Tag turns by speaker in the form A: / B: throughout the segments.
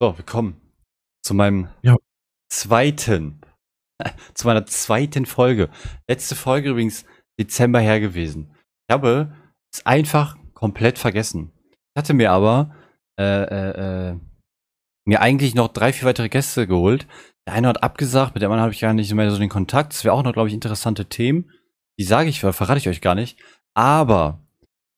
A: So, willkommen zu meinem
B: Ja.
A: zweiten, zu meiner zweiten Folge. Letzte Folge übrigens Dezember her gewesen. Ich habe es einfach komplett vergessen. Ich hatte mir aber äh, äh, äh, mir eigentlich noch drei, vier weitere Gäste geholt. Der eine hat abgesagt, mit dem anderen habe ich gar nicht mehr so den Kontakt. Das wäre auch noch, glaube ich, interessante Themen. Die sage ich, verrate ich euch gar nicht. Aber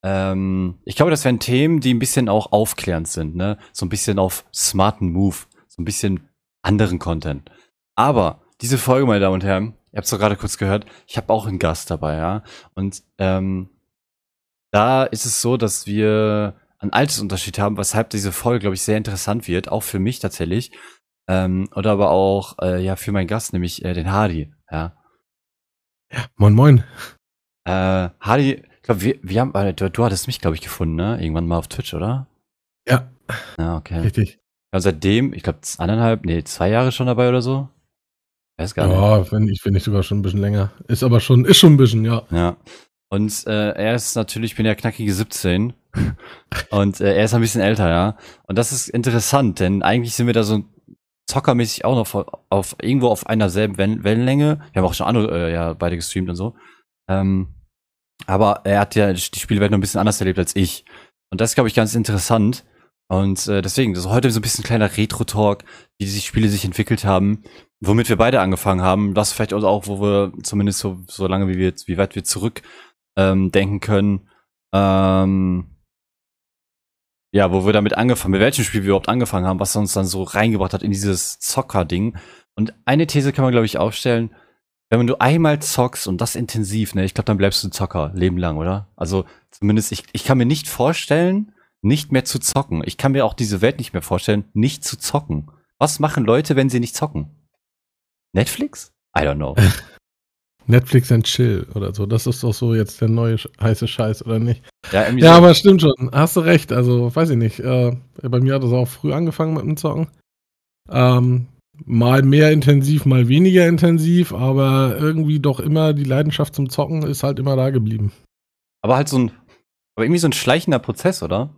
A: ähm, ich glaube, das wären Themen, die ein bisschen auch aufklärend sind, ne? So ein bisschen auf smarten Move, so ein bisschen anderen Content. Aber diese Folge, meine Damen und Herren, ihr habt es doch gerade kurz gehört, ich habe auch einen Gast dabei, ja. Und ähm, da ist es so, dass wir einen Altersunterschied haben, weshalb diese Folge, glaube ich, sehr interessant wird, auch für mich tatsächlich. Ähm, oder aber auch äh, ja für meinen Gast, nämlich äh, den Hardy, ja.
B: Ja, moin moin.
A: Äh, Hardy, ich glaube, wir, wir haben, äh, du, du hattest mich, glaube ich, gefunden, ne? Irgendwann mal auf Twitch, oder?
B: Ja,
A: Ja, okay.
B: richtig.
A: Ja, seitdem, ich glaube, anderthalb, nee, zwei Jahre schon dabei oder so. Weiß gar nicht.
B: Ja, wenn ich, wenn ich sogar schon ein bisschen länger. Ist aber schon, ist schon ein bisschen, ja.
A: Ja. Und äh, er ist natürlich, ich bin ja knackige 17. und äh, er ist ein bisschen älter, ja. Und das ist interessant, denn eigentlich sind wir da so zockermäßig auch noch auf, auf irgendwo auf einer selben Wellen, Wellenlänge. Wir haben auch schon andere, äh, ja, beide gestreamt und so. Ähm, aber er hat ja die Spielwelt noch ein bisschen anders erlebt als ich. Und das ist, glaube ich, ganz interessant. Und äh, deswegen, das ist heute so ein bisschen ein kleiner Retro-Talk, wie die Spiele sich entwickelt haben, womit wir beide angefangen haben. Das vielleicht auch, wo wir zumindest so, so lange, wie wir wie weit wir zurück ähm, denken können. Ähm, ja, wo wir damit angefangen, mit welchem Spiel wir überhaupt angefangen haben, was uns dann so reingebracht hat in dieses Zocker-Ding. Und eine These kann man, glaube ich, aufstellen, wenn du einmal zockst und das intensiv, ne, ich glaube, dann bleibst du ein Zocker, Leben lang, oder? Also zumindest, ich, ich kann mir nicht vorstellen, nicht mehr zu zocken. Ich kann mir auch diese Welt nicht mehr vorstellen, nicht zu zocken. Was machen Leute, wenn sie nicht zocken? Netflix? I don't know.
B: Netflix and Chill oder so. Das ist doch so jetzt der neue heiße Scheiß, oder nicht?
A: Ja,
B: Ja,
A: so.
B: aber stimmt schon. Hast du recht. Also, weiß ich nicht. Äh, bei mir hat es auch früh angefangen mit dem Zocken. Ähm, mal mehr intensiv, mal weniger intensiv, aber irgendwie doch immer die Leidenschaft zum Zocken ist halt immer da geblieben.
A: aber halt so ein, aber irgendwie so ein schleichender Prozess, oder?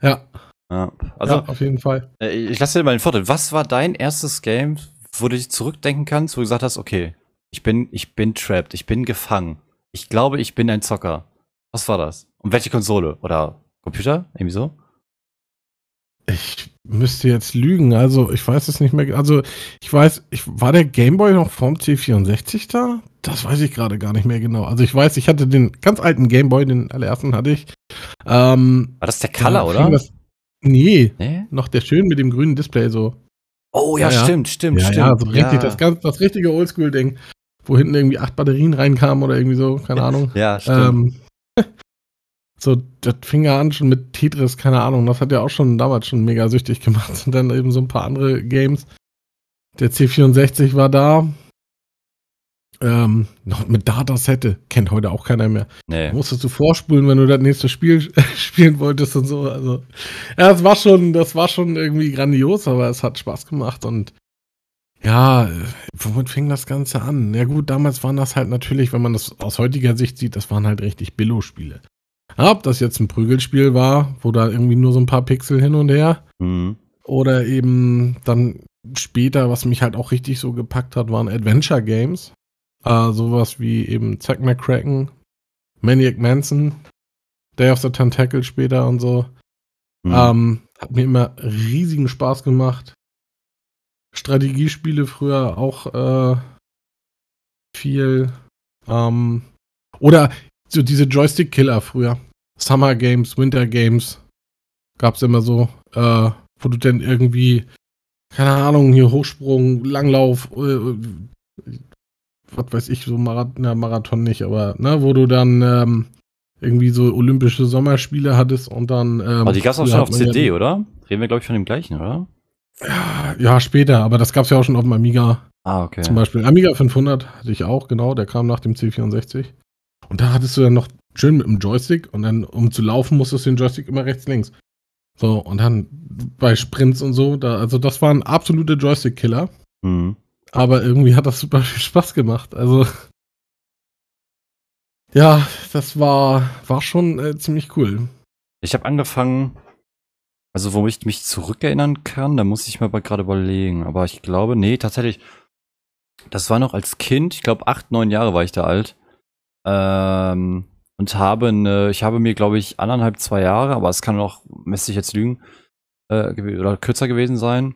B: Ja,
A: Ja. Also,
B: ja auf jeden Fall.
A: Äh, Ich lasse dir mal den Vorteil. Was war dein erstes Game, wo du dich zurückdenken kannst, wo du gesagt hast, okay, ich bin, ich bin trapped, ich bin gefangen. Ich glaube, ich bin ein Zocker. Was war das? Und welche Konsole? Oder Computer? Irgendwie so?
B: Ich müsste jetzt lügen, also ich weiß es nicht mehr. Also ich weiß, ich, war der Gameboy noch vorm C64 da? Das weiß ich gerade gar nicht mehr genau. Also ich weiß, ich hatte den ganz alten Gameboy, den allerersten hatte ich. Ähm,
A: War das der Color, oder?
B: Das, nee,
A: Nee?
B: noch der schön mit dem grünen Display so.
A: Oh ja,
B: Ja,
A: stimmt, stimmt,
B: ja,
A: stimmt.
B: ja, so richtig, das, ganz, das richtige Oldschool-Ding, wo hinten irgendwie acht Batterien reinkamen oder irgendwie so, keine Ahnung.
A: Ja, stimmt.
B: Ähm, so, das fing ja an schon mit Tetris, keine Ahnung. Das hat ja auch schon damals schon mega süchtig gemacht. Und dann eben so ein paar andere Games. Der C64 war da. Ähm, noch mit Datasette. Kennt heute auch keiner mehr.
A: nee.
B: Da musstest du vorspulen, wenn du das nächste Spiel spielen wolltest und so. Also, ja, das war schon, das war schon irgendwie grandios, aber es hat Spaß gemacht und ja, womit fing das Ganze an? Ja gut, damals waren das halt natürlich, wenn man das aus heutiger Sicht sieht, das waren halt richtig Billo-Spiele. Ob das jetzt ein Prügelspiel war, wo da irgendwie nur so ein paar Pixel hin und her,
A: Mhm.
B: oder eben dann später, was mich halt auch richtig so gepackt hat, waren Adventure Games. Äh, sowas wie eben Zack McCracken, Maniac Manson, Day of the Tentacle später und so.
A: Mhm.
B: Ähm, hat mir immer riesigen Spaß gemacht. Strategiespiele früher auch äh, viel. Ähm, oder so diese Joystick-Killer früher. Summer Games, Winter Games. Gab's immer so, äh, wo du dann irgendwie, keine Ahnung, hier Hochsprung, Langlauf, äh, was weiß ich, so Marathon, na, Marathon nicht, aber, ne, wo du dann ähm, irgendwie so olympische Sommerspiele hattest und dann. Ähm,
A: Aber die gab's auch
B: früher
A: schon auf
B: man ja-
A: CD, oder? Reden wir, glaube ich, von dem gleichen, oder?
B: Ja, ja, später, aber das gab's ja auch schon auf dem Amiga.
A: Ah, okay.
B: Zum Beispiel Amiga 500 hatte ich auch, genau, der kam nach dem C64. Und da hattest du dann noch schön mit dem Joystick und dann, um zu laufen, musstest du den Joystick immer rechts, links. So, und dann bei Sprints und so, da, also das waren absolute Joystick-Killer,
A: Mhm.
B: aber irgendwie hat das super viel Spaß gemacht. Also, ja, das war, war schon äh, ziemlich cool.
A: Ich habe angefangen, Also, wo ich mich zurückerinnern kann, da muss ich mir aber gerade überlegen. Aber ich glaube, nee, tatsächlich, das war noch als Kind, ich glaube, acht, neun Jahre war ich da alt. Ähm, und habe eine, ich habe mir, glaube ich, anderthalb, zwei Jahre, aber es kann auch, müsste ich jetzt lügen, äh, oder kürzer gewesen sein,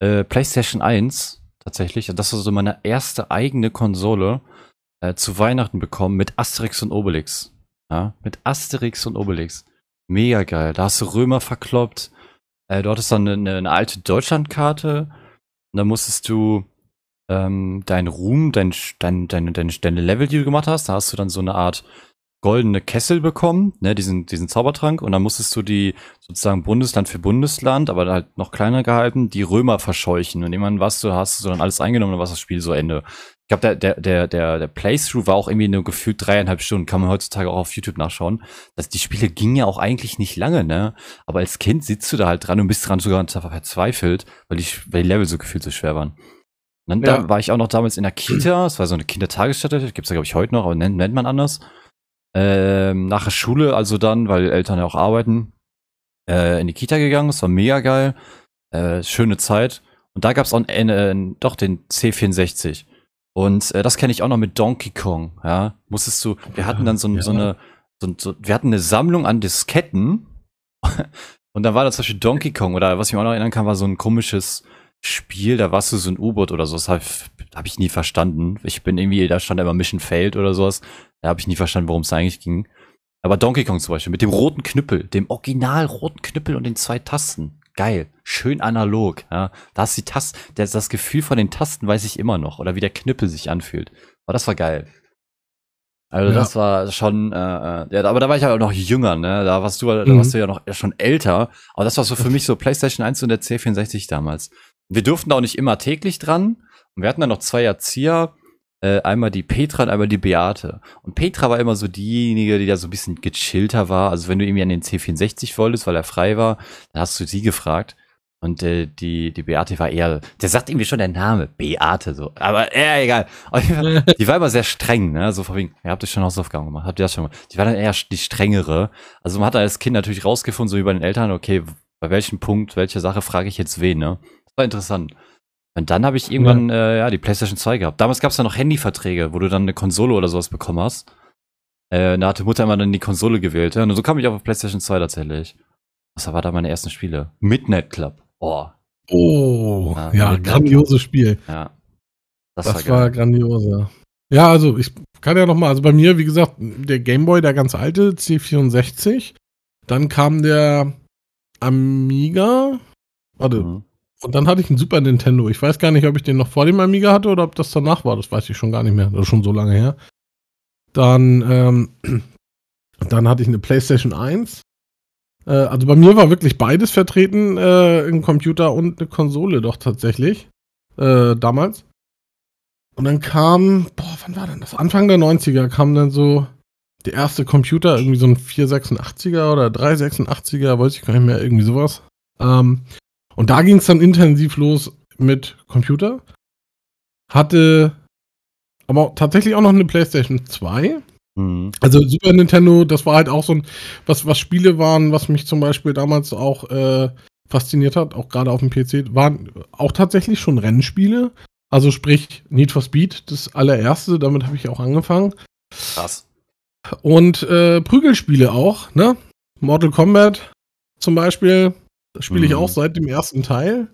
A: äh, PlayStation 1 tatsächlich. Das war so meine erste eigene Konsole äh, zu Weihnachten bekommen mit Asterix und Obelix. Ja, mit Asterix und Obelix. Mega geil. Da hast du Römer verkloppt. Äh, du hattest dann eine, eine alte Deutschlandkarte. Und da musstest du ähm, dein Ruhm, dein, dein, deine, deine, deine Level, die du gemacht hast, da hast du dann so eine Art goldene Kessel bekommen, ne, diesen, diesen Zaubertrank, und dann musstest du die sozusagen Bundesland für Bundesland, aber halt noch kleiner gehalten, die Römer verscheuchen. Und irgendwann warst du, hast du dann alles eingenommen und war das Spiel so Ende. Ich glaube, der, der, der, der, der Playthrough war auch irgendwie nur gefühlt dreieinhalb Stunden, kann man heutzutage auch auf YouTube nachschauen. Das, die Spiele gingen ja auch eigentlich nicht lange, ne? Aber als Kind sitzt du da halt dran und bist dran sogar verzweifelt, weil die, weil die Level so gefühlt so schwer waren. Und dann ja. da war ich auch noch damals in der Kita, es war so eine Kindertagesstätte, gibt's ja glaube ich heute noch, aber nennt, nennt man anders. Ähm, nach der Schule, also dann, weil Eltern ja auch arbeiten, äh, in die Kita gegangen. Das war mega geil. Äh, schöne Zeit. Und da gab's auch äh, doch den C64. Und äh, das kenne ich auch noch mit Donkey Kong. Ja, musstest du. Wir hatten dann so, ja. so eine, so, so, wir hatten eine Sammlung an Disketten. und da war da zum Beispiel Donkey Kong oder was ich mir auch noch erinnern kann, war so ein komisches Spiel, da warst du so ein U-Boot oder so. Das habe hab ich nie verstanden. Ich bin irgendwie, da stand immer Mission Failed oder sowas. Da habe ich nie verstanden, worum es eigentlich ging. Aber Donkey Kong zum Beispiel, mit dem roten Knüppel, dem original roten Knüppel und den zwei Tasten. Geil. Schön analog. Ja. Da ist die Tasten, das, das Gefühl von den Tasten weiß ich immer noch. Oder wie der Knüppel sich anfühlt. Aber das war geil. Also ja. das war schon, äh, äh, ja, aber da war ich ja auch noch jünger, ne? Da warst du, da mhm. warst du ja noch schon älter. Aber das war so für mich so PlayStation 1 und der C64 damals. Wir durften da auch nicht immer täglich dran. Und wir hatten dann noch zwei Erzieher, äh, einmal die Petra und einmal die Beate. Und Petra war immer so diejenige, die da so ein bisschen gechillter war. Also wenn du irgendwie an den C64 wolltest, weil er frei war, dann hast du sie gefragt. Und äh, die, die Beate war eher, der sagt irgendwie schon der Name, Beate, so. Aber äh, egal. die war immer sehr streng, ne? So vor wegen, ihr habt euch schon Hausaufgaben gemacht, habt ihr das schon gemacht? Die war dann eher die strengere. Also man hat als Kind natürlich rausgefunden, so wie bei den Eltern, okay, bei welchem Punkt, welche Sache frage ich jetzt wen, ne? Das war interessant. Und dann habe ich irgendwann ja. Äh, ja die PlayStation 2 gehabt. Damals gab es ja noch Handyverträge, wo du dann eine Konsole oder sowas bekommen hast. Äh, da hatte Mutter immer dann die Konsole gewählt. Ja? Und so kam ich auf PlayStation 2 tatsächlich. Das war da meine ersten Spiele. Midnight Club. Oh.
B: Oh, ja, ja grandioses Spiel.
A: Ja.
B: Das, das war, war grandios, ja. Ja, also ich kann ja noch mal, also bei mir, wie gesagt, der Gameboy, der ganz alte, C64. Dann kam der Amiga. Warte, mhm. Und dann hatte ich einen Super Nintendo. Ich weiß gar nicht, ob ich den noch vor dem Amiga hatte oder ob das danach war. Das weiß ich schon gar nicht mehr. Das ist schon so lange her. Dann, ähm, dann hatte ich eine PlayStation 1. Äh, also bei mir war wirklich beides vertreten, äh, ein Computer und eine Konsole doch tatsächlich. Äh, damals. Und dann kam, boah, wann war denn das? Anfang der 90er kam dann so der erste Computer, irgendwie so ein 486er oder 386er, weiß ich gar nicht mehr, irgendwie sowas. Ähm, und da ging es dann intensiv los mit Computer. Hatte aber tatsächlich auch noch eine PlayStation 2. Mhm. Also Super Nintendo, das war halt auch so ein, was, was Spiele waren, was mich zum Beispiel damals auch äh, fasziniert hat, auch gerade auf dem PC, waren auch tatsächlich schon Rennspiele. Also sprich Need for Speed, das allererste, damit habe ich auch angefangen.
A: Krass.
B: Und äh, Prügelspiele auch, ne? Mortal Kombat zum Beispiel, das spiele ich mhm. auch seit dem ersten Teil.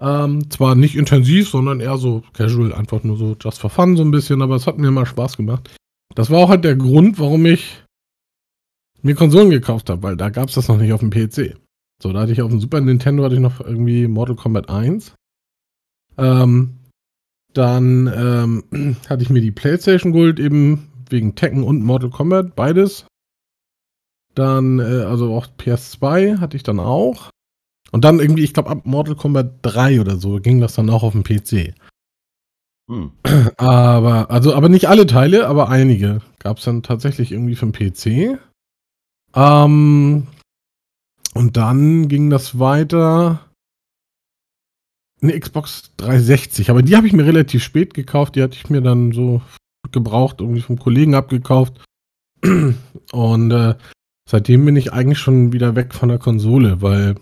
B: Ähm, zwar nicht intensiv, sondern eher so casual, einfach nur so just for fun so ein bisschen, aber es hat mir mal Spaß gemacht. Das war auch halt der Grund, warum ich mir Konsolen gekauft habe, weil da gab es das noch nicht auf dem PC. So, da hatte ich auf dem Super Nintendo hatte ich noch irgendwie Mortal Kombat 1. Ähm, dann ähm, hatte ich mir die PlayStation Gold eben wegen Tekken und Mortal Kombat, beides. Dann, äh, also auch PS2 hatte ich dann auch. Und dann irgendwie, ich glaube, ab Mortal Kombat 3 oder so ging das dann auch auf dem PC. Hm. Aber, also, aber nicht alle Teile, aber einige gab es dann tatsächlich irgendwie für den PC. Ähm, und dann ging das weiter. Eine Xbox 360, aber die habe ich mir relativ spät gekauft. Die hatte ich mir dann so gebraucht, irgendwie vom Kollegen abgekauft. Und äh, seitdem bin ich eigentlich schon wieder weg von der Konsole, weil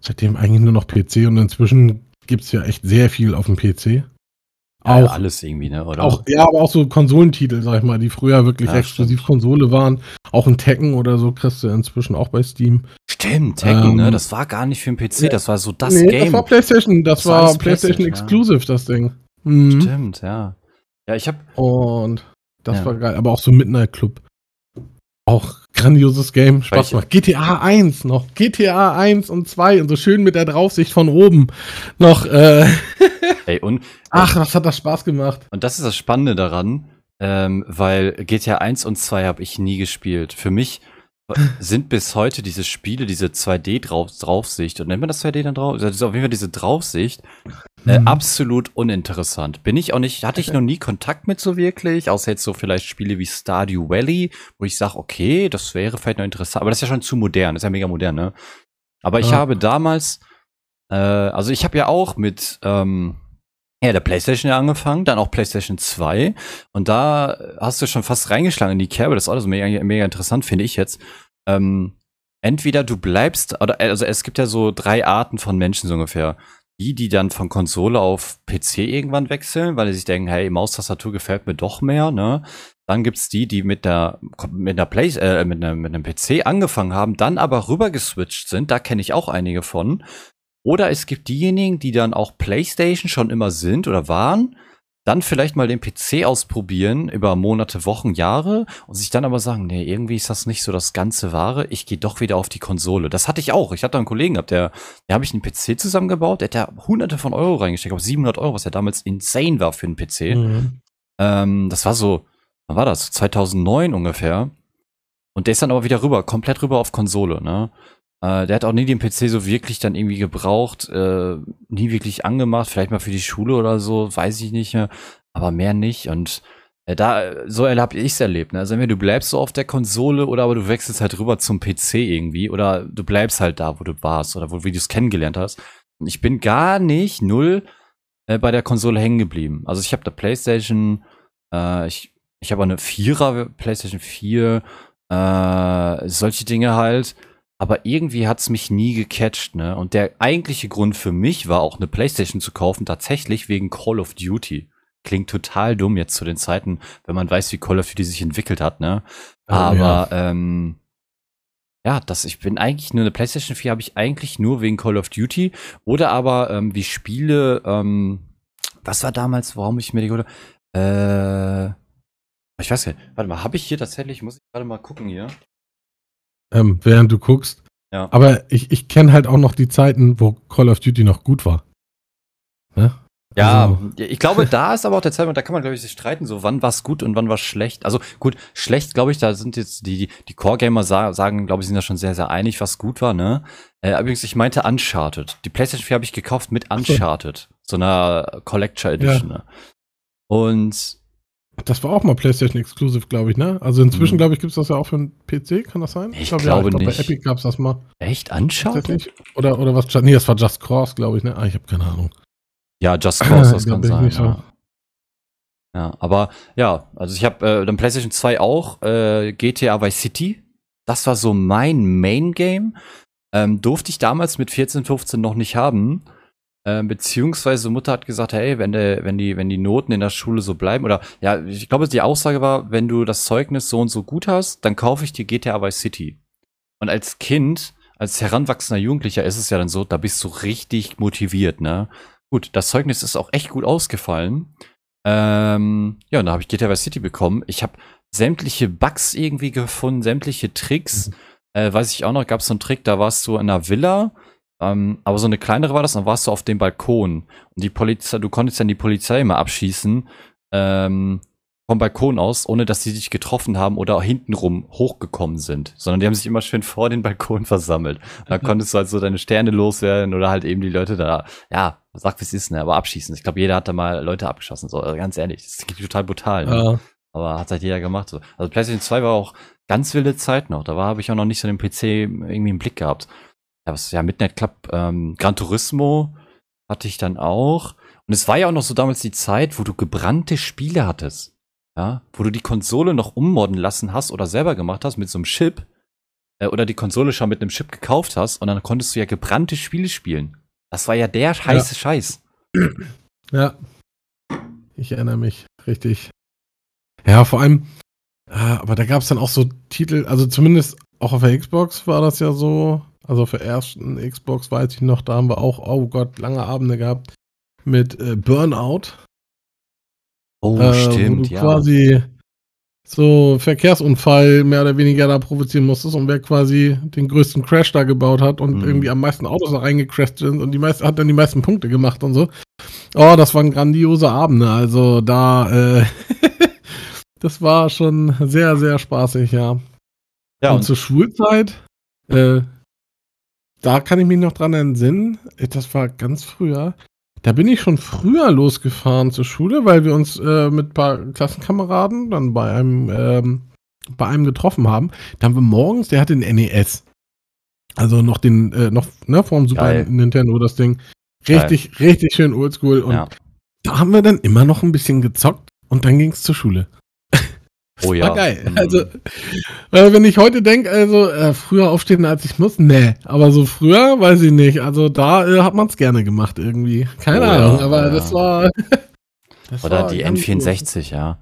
B: seitdem eigentlich nur noch PC und inzwischen gibt es ja echt sehr viel auf dem PC.
A: Auch ja, alles irgendwie, ne?
B: Oder? Auch, ja, aber auch so Konsolentitel, sag ich mal, die früher wirklich ja, exklusiv Konsole waren. Auch ein Tekken oder so kriegst du inzwischen auch bei Steam.
A: Stimmt, Tekken, ne? ähm, ne? Das war gar nicht für den PC, das war so das nee, Game.
B: Das war PlayStation, das, das war PlayStation, PlayStation Exclusive, das Ding.
A: Mhm. Stimmt, ja. Ja, ich hab.
B: Und das war geil, aber auch so Midnight Club. Auch grandioses Game, Spaß macht. GTA 1 noch, GTA 1 und 2 und so schön mit der Draufsicht von oben noch. Äh
A: Ey, und.
B: Ach, was hat das Spaß gemacht.
A: Und das ist das Spannende daran, ähm, weil GTA 1 und 2 habe ich nie gespielt. Für mich sind bis heute diese Spiele, diese 2D-Draufsicht, und nennt man das 2D dann drauf? Das ist auf jeden Fall diese Draufsicht, äh, mhm. absolut uninteressant. Bin ich auch nicht, hatte ich noch nie Kontakt mit so wirklich, außer jetzt so vielleicht Spiele wie Stardew Valley, wo ich sage, okay, das wäre vielleicht noch interessant, aber das ist ja schon zu modern, das ist ja mega modern, ne? Aber ich ja. habe damals, äh, also ich habe ja auch mit, ähm, ja, der PlayStation ja angefangen, dann auch PlayStation 2. Und da hast du schon fast reingeschlagen in die Kerbe. Das ist alles mega, mega interessant, finde ich jetzt. Ähm, entweder du bleibst, oder also es gibt ja so drei Arten von Menschen so ungefähr. Die, die dann von Konsole auf PC irgendwann wechseln, weil sie sich denken, hey, Maustastatur gefällt mir doch mehr, ne? Dann gibt's die, die mit der mit einer Play äh, mit, einer, mit einem PC angefangen haben, dann aber rüber geswitcht sind. Da kenne ich auch einige von. Oder es gibt diejenigen, die dann auch PlayStation schon immer sind oder waren, dann vielleicht mal den PC ausprobieren über Monate, Wochen, Jahre und sich dann aber sagen, nee, irgendwie ist das nicht so das ganze Wahre, ich gehe doch wieder auf die Konsole. Das hatte ich auch. Ich hatte einen Kollegen gehabt, der, der habe ich einen PC zusammengebaut, der hat da hunderte von Euro reingesteckt, auf 700 Euro, was ja damals insane war für einen PC. Mhm. Ähm, das war so, wann war das? 2009 ungefähr. Und der ist dann aber wieder rüber, komplett rüber auf Konsole, ne? Äh, der hat auch nie den PC so wirklich dann irgendwie gebraucht, äh, nie wirklich angemacht, vielleicht mal für die Schule oder so, weiß ich nicht mehr, aber mehr nicht. Und äh, da, so habe ich's erlebt. Ne? Also entweder du bleibst so auf der Konsole oder aber du wechselst halt rüber zum PC irgendwie oder du bleibst halt da, wo du warst oder wo, du es kennengelernt hast. Und ich bin gar nicht null äh, bei der Konsole hängen geblieben. Also ich habe da PlayStation, äh, ich, ich habe eine Vierer, PlayStation 4, äh, solche Dinge halt aber irgendwie hat's mich nie gecatcht, ne? Und der eigentliche Grund für mich war auch eine Playstation zu kaufen, tatsächlich wegen Call of Duty. Klingt total dumm jetzt zu den Zeiten, wenn man weiß, wie Call of Duty sich entwickelt hat, ne? Oh, aber ja. ähm, ja, das, ich bin eigentlich nur eine PlayStation 4 habe ich eigentlich nur wegen Call of Duty oder aber ähm, wie Spiele, ähm, was war damals, warum ich mir die oder äh, ich weiß nicht, warte mal, habe ich hier tatsächlich, muss ich gerade mal gucken hier
B: ähm, während du guckst. Ja. Aber ich, ich kenne halt auch noch die Zeiten, wo Call of Duty noch gut war.
A: Ne? Ja, also. ich glaube, da ist aber auch der Zeitpunkt, da kann man, glaube ich, sich streiten, so wann war's gut und wann war's schlecht. Also gut, schlecht, glaube ich, da sind jetzt die, die Core-Gamer sa sagen, glaube ich, sind da schon sehr, sehr einig, was gut war, ne? Äh, übrigens, ich meinte Uncharted. Die PlayStation 4 habe ich gekauft mit Uncharted, so, einer Collector Edition. Ja. Ne? Und
B: das war auch mal PlayStation Exclusive, glaube ich, ne? Also inzwischen, mhm. glaube ich, gibt es das ja auch für einen PC, kann das sein?
A: Ich, ich glaub, glaube ja, ich glaub, nicht.
B: Bei Epic gab es das mal.
A: Echt? Anschaut?
B: Oder, oder was? Nee, das war Just Cause, glaube ich, ne? Ah, ich habe keine Ahnung.
A: Ja, Just Cause, das kann sein. Ja. ja, aber ja, also ich habe äh, dann PlayStation 2 auch, äh, GTA Vice City. Das war so mein Main-Game. Ähm, durfte ich damals mit 14, 15 noch nicht haben. Ähm, beziehungsweise Mutter hat gesagt, hey, wenn, der, wenn, die, wenn die Noten in der Schule so bleiben, oder ja, ich glaube, die Aussage war, wenn du das Zeugnis so und so gut hast, dann kaufe ich dir GTA Vice City. Und als Kind, als heranwachsender Jugendlicher ist es ja dann so, da bist du richtig motiviert, ne? Gut, das Zeugnis ist auch echt gut ausgefallen. Ähm, ja, und da habe ich GTA Vice City bekommen. Ich habe sämtliche Bugs irgendwie gefunden, sämtliche Tricks. Mhm. Äh, weiß ich auch noch, gab es so einen Trick, da warst du in einer Villa ähm, aber so eine kleinere war das, dann warst du auf dem Balkon. Und die Polizei, du konntest dann die Polizei immer abschießen, ähm, vom Balkon aus, ohne dass sie dich getroffen haben oder hintenrum hochgekommen sind, sondern die haben sich immer schön vor den Balkon versammelt. Da konntest du halt so deine Sterne loswerden oder halt eben die Leute da, ja, sag wie es ist, ne, aber abschießen. Ich glaube, jeder hat da mal Leute abgeschossen, so, also ganz ehrlich, das ist total brutal, ne? Ja. Aber hat halt jeder gemacht, so. Also PlayStation 2 war auch ganz wilde Zeit noch, da war, habe ich auch noch nicht so den PC irgendwie im Blick gehabt ja, was, ja, Midnight Club, ähm, Gran Turismo hatte ich dann auch. Und es war ja auch noch so damals die Zeit, wo du gebrannte Spiele hattest. Ja, wo du die Konsole noch ummodden lassen hast oder selber gemacht hast mit so einem Chip. äh, oder die Konsole schon mit einem Chip gekauft hast und dann konntest du ja gebrannte Spiele spielen. Das war ja der heiße ja. Scheiß.
B: Ja. Ich erinnere mich, richtig. Ja, vor allem, äh, aber da gab es dann auch so Titel, also zumindest auch auf der Xbox war das ja so. Also der ersten Xbox weiß ich noch, da haben wir auch, oh Gott, lange Abende gehabt mit äh, Burnout.
A: Oh, äh, stimmt, wo du
B: ja. quasi so Verkehrsunfall mehr oder weniger da provozieren musstest und wer quasi den größten Crash da gebaut hat und mhm. irgendwie am meisten Autos da reingecrashed sind und die meisten, hat dann die meisten Punkte gemacht und so. Oh, das waren grandiose Abende. Also da, äh, das war schon sehr, sehr spaßig, ja. Ja. Und, und zur Schulzeit, äh, da kann ich mich noch dran entsinnen, das war ganz früher. Da bin ich schon früher losgefahren zur Schule, weil wir uns äh, mit ein paar Klassenkameraden dann bei einem, ähm, bei einem getroffen haben. Da haben wir morgens, der hatte den NES. Also noch den, äh, noch, ne, vom Super Geil. Nintendo das Ding. Richtig, Geil. richtig schön oldschool. Und ja. da haben wir dann immer noch ein bisschen gezockt und dann ging es zur Schule.
A: Oh ja. War
B: geil. Mhm. Also, äh, wenn ich heute denke, also äh, früher aufstehen, als ich muss, nee. Aber so früher, weiß ich nicht. Also da äh, hat man es gerne gemacht irgendwie. Keine oh, Ahnung, ja, aber ja. das war.
A: das Oder war die N64, gut. ja.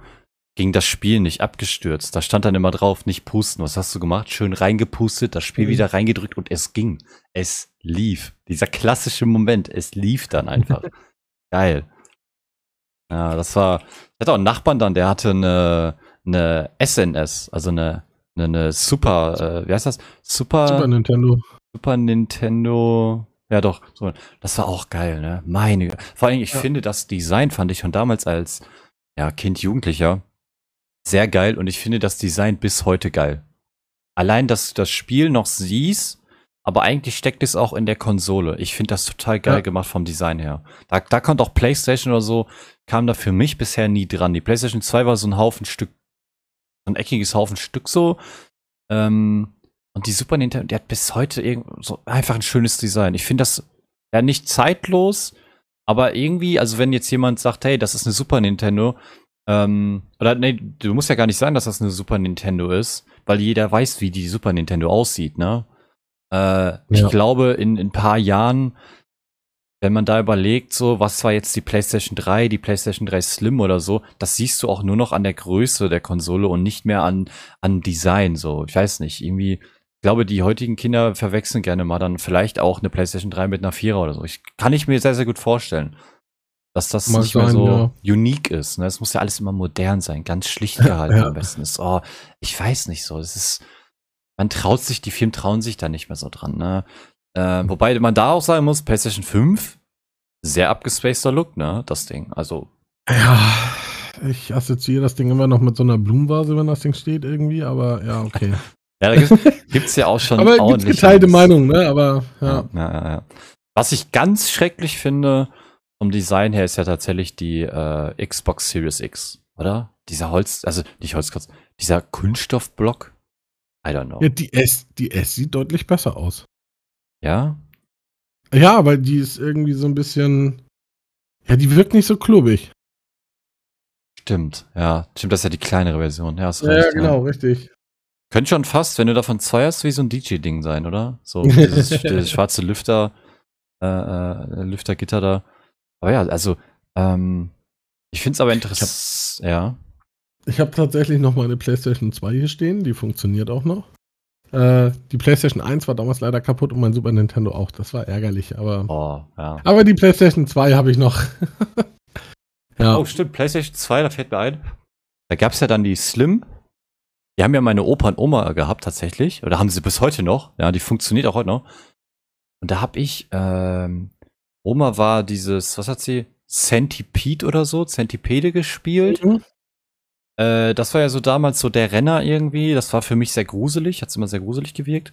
A: Ging das Spiel nicht abgestürzt. Da stand dann immer drauf, nicht pusten. Was hast du gemacht? Schön reingepustet, das Spiel mhm. wieder reingedrückt und es ging. Es lief. Dieser klassische Moment, es lief dann einfach. Geil. Ja, das war. Ich hatte auch einen Nachbarn dann, der hatte eine eine SNS, also eine, eine, eine Super, äh, wie heißt das? Super,
B: Super Nintendo.
A: Super Nintendo. Ja, doch. So. Das war auch geil, ne? Meine. Vor allem, ich ja. finde das Design fand ich schon damals als ja, Kind, Jugendlicher sehr geil und ich finde das Design bis heute geil. Allein, dass du das Spiel noch siehst, aber eigentlich steckt es auch in der Konsole. Ich finde das total geil ja. gemacht vom Design her. Da, da kommt auch PlayStation oder so, kam da für mich bisher nie dran. Die PlayStation 2 war so ein Haufen Stück ein eckiges Haufen Stück so. Ähm, und die Super Nintendo, die hat bis heute irgend, so einfach ein schönes Design. Ich finde das ja nicht zeitlos, aber irgendwie, also wenn jetzt jemand sagt, hey, das ist eine Super Nintendo, ähm, oder nee, du musst ja gar nicht sagen, dass das eine Super Nintendo ist, weil jeder weiß, wie die Super Nintendo aussieht, ne? Äh, ja. Ich glaube, in, in ein paar Jahren wenn man da überlegt, so, was war jetzt die PlayStation 3, die PlayStation 3 Slim oder so, das siehst du auch nur noch an der Größe der Konsole und nicht mehr an, an Design, so. Ich weiß nicht, irgendwie, ich glaube, die heutigen Kinder verwechseln gerne mal dann vielleicht auch eine PlayStation 3 mit einer 4er oder so. Ich kann ich mir sehr, sehr gut vorstellen, dass das mal nicht sein, mehr so ja. unique ist. Ne? Es muss ja alles immer modern sein, ganz schlicht gehalten ja. am besten ist. Oh, ich weiß nicht so. Es ist, man traut sich, die Firmen trauen sich da nicht mehr so dran. Ne? Äh, wobei man da auch sagen muss, PlayStation 5, sehr abgespaceter Look, ne, das Ding. Also.
B: Ja, ich assoziiere das Ding immer noch mit so einer Blumenvase, wenn das Ding steht irgendwie, aber ja, okay.
A: ja, da gibt's, ja auch schon
B: aber ordentlich. geteilte Meinung, ne, aber
A: ja. Ja, ja, ja. Was ich ganz schrecklich finde, vom Design her, ist ja tatsächlich die äh, Xbox Series X, oder? Dieser Holz, also nicht Holzkratz, dieser Kunststoffblock. I don't know.
B: Ja, die S, die S sieht deutlich besser aus.
A: Ja?
B: Ja, weil die ist irgendwie so ein bisschen. Ja, die wirkt nicht so klobig.
A: Stimmt, ja. Stimmt, das ist ja die kleinere Version. Ja,
B: ja, recht, genau, richtig.
A: Könnte schon fast, wenn du davon zwei hast, wie so ein DJ-Ding sein, oder? So dieses, dieses schwarze Lüfter, äh, äh, Lüftergitter da. Aber ja, also, ähm, ich finde es aber interessant. Ja.
B: Ich habe tatsächlich noch meine PlayStation 2 hier stehen, die funktioniert auch noch. Äh, die PlayStation 1 war damals leider kaputt und mein Super Nintendo auch. Das war ärgerlich, aber.
A: Oh, ja.
B: Aber die PlayStation 2 habe ich noch.
A: ja. Oh, stimmt, PlayStation 2, da fällt mir ein. Da gab es ja dann die Slim. Die haben ja meine Opa und Oma gehabt, tatsächlich. Oder haben sie bis heute noch. Ja, die funktioniert auch heute noch. Und da habe ich, ähm, Oma war dieses, was hat sie? Centipede oder so, Centipede gespielt. Mhm. Äh, das war ja so damals so der Renner irgendwie. Das war für mich sehr gruselig, hat's immer sehr gruselig gewirkt.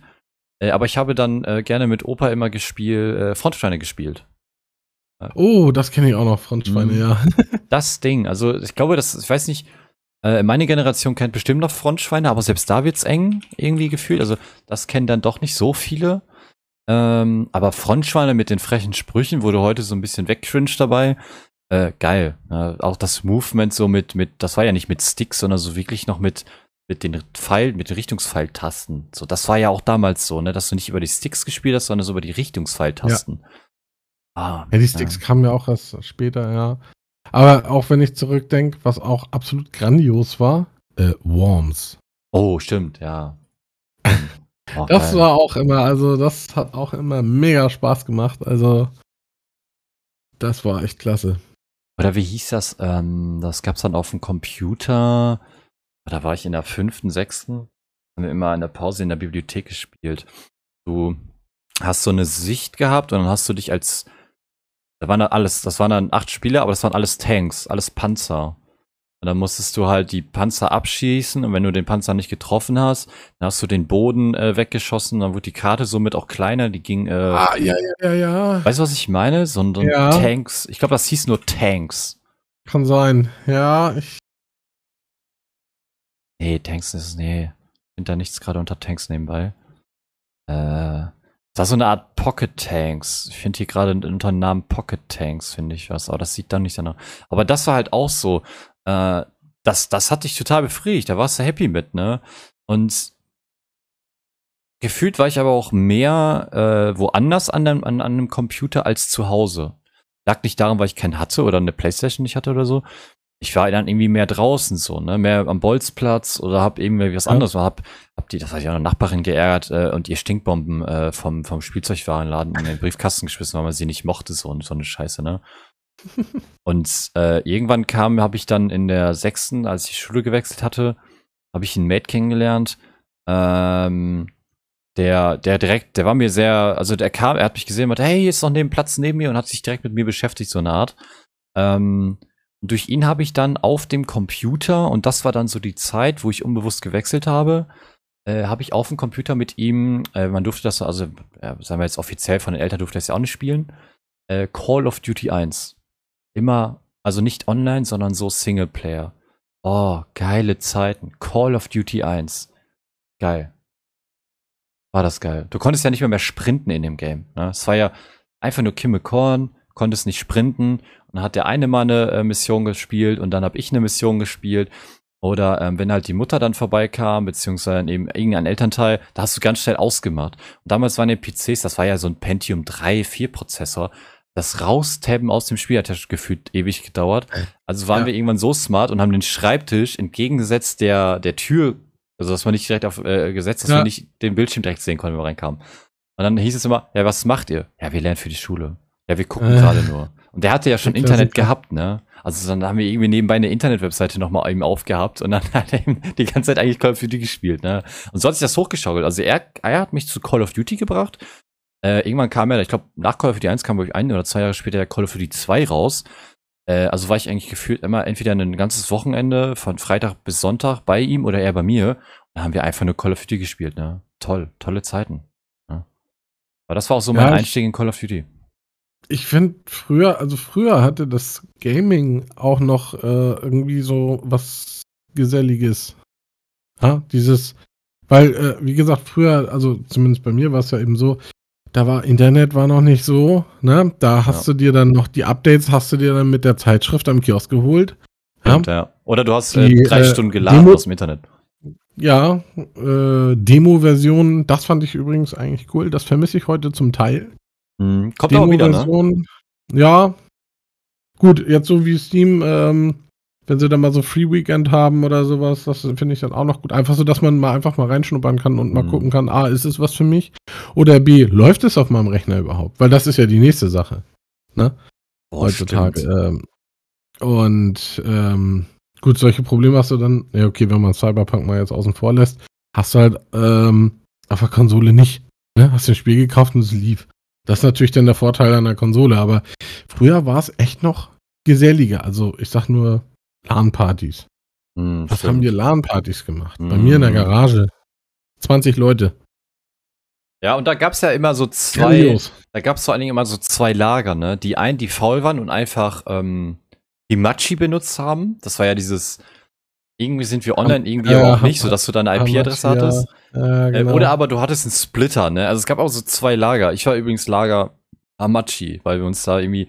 A: Äh, aber ich habe dann äh, gerne mit Opa immer gespielt, äh, Frontschweine gespielt.
B: Oh, das kenne ich auch noch, Frontschweine, mhm. ja.
A: das Ding, also ich glaube, das, ich weiß nicht, äh, meine Generation kennt bestimmt noch Frontschweine, aber selbst da wird's eng irgendwie gefühlt. Also das kennen dann doch nicht so viele. Ähm, aber Frontschweine mit den frechen Sprüchen wurde heute so ein bisschen wegcringe dabei. Äh, geil. Ja, auch das Movement so mit, mit, das war ja nicht mit Sticks, sondern so wirklich noch mit, mit den Pfeil, mit den Richtungspfeiltasten. So, das war ja auch damals so, ne, dass du nicht über die Sticks gespielt hast, sondern so über die Richtungspfeiltasten.
B: Ja. Ah, ja, die Sticks ja. kamen ja auch erst später, ja. Aber auch wenn ich zurückdenke, was auch absolut grandios war, äh, Worms.
A: Oh, stimmt, ja.
B: Auch das geil. war auch immer, also das hat auch immer mega Spaß gemacht. Also das war echt klasse.
A: Oder wie hieß das? Ähm, das gab's dann auf dem Computer. Da war ich in der fünften, sechsten. Haben wir immer in der Pause in der Bibliothek gespielt. Du hast so eine Sicht gehabt und dann hast du dich als da waren dann alles, das waren dann acht Spieler, aber das waren alles Tanks, alles Panzer. Und dann musstest du halt die Panzer abschießen und wenn du den Panzer nicht getroffen hast, dann hast du den Boden äh, weggeschossen, dann wurde die Karte somit auch kleiner, die ging. Äh,
B: ah, ja, ja, ja, ja.
A: Weißt du, was ich meine? So, so ja. Tanks. Ich glaube, das hieß nur Tanks.
B: Kann sein. Ja, ich.
A: Nee, Tanks ist. Nee. Ich finde da nichts gerade unter Tanks nebenbei. Äh. Das war so eine Art Pocket Tanks. Ich finde hier gerade unter dem Namen Pocket Tanks, finde ich was. Aber das sieht dann nicht danach. Aber das war halt auch so. Äh, das, das hat dich total befriedigt. Da warst du happy mit, ne? Und gefühlt war ich aber auch mehr äh, woanders an, dem, an, an einem Computer als zu Hause. Lag nicht daran, weil ich keinen hatte oder eine Playstation nicht hatte oder so, ich war dann irgendwie mehr draußen so, ne, mehr am Bolzplatz oder hab irgendwie was anderes, ja. hab, hab die, das hat ja eine Nachbarin geärgert äh, und ihr Stinkbomben äh, vom, vom Spielzeugwarenladen in den Briefkasten geschmissen, weil man sie nicht mochte, so, so eine Scheiße, ne. Und äh, irgendwann kam, habe ich dann in der sechsten, als ich die Schule gewechselt hatte, habe ich einen Mate kennengelernt, ähm, der, der direkt, der war mir sehr, also der kam, er hat mich gesehen und meinte, hey, hier ist noch neben Platz neben mir und hat sich direkt mit mir beschäftigt, so eine Art. Ähm, und durch ihn habe ich dann auf dem Computer, und das war dann so die Zeit, wo ich unbewusst gewechselt habe, äh, habe ich auf dem Computer mit ihm, äh, man durfte das, also äh, sagen wir jetzt offiziell von den Eltern durfte das ja auch nicht spielen, äh, Call of Duty 1. Immer, also nicht online, sondern so Singleplayer. Oh, geile Zeiten. Call of Duty 1. Geil. War das geil. Du konntest ja nicht mehr mehr sprinten in dem Game. Ne? Es war ja einfach nur Kimme Korn, konntest nicht sprinten dann hat der eine mal eine äh, Mission gespielt und dann habe ich eine Mission gespielt. Oder ähm, wenn halt die Mutter dann vorbeikam, beziehungsweise eben irgendein Elternteil, da hast du ganz schnell ausgemacht. Und damals waren die PCs, das war ja so ein Pentium 3, 4 Prozessor. Das Raustaben aus dem Spiel hat ja gefühlt ewig gedauert. Also waren ja. wir irgendwann so smart und haben den Schreibtisch entgegengesetzt der, der Tür, also dass man nicht direkt auf äh, gesetzt, dass ja. wir nicht den Bildschirm direkt sehen konnten, wenn wir reinkamen. Und dann hieß es immer, ja, was macht ihr? Ja, wir lernen für die Schule. Ja, wir gucken äh. gerade nur. Und der hatte ja schon Internet gehabt, ne? Also dann haben wir irgendwie nebenbei eine Internet-Webseite nochmal eben aufgehabt und dann hat er eben die ganze Zeit eigentlich Call of Duty gespielt, ne? Und so hat sich das hochgeschaukelt. Also er, er hat mich zu Call of Duty gebracht. Äh, irgendwann kam er, ich glaube, nach Call of Duty 1 kam wirklich ein oder zwei Jahre später Call of Duty 2 raus. Äh, also war ich eigentlich gefühlt immer entweder ein ganzes Wochenende von Freitag bis Sonntag bei ihm oder er bei mir. Da haben wir einfach nur Call of Duty gespielt, ne? Toll, tolle Zeiten. Ne? Aber das war auch so mein ja, Einstieg in Call of Duty
B: ich finde früher, also früher hatte das Gaming auch noch äh, irgendwie so was Geselliges. Ja, dieses, weil, äh, wie gesagt, früher, also zumindest bei mir war es ja eben so, da war Internet war noch nicht so, ne? Da hast ja. du dir dann noch die Updates, hast du dir dann mit der Zeitschrift am Kiosk geholt.
A: Ja. ja. Oder du hast äh, die, drei äh, Stunden geladen Demo, aus dem Internet.
B: Ja, äh, Demo-Version, das fand ich übrigens eigentlich cool. Das vermisse ich heute zum Teil.
A: Mhm. Kommt auch wieder, ne?
B: Ja. Gut, jetzt so wie Steam, ähm, wenn sie dann mal so Free Weekend haben oder sowas, das finde ich dann auch noch gut. Einfach so, dass man mal einfach mal reinschnuppern kann und mal mhm. gucken kann, A, ist es was für mich? Oder B, läuft es auf meinem Rechner überhaupt? Weil das ist ja die nächste Sache. Ne? Oh, Heutzutage. Ähm, und ähm, gut, solche Probleme hast du dann, ja okay, wenn man Cyberpunk mal jetzt außen vor lässt, hast du halt ähm, auf der Konsole nicht. Ne? Hast du ein Spiel gekauft und es lief. Das ist natürlich dann der Vorteil an der Konsole, aber früher war es echt noch geselliger. Also ich sag nur LAN-Partys. Hm, Was stimmt. haben wir LAN-Partys gemacht? Hm. Bei mir in der hm. Garage. 20 Leute.
A: Ja, und da gab's ja immer so zwei, Grandios. da gab's vor allen Dingen immer so zwei Lager, ne? Die einen, die faul waren und einfach ähm, die Machi benutzt haben. Das war ja dieses, irgendwie sind wir online, irgendwie ja, aber auch nicht, so dass du deine IP-Adresse hattest. Ja, äh, genau. oder aber du hattest einen Splitter, ne? Also es gab auch so zwei Lager. Ich war übrigens Lager Amachi, weil wir uns da irgendwie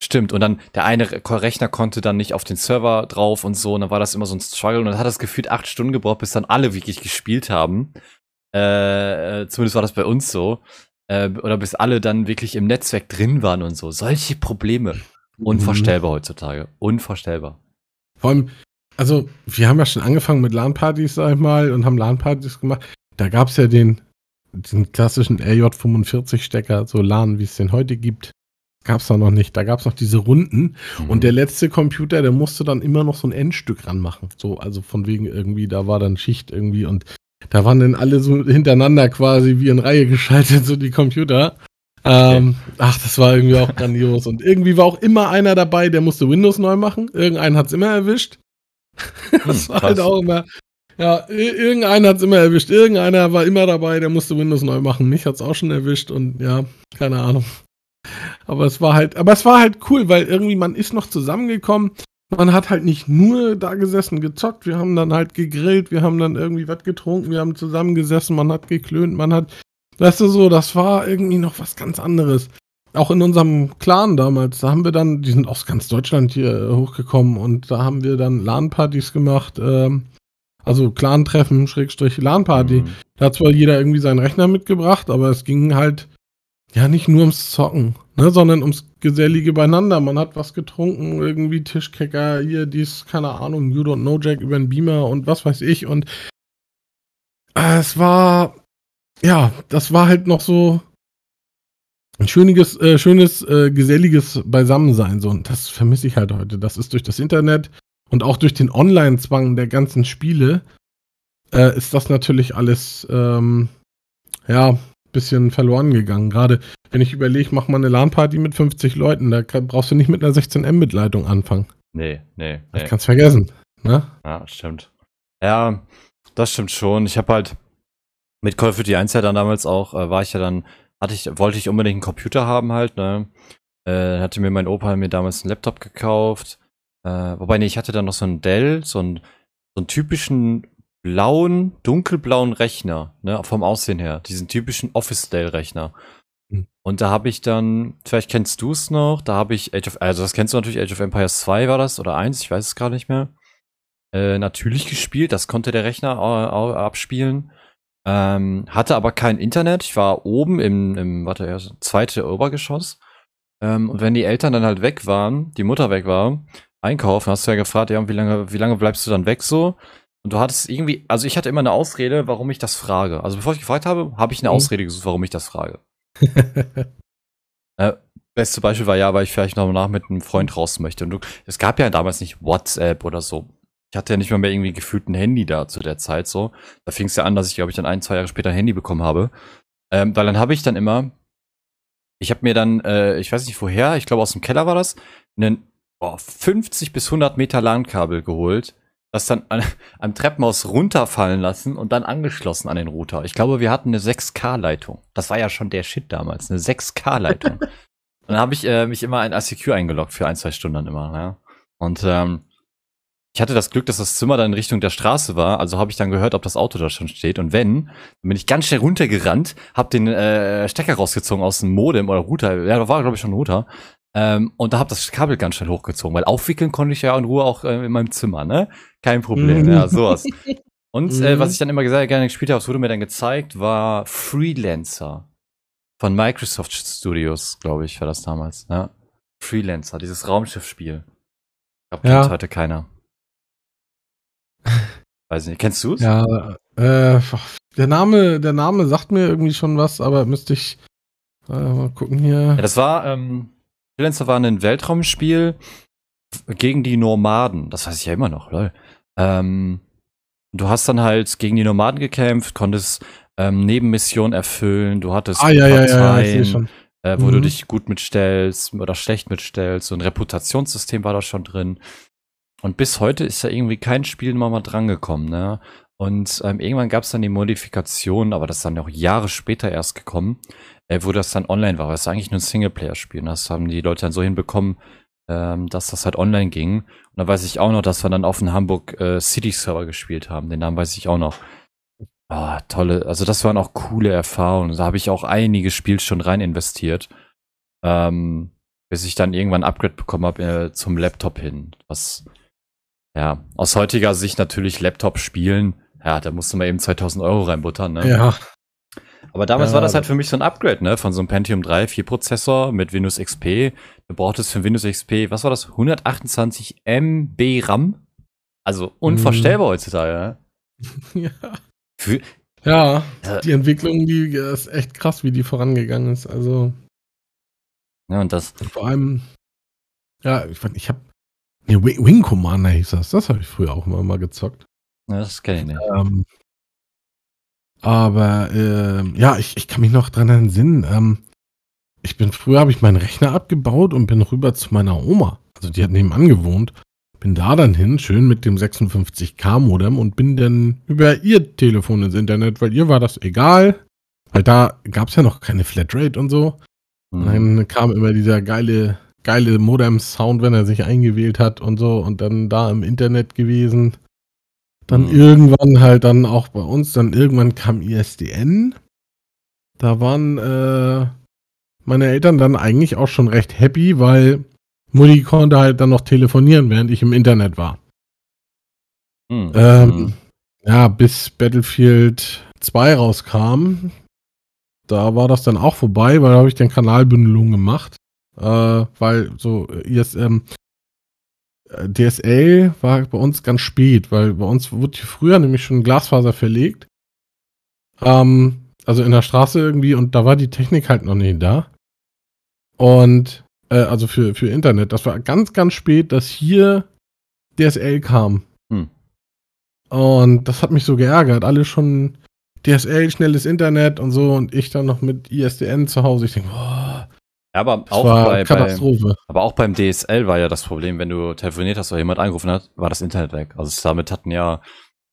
A: Stimmt, und dann der eine Rechner konnte dann nicht auf den Server drauf und so, und dann war das immer so ein Struggle und dann hat das gefühlt acht Stunden gebraucht, bis dann alle wirklich gespielt haben. Äh, äh, zumindest war das bei uns so. Äh, oder bis alle dann wirklich im Netzwerk drin waren und so. Solche Probleme. Unvorstellbar mhm. heutzutage. Unvorstellbar.
B: Vor allem, also, wir haben ja schon angefangen mit LAN-Partys, sag ich mal, und haben LAN-Partys gemacht. Da gab es ja den, diesen klassischen RJ45-Stecker, so LAN, wie es den heute gibt gab es da noch nicht. Da gab es noch diese Runden. Mhm. Und der letzte Computer, der musste dann immer noch so ein Endstück ranmachen. So, also von wegen irgendwie, da war dann Schicht irgendwie und da waren dann alle so hintereinander quasi wie in Reihe geschaltet, so die Computer. Ähm, ach, das war irgendwie auch grandios. Und irgendwie war auch immer einer dabei, der musste Windows neu machen. Irgendeinen hat es immer erwischt. das hm, war halt auch immer. Ja, irgendeiner hat es immer erwischt. Irgendeiner war immer dabei, der musste Windows neu machen. Mich hat es auch schon erwischt und ja, keine Ahnung. Aber es war halt, aber es war halt cool, weil irgendwie man ist noch zusammengekommen. Man hat halt nicht nur da gesessen, gezockt, wir haben dann halt gegrillt, wir haben dann irgendwie was getrunken, wir haben zusammengesessen, man hat geklönt, man hat, weißt du so, das war irgendwie noch was ganz anderes. Auch in unserem Clan damals, da haben wir dann, die sind aus ganz Deutschland hier hochgekommen und da haben wir dann LAN-Partys gemacht, ähm, also Clan-Treffen, Schrägstrich LAN-Party. Mhm. Da hat zwar jeder irgendwie seinen Rechner mitgebracht, aber es ging halt ja, nicht nur ums Zocken, ne, sondern ums gesellige Beieinander. Man hat was getrunken, irgendwie Tischkecker, hier dies, keine Ahnung, You Don't Know Jack über den Beamer und was weiß ich. Und äh, es war, ja, das war halt noch so ein schönes, äh, schönes äh, geselliges Beisammensein. So. Und das vermisse ich halt heute. Das ist durch das Internet und auch durch den Online-Zwang der ganzen Spiele äh, ist das natürlich alles, ähm, ja, bisschen verloren gegangen. Gerade wenn ich überlege, mach mal eine LAN-Party mit 50 Leuten, da kann, brauchst du nicht mit einer 16 Mbit-Leitung anfangen.
A: Nee, nee. nee.
B: Das kannst vergessen. Ne?
A: Ja, stimmt. Ja, das stimmt schon. Ich habe halt mit Call of Duty 1 ja dann damals auch, äh, war ich ja dann, hatte ich, wollte ich unbedingt einen Computer haben halt, ne? Äh, hatte mir mein Opa mir damals einen Laptop gekauft. Äh, wobei, nee, ich hatte dann noch so einen Dell, so einen, so einen typischen blauen, dunkelblauen Rechner, ne, vom Aussehen her. Diesen typischen Office-Dell-Rechner. Mhm. Und da habe ich dann, vielleicht kennst du es noch, da habe ich Age of, also das kennst du natürlich, Age of Empires 2 war das oder 1, ich weiß es gerade nicht mehr. Äh, natürlich gespielt, das konnte der Rechner äh, abspielen. Ähm, hatte aber kein Internet. Ich war oben im, im warte, zweite Obergeschoss. Ähm, und wenn die Eltern dann halt weg waren, die Mutter weg war, einkaufen, hast du ja gefragt, ja, wie lange, wie lange bleibst du dann weg so? Und du hattest irgendwie, also ich hatte immer eine Ausrede, warum ich das frage. Also bevor ich gefragt habe, habe ich eine mhm. Ausrede gesucht, warum ich das frage. äh, beste Beispiel war ja, weil ich vielleicht noch nach mit einem Freund raus möchte. Und du, es gab ja damals nicht WhatsApp oder so. Ich hatte ja nicht mal mehr irgendwie gefühlt ein Handy da zu der Zeit so. Da fing es ja an, dass ich, glaube ich, dann ein, zwei Jahre später ein Handy bekommen habe. Ähm, weil dann habe ich dann immer, ich habe mir dann, äh, ich weiß nicht woher, ich glaube aus dem Keller war das, einen oh, 50 bis 100 Meter LAN-Kabel geholt das dann an, am Treppenhaus runterfallen lassen und dann angeschlossen an den Router. Ich glaube, wir hatten eine 6K-Leitung. Das war ja schon der Shit damals, eine 6K-Leitung. dann habe ich äh, mich immer in ICQ eingeloggt für ein, zwei Stunden immer. Ja. Und ähm, ich hatte das Glück, dass das Zimmer dann in Richtung der Straße war, also habe ich dann gehört, ob das Auto da schon steht. Und wenn, dann bin ich ganz schnell runtergerannt, habe den äh, Stecker rausgezogen aus dem Modem oder Router, ja, da war glaube ich schon ein Router, ähm, und da habe das Kabel ganz schnell hochgezogen, weil aufwickeln konnte ich ja in Ruhe auch äh, in meinem Zimmer, ne? Kein Problem, mhm. ja, sowas. Und äh, mhm. was ich dann immer gesagt, gerne gespielt habe, es wurde mir dann gezeigt, war Freelancer von Microsoft Studios, glaube ich, war das damals. Ja? Freelancer, dieses Raumschiffspiel. Ich glaube, ja. heute keiner. Weiß nicht, kennst du es?
B: Ja, äh, der Name, der Name sagt mir irgendwie schon was, aber müsste ich äh, mal gucken hier.
A: Ja, das war ähm, Freelancer war ein Weltraumspiel gegen die Nomaden. Das weiß ich ja immer noch, lol. Ähm, du hast dann halt gegen die Nomaden gekämpft, konntest ähm, Nebenmissionen erfüllen, du hattest
B: ah, ja, Parteien,
A: ja, ja, äh, wo mhm. du dich gut mitstellst oder schlecht mitstellst. So ein Reputationssystem war da schon drin. Und bis heute ist ja irgendwie kein Spiel mal, mal drangekommen, ne? Und ähm, irgendwann gab es dann die Modifikation, aber das ist dann auch Jahre später erst gekommen, äh, wo das dann online war. weil es eigentlich nur ein Singleplayer-Spiel. Das haben die Leute dann so hinbekommen, ähm, dass das halt online ging. Und da weiß ich auch noch, dass wir dann auf dem Hamburg äh, City-Server gespielt haben. Den Namen weiß ich auch noch. Ah, tolle, also das waren auch coole Erfahrungen. Da habe ich auch einige Spielstunden rein investiert. Ähm, bis ich dann irgendwann ein Upgrade bekommen habe äh, zum Laptop hin. Was, ja, aus heutiger Sicht natürlich Laptop spielen, ja, da musste man eben 2000 Euro reinbuttern, ne?
B: Ja.
A: Aber damals
B: Ja,
A: war das halt für mich so ein Upgrade, ne? Von so einem Pentium 3, 4 Prozessor mit Windows XP. Du brauchtest für Windows XP, was war das? 128 MB RAM? Also unvorstellbar heutzutage, ne?
B: Ja.
A: Für,
B: Ja,
A: Ja.
B: die Entwicklung, die äh, ist echt krass, wie die vorangegangen ist. Also
A: ja, und das,
B: vor allem, ja, ich, fand- ich habe, nee, Wing, Wing Commander hieß das. Das habe ich früher auch immer mal gezockt.
A: ja, das kenne ich nicht.
B: Ähm, aber ähm, ja, ich, ich kann mich noch dran entsinnen. Ähm, ich bin früher habe ich meinen Rechner abgebaut und bin rüber zu meiner Oma. Also die hat nebenan gewohnt. Bin da dann hin, schön mit dem 56k Modem und bin dann über ihr Telefon ins Internet, weil ihr war das egal. Weil da gab es ja noch keine Flatrate und so. Und
A: Hm.
B: dann kam immer dieser geile, geile Modem-Sound, wenn er sich eingewählt hat und so und dann da im Internet gewesen. Dann
A: Mhm.
B: irgendwann halt dann auch bei uns, dann irgendwann kam ISDN. Da waren äh, meine Eltern dann eigentlich auch schon recht happy, weil Mutti konnte halt dann noch telefonieren, während ich im Internet war.
A: Hm.
B: Ähm,
A: Hm.
B: Ja, bis Battlefield 2 rauskam, da war das dann auch vorbei, weil da habe ich dann Kanalbündelung gemacht. Äh, weil so IS, ähm, äh, DSL war bei uns ganz spät, weil bei uns wurde hier früher nämlich schon Glasfaser verlegt. Ähm, also in der Straße irgendwie und da war die Technik halt noch nicht da. Und äh, also für, für Internet. Das war ganz, ganz spät, dass hier DSL kam.
A: Hm.
B: Und das hat mich so geärgert. Alle schon DSL, schnelles Internet und so und ich dann noch mit ISDN zu Hause. Ich denke, boah,
A: Ja, aber auch, bei, bei,
B: Katastrophe.
A: aber auch beim DSL war ja das Problem, wenn du telefoniert hast oder jemand angerufen hat, war das Internet weg. Also damit hatten ja,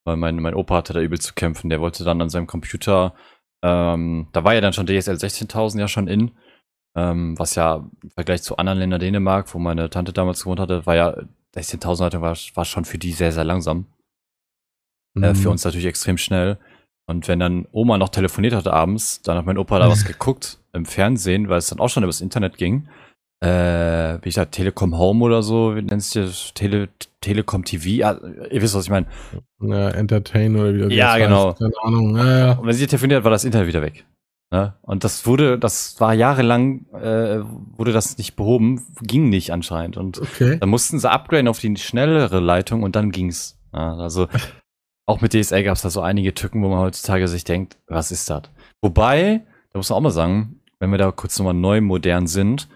A: weil mein, mein Opa hatte da übel zu kämpfen, der wollte dann an seinem Computer, ähm, da war ja dann schon DSL 16.000 ja schon in, ähm, was ja im Vergleich zu anderen Ländern Dänemark, wo meine Tante damals gewohnt hatte, war ja 16.000 hatte, war, war schon für die sehr, sehr langsam. Äh,
B: Mhm.
A: für uns natürlich extrem schnell. Und wenn dann Oma noch telefoniert hatte abends, dann hat mein Opa da was geguckt im Fernsehen, weil es dann auch schon übers Internet ging. Äh, wie ich sag, Telekom Home oder so, wie nennst du das? Tele, Telekom TV? Ja, ihr wisst, was ich meine.
B: Ja, Entertain oder wie
A: Ja,
B: heißt.
A: genau.
B: Keine Ahnung. Ja, ja.
A: Und wenn sie telefoniert hat, war das Internet wieder weg. Ne? Und das wurde, das war jahrelang, äh, wurde das nicht behoben, ging nicht anscheinend. Und
B: Okay.
A: dann mussten sie upgraden auf die schnellere Leitung und dann ging's. Ja, also auch mit DSL gab es da so einige Tücken, wo man heutzutage sich denkt, was ist das? Wobei, da muss man auch mal sagen, wenn wir da kurz nochmal neu modern sind,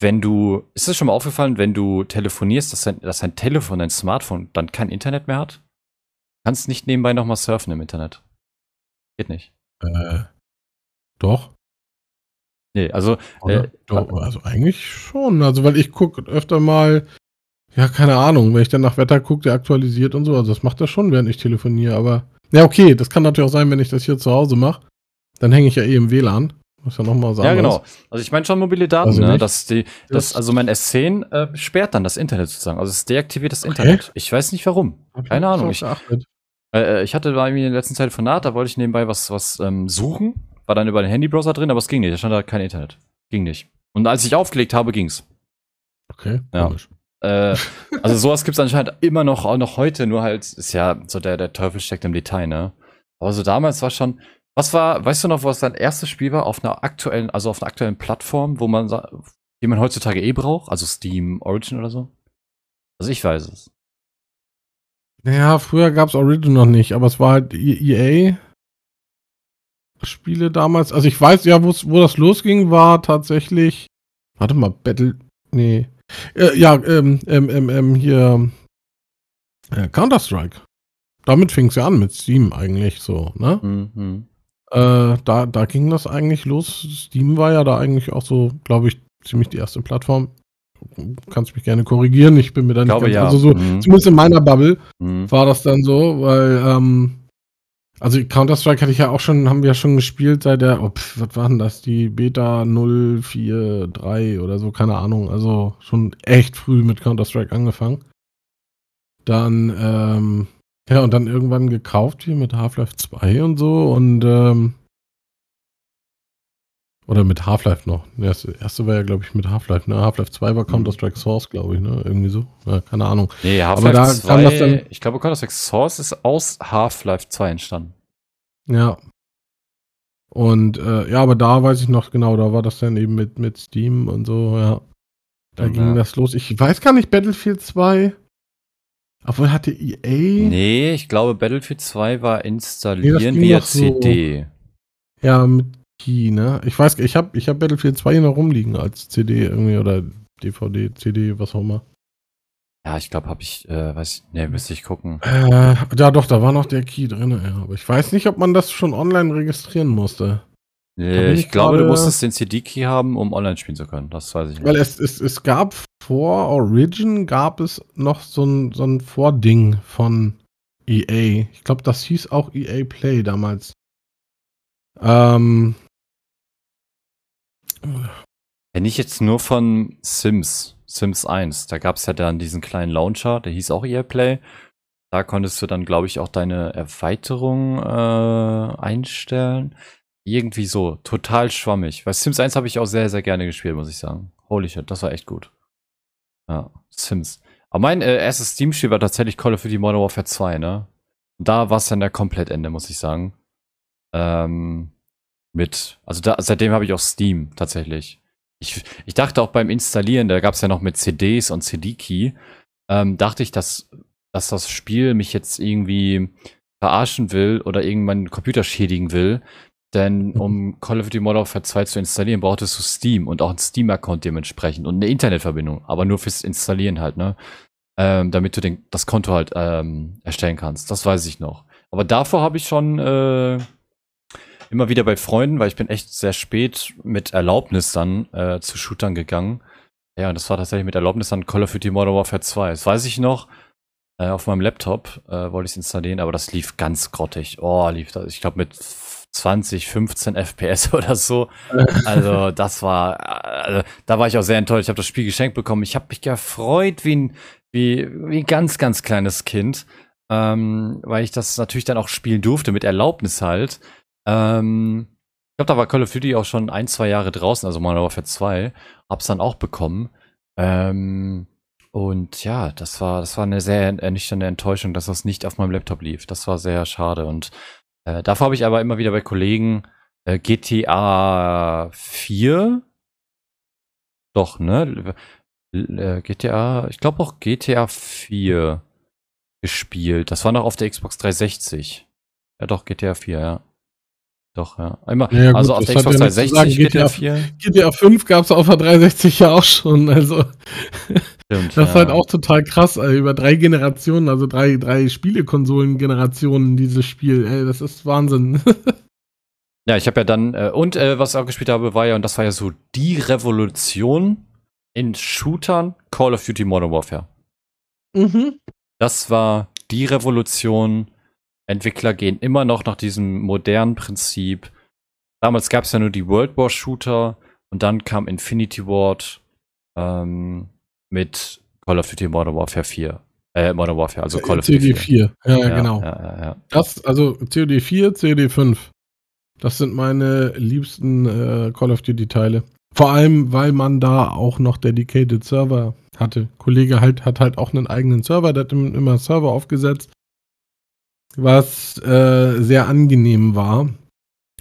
A: wenn du, ist es schon mal aufgefallen, wenn du telefonierst, dass dein, dass dein Telefon, dein Smartphone dann kein Internet mehr hat? Kannst nicht nebenbei nochmal surfen im Internet. Geht nicht.
B: Äh, doch.
A: Nee, also? Äh,
B: doch. Also eigentlich schon. Also weil ich gucke öfter mal, ja, keine Ahnung, wenn ich dann nach Wetter gucke, der aktualisiert und so. Also das macht er schon, während ich telefoniere. Aber ja, okay, das kann natürlich auch sein, wenn ich das hier zu Hause mache. Dann hänge ich ja eh im WLAN. Muss ja nochmal sagen.
A: ja, genau. Also ich meine schon mobile Daten,
B: Also
A: ne? Dass die, das, also mein S10 äh, sperrt dann das Internet sozusagen. Also es deaktiviert das
B: Okay.
A: Internet. Ich weiß nicht warum. Keine Ahnung. Ich,
B: Ich,
A: äh, ich hatte da irgendwie in der letzten Zeit von Naht, da wollte ich nebenbei was, was ähm, suchen. War dann über den Handybrowser drin, aber es ging nicht. Da stand da kein Internet. Ging nicht. Und als ich aufgelegt habe, ging's.
B: okay,
A: Ja.
B: komisch.
A: Äh, also sowas gibt's anscheinend immer noch, auch noch heute, nur halt, ist ja so der, der Teufel steckt im Detail, ne? Aber so damals war schon, was war, weißt du noch, was dein erstes Spiel war auf einer aktuellen, also auf einer aktuellen Plattform, wo man, die man heutzutage eh braucht, also Steam, Origin oder so? Also ich weiß es.
B: Naja, früher gab es Origin noch nicht, aber es war halt EA. Spiele damals. Also ich weiß ja, wo das losging, war tatsächlich. Warte mal, Battle. Nee. Äh, ja, ähm, ähm, ähm, ähm, hier. Äh, Counter-Strike. Damit fing es ja an mit Steam eigentlich so, ne?
A: Mhm.
B: Äh, da, da ging das eigentlich los. Steam war ja da eigentlich auch so, glaube ich, ziemlich die erste Plattform. Kannst mich gerne korrigieren, ich bin mir da
A: Ich
B: nicht
A: glaube
B: ganz,
A: ja.
B: also so,
A: Mhm.
B: zumindest in meiner Bubble
A: Mhm.
B: war das dann so, weil, ähm, also Counter-Strike hatte ich ja auch schon, haben wir ja schon gespielt seit der, oh, pf, was war denn das, die Beta 043 oder so, keine Ahnung, also schon echt früh mit Counter-Strike angefangen. Dann, ähm, ja, und dann irgendwann gekauft hier mit Half-Life 2 und so und, ähm, Oder mit Half-Life noch. Das erste war ja, glaube ich, mit Half-Life. Ne? Half-Life 2 war Counter-Strike Source, glaube ich, ne? Irgendwie so. Ja, keine Ahnung.
A: Nee, Half-Life 2, ich glaube, Counter-Strike Source ist aus Half-Life 2 entstanden.
B: Ja. Und äh, ja, aber da weiß ich noch genau, da war das dann eben mit, mit Steam und so, ja. Da ja. ging das los. Ich weiß gar nicht, Battlefield 2. Obwohl hatte EA.
A: Nee, ich glaube, Battlefield 2 war installieren nee, via CD.
B: So, ja, mit Key, ne? Ich weiß, ich habe ich hab Battlefield 2 hier noch rumliegen als CD irgendwie oder DVD, CD, was auch immer.
A: Ja, ich glaube, habe ich, äh, weiß ich, nee, müsste ich gucken.
B: Äh, ja, doch, da war noch der Key drin, ja. Aber ich weiß nicht, ob man das schon online registrieren musste.
A: Nee, ich, ich glaube, du musstest den CD-Key haben, um online spielen zu können. Das weiß ich nicht.
B: Weil es, es, es gab vor Origin gab es noch so ein, so ein Vording von EA. Ich glaube, das hieß auch EA Play damals. Ähm,
A: Kenne ich jetzt nur von Sims, Sims 1. Da gab es ja dann diesen kleinen Launcher, der hieß auch EA Play. Da konntest du dann, glaube ich, auch deine Erweiterung äh, einstellen. Irgendwie so, total schwammig. Weil Sims 1 habe ich auch sehr, sehr gerne gespielt, muss ich sagen. Holy shit, das war echt gut. Ja, Sims. Aber mein äh, erstes Steam-Spiel war tatsächlich Call of Duty Modern Warfare 2, ne? Und da war es dann der Komplettende, muss ich sagen. Ähm, mit, also da, seitdem habe ich auch Steam tatsächlich. Ich, ich dachte auch beim Installieren, da gab es ja noch mit CDs und CD-Key, ähm, dachte ich, dass, dass das Spiel mich jetzt irgendwie verarschen will oder irgendwann Computer schädigen will. Denn mhm. um Call of Duty Modern Warfare 2 zu installieren, brauchtest du Steam und auch einen Steam-Account dementsprechend und eine Internetverbindung, aber nur fürs Installieren halt, ne? Ähm, damit du den, das Konto halt ähm, erstellen kannst. Das weiß ich noch. Aber davor habe ich schon äh, immer wieder bei Freunden, weil ich bin echt sehr spät mit Erlaubnis dann äh, zu Shootern gegangen. Ja, und das war tatsächlich mit Erlaubnis dann Call of Duty Modern Warfare 2. Das weiß ich noch. Äh, auf meinem Laptop äh, wollte ich es installieren, aber das lief ganz grottig. Oh, lief das. Ich glaube mit 20, 15 FPS oder so. Also das war, also, da war ich auch sehr enttäuscht. Ich habe das Spiel geschenkt bekommen. Ich habe mich gefreut wie ein, wie, wie ein ganz, ganz kleines Kind, ähm, weil ich das natürlich dann auch spielen durfte mit Erlaubnis halt. Ähm, ich glaube, da war Call of Duty auch schon ein, zwei Jahre draußen, also Modern Warfare 2. Hab's dann auch bekommen. Ähm, und ja, das war, das war eine sehr ernüchternde Enttäuschung, dass das nicht auf meinem Laptop lief. Das war sehr schade. Und äh, dafür habe ich aber immer wieder bei Kollegen äh, GTA 4. Doch, ne? Äh, GTA, ich glaube auch GTA 4 gespielt. Das war noch auf der Xbox 360. Ja, doch, GTA 4, ja. Doch, ja. Einmal, ja, gut, also auf der Xbox 360 sagen, GTA, GTA 4.
B: GTA 5 gab es auf der 360 ja auch schon, also. Stimmt, das ist halt auch total krass, also über drei Generationen, also drei, drei Spielekonsolen-Generationen, dieses Spiel, ey, das ist Wahnsinn.
A: ja, ich habe ja dann, äh, und äh, was ich auch gespielt habe, war ja, und das war ja so die Revolution in Shootern Call of Duty Modern Warfare. Mhm. Das war die Revolution Entwickler gehen immer noch nach diesem modernen Prinzip. Damals gab es ja nur die World War Shooter und dann kam Infinity Ward ähm, mit Call of Duty Modern Warfare 4. Äh, Modern Warfare, also Call of
B: Duty 4. Ja, ja, genau. Ja, ja, das, also COD 4, COD 5. Das sind meine liebsten äh, Call of Duty Teile. Vor allem, weil man da auch noch Dedicated Server hatte. Kollege halt, hat halt auch einen eigenen Server, der hat immer Server aufgesetzt was äh, sehr angenehm war.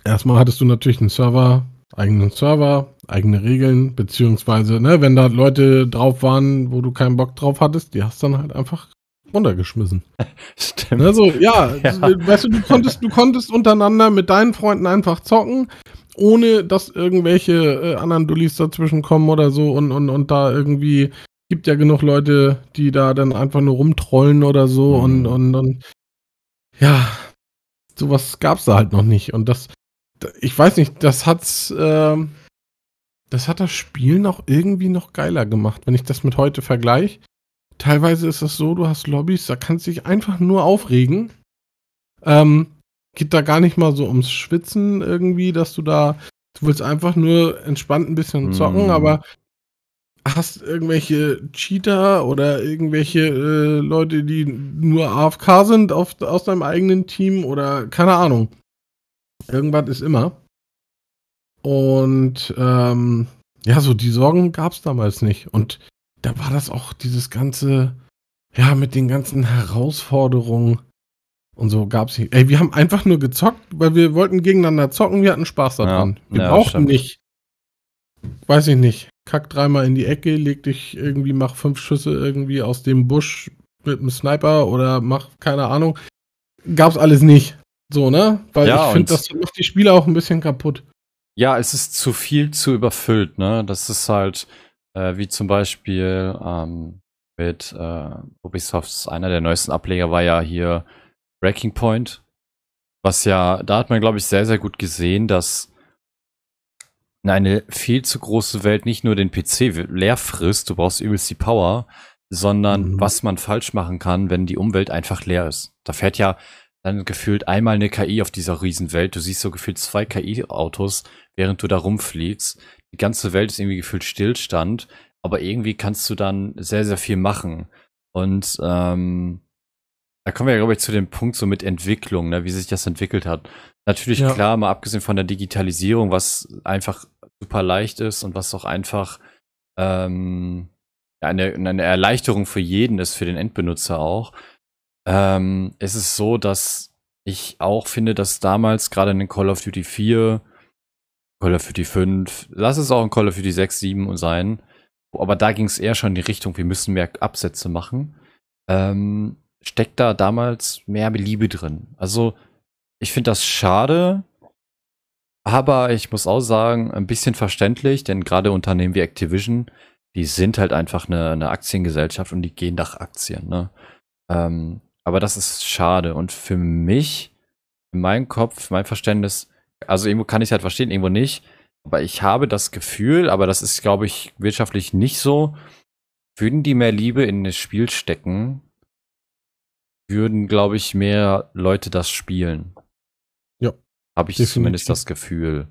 B: Erstmal hattest du natürlich einen Server, eigenen Server, eigene Regeln, beziehungsweise, ne, wenn da Leute drauf waren, wo du keinen Bock drauf hattest, die hast dann halt einfach runtergeschmissen. Stimmt. Also, ja, ja, weißt du, du konntest, du konntest untereinander mit deinen Freunden einfach zocken, ohne dass irgendwelche äh, anderen Dullis dazwischen kommen oder so und, und, und da irgendwie gibt ja genug Leute, die da dann einfach nur rumtrollen oder so mhm. und, und, und ja, sowas gab's da halt noch nicht. Und das, ich weiß nicht, das hat's, äh, das hat das Spiel noch irgendwie noch geiler gemacht, wenn ich das mit heute vergleiche. Teilweise ist es so, du hast Lobbys, da kannst du dich einfach nur aufregen. Ähm, geht da gar nicht mal so ums Schwitzen irgendwie, dass du da, du willst einfach nur entspannt ein bisschen zocken, mm. aber hast irgendwelche Cheater oder irgendwelche äh, Leute, die nur AFK sind auf, aus deinem eigenen Team oder keine Ahnung. Irgendwas ist immer. Und ähm, ja, so die Sorgen gab es damals nicht. Und da war das auch dieses ganze, ja, mit den ganzen Herausforderungen und so gab es nicht. Ey, wir haben einfach nur gezockt, weil wir wollten gegeneinander zocken, wir hatten Spaß daran. Ja, wir ja, brauchten stimmt. nicht, weiß ich nicht, kack dreimal in die Ecke, leg dich irgendwie, mach fünf Schüsse irgendwie aus dem Busch mit einem Sniper oder mach, keine Ahnung. Gab's alles nicht. So, ne? Weil ja, ich finde, das macht die Spiele auch ein bisschen kaputt.
A: Ja, es ist zu viel zu überfüllt, ne? Das ist halt, äh, wie zum Beispiel ähm, mit äh, Ubisofts, einer der neuesten Ableger war ja hier Breaking Point. Was ja, da hat man, glaube ich, sehr, sehr gut gesehen, dass eine viel zu große Welt nicht nur den PC leer frisst, du brauchst übelst die Power, sondern mhm. was man falsch machen kann, wenn die Umwelt einfach leer ist. Da fährt ja dann gefühlt einmal eine KI auf dieser Riesenwelt. Du siehst so gefühlt zwei KI-Autos, während du da rumfliegst. Die ganze Welt ist irgendwie gefühlt Stillstand, aber irgendwie kannst du dann sehr, sehr viel machen. Und ähm, da kommen wir ja, glaube ich, zu dem Punkt so mit Entwicklung, ne, wie sich das entwickelt hat. Natürlich ja. klar, mal abgesehen von der Digitalisierung, was einfach super leicht ist und was auch einfach ähm, eine, eine Erleichterung für jeden ist, für den Endbenutzer auch. Ähm, es ist so, dass ich auch finde, dass damals gerade in den Call of Duty 4, Call of Duty 5, lass es auch in Call of Duty 6, 7 sein, aber da ging es eher schon in die Richtung, wir müssen mehr Absätze machen. Ähm, steckt da damals mehr Liebe drin. Also, ich finde das schade, aber ich muss auch sagen, ein bisschen verständlich, denn gerade Unternehmen wie Activision, die sind halt einfach eine, eine Aktiengesellschaft und die gehen nach Aktien. Ne? Ähm, aber das ist schade. Und für mich, in meinem Kopf, mein Verständnis, also irgendwo kann ich es halt verstehen, irgendwo nicht. Aber ich habe das Gefühl, aber das ist, glaube ich, wirtschaftlich nicht so, würden die mehr Liebe in das Spiel stecken, würden, glaube ich, mehr Leute das spielen.
B: Ja.
A: Habe ich definitiv. zumindest das Gefühl.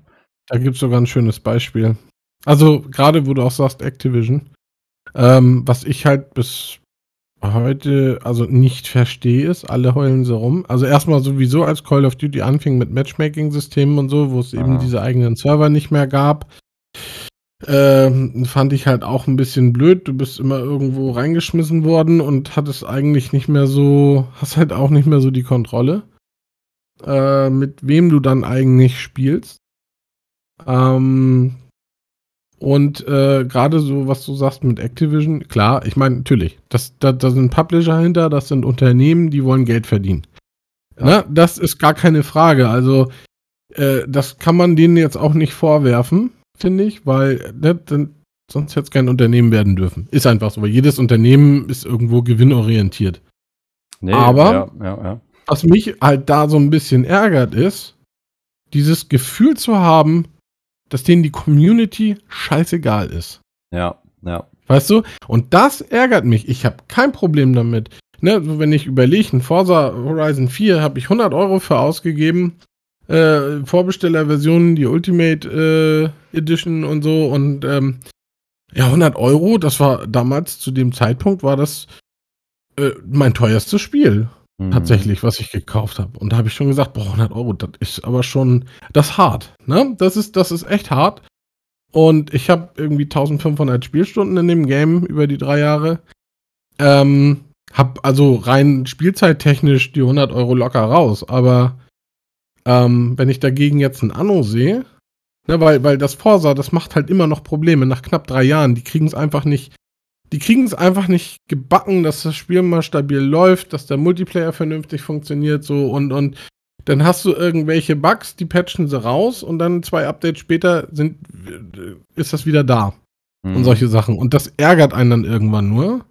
B: Da gibt es sogar ein schönes Beispiel. Also, gerade wo du auch sagst, Activision. Ähm, was ich halt bis heute also nicht verstehe, ist, alle heulen so rum. Also erstmal sowieso, als Call of Duty anfing mit Matchmaking-Systemen und so, wo es eben diese eigenen Server nicht mehr gab. Ähm, fand ich halt auch ein bisschen blöd. Du bist immer irgendwo reingeschmissen worden und hattest eigentlich nicht mehr so, hast halt auch nicht mehr so die Kontrolle, äh, mit wem du dann eigentlich spielst. Ähm, und äh, gerade so, was du sagst mit Activision, klar, ich meine, natürlich, das, da, da sind Publisher hinter, das sind Unternehmen, die wollen Geld verdienen. Ja. Na, das ist gar keine Frage. Also, äh, das kann man denen jetzt auch nicht vorwerfen finde ich, weil ne, dann, sonst hätte es kein Unternehmen werden dürfen. Ist einfach so, weil jedes Unternehmen ist irgendwo gewinnorientiert. Nee, Aber ja, ja, ja. was mich halt da so ein bisschen ärgert, ist, dieses Gefühl zu haben, dass denen die Community scheißegal ist.
A: Ja, ja.
B: Weißt du? Und das ärgert mich. Ich habe kein Problem damit. Ne, wenn ich überlege, ein Forza Horizon 4 habe ich 100 Euro für ausgegeben äh, Vorbestellerversionen, die Ultimate äh, Edition und so. Und ähm, ja, 100 Euro, das war damals zu dem Zeitpunkt, war das äh, mein teuerstes Spiel. Mhm. Tatsächlich, was ich gekauft habe. Und da habe ich schon gesagt, boah, 100 Euro, das ist aber schon, das hart. Ne? Das, ist, das ist echt hart. Und ich habe irgendwie 1500 Spielstunden in dem Game über die drei Jahre. Ähm, hab also rein spielzeittechnisch die 100 Euro locker raus. Aber ähm, wenn ich dagegen jetzt ein Anno sehe, ne, weil, weil das Forsa, das macht halt immer noch Probleme nach knapp drei Jahren. Die kriegen es einfach nicht, die kriegen es einfach nicht gebacken, dass das Spiel mal stabil läuft, dass der Multiplayer vernünftig funktioniert, so und, und dann hast du irgendwelche Bugs, die patchen sie raus und dann zwei Updates später sind, ist das wieder da. Mhm. Und solche Sachen. Und das ärgert einen dann irgendwann nur.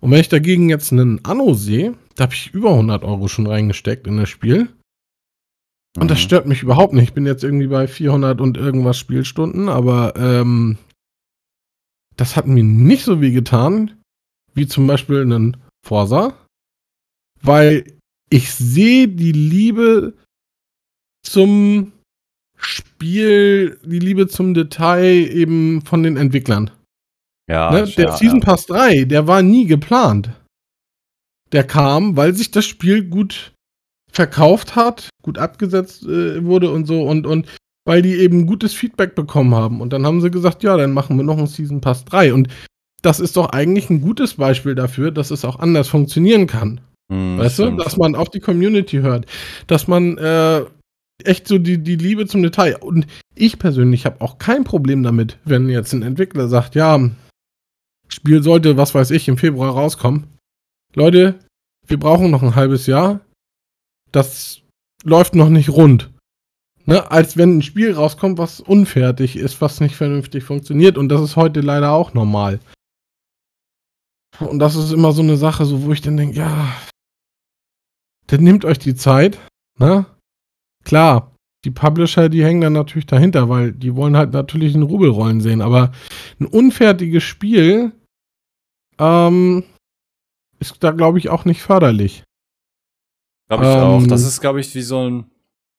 B: Und wenn ich dagegen jetzt einen Anno sehe, da habe ich über 100 Euro schon reingesteckt in das Spiel. Und das mhm. stört mich überhaupt nicht. Ich bin jetzt irgendwie bei 400 und irgendwas Spielstunden, aber ähm, das hat mir nicht so weh getan, wie zum Beispiel einen Forsa, weil ich sehe die Liebe zum Spiel, die Liebe zum Detail eben von den Entwicklern. Ja, ne? Der ja, Season Pass 3, der war nie geplant. Der kam, weil sich das Spiel gut verkauft hat, gut abgesetzt äh, wurde und so. Und, und weil die eben gutes Feedback bekommen haben. Und dann haben sie gesagt, ja, dann machen wir noch einen Season Pass 3. Und das ist doch eigentlich ein gutes Beispiel dafür, dass es auch anders funktionieren kann. Hm, weißt stimmt. du, dass man auf die Community hört, dass man äh, echt so die, die Liebe zum Detail. Und ich persönlich habe auch kein Problem damit, wenn jetzt ein Entwickler sagt, ja, Spiel sollte, was weiß ich, im Februar rauskommen. Leute, wir brauchen noch ein halbes Jahr. Das läuft noch nicht rund. Ne? Als wenn ein Spiel rauskommt, was unfertig ist, was nicht vernünftig funktioniert. Und das ist heute leider auch normal. Und das ist immer so eine Sache, so wo ich dann denke, ja, dann nehmt euch die Zeit. Ne? Klar, die Publisher, die hängen dann natürlich dahinter, weil die wollen halt natürlich einen Rubel rollen sehen. Aber ein unfertiges Spiel ähm, ist da, glaube ich, auch nicht förderlich.
A: Glaube ich ähm, auch. Das ist, glaube ich, wie so ein,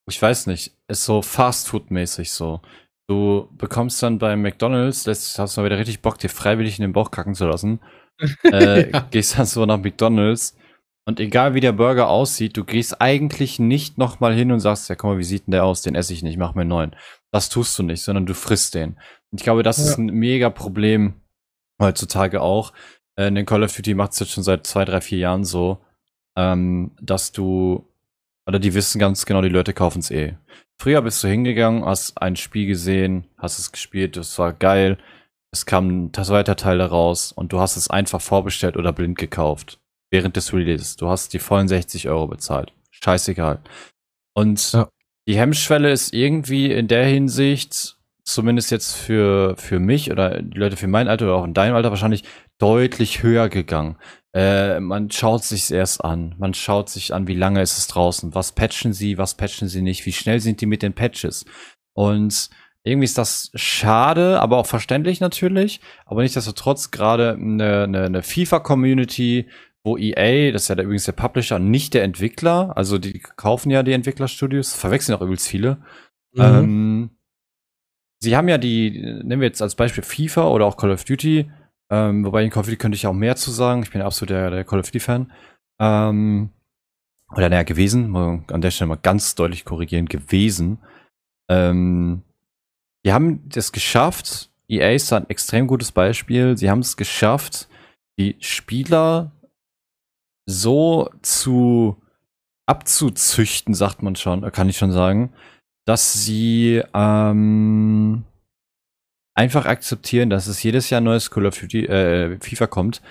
A: ich weiß nicht, ist so Fast-Food-mäßig so. Du bekommst dann bei McDonalds, das hast du mal wieder richtig Bock, dir freiwillig in den Bauch kacken zu lassen. äh, ja. Gehst dann so nach McDonalds und egal wie der Burger aussieht, du gehst eigentlich nicht nochmal hin und sagst, ja, guck mal, wie sieht denn der aus? Den esse ich nicht, mach mir einen neuen. Das tust du nicht, sondern du frisst den. Und ich glaube, das ja. ist ein mega Problem heutzutage auch. Äh, in den Call of Duty macht es jetzt schon seit zwei, drei, vier Jahren so, ähm, dass du, oder die wissen ganz genau, die Leute kaufen es eh. Früher bist du hingegangen, hast ein Spiel gesehen, hast es gespielt, das war geil, es kam ein zweiter Teil daraus und du hast es einfach vorbestellt oder blind gekauft. Während des Releases. Du hast die vollen 60 Euro bezahlt. Scheißegal. Und ja. die Hemmschwelle ist irgendwie in der Hinsicht, zumindest jetzt für, für mich oder die Leute für mein Alter oder auch in deinem Alter wahrscheinlich, deutlich höher gegangen. Äh, man schaut sich erst an. Man schaut sich an, wie lange ist es draußen. Was patchen sie, was patchen sie nicht. Wie schnell sind die mit den Patches. Und irgendwie ist das schade, aber auch verständlich natürlich. Aber nichtsdestotrotz gerade eine, eine, eine FIFA-Community, wo EA, das ist ja der, übrigens der Publisher, nicht der Entwickler, also die kaufen ja die Entwicklerstudios, verwechseln auch übelst viele. Mhm. Ähm, sie haben ja die, nehmen wir jetzt als Beispiel FIFA oder auch Call of Duty, ähm, wobei in Call of Duty könnte ich auch mehr zu sagen. Ich bin absolut der, der Call of Duty-Fan. Ähm, oder naja, gewesen. An der Stelle mal ganz deutlich korrigieren, gewesen. Ähm, die haben das geschafft. EA ist ein extrem gutes Beispiel. Sie haben es geschafft, die Spieler so zu abzuzüchten, sagt man schon, kann ich schon sagen, dass sie ähm, einfach akzeptieren, dass es jedes Jahr neues Call of Duty, äh, FIFA kommt,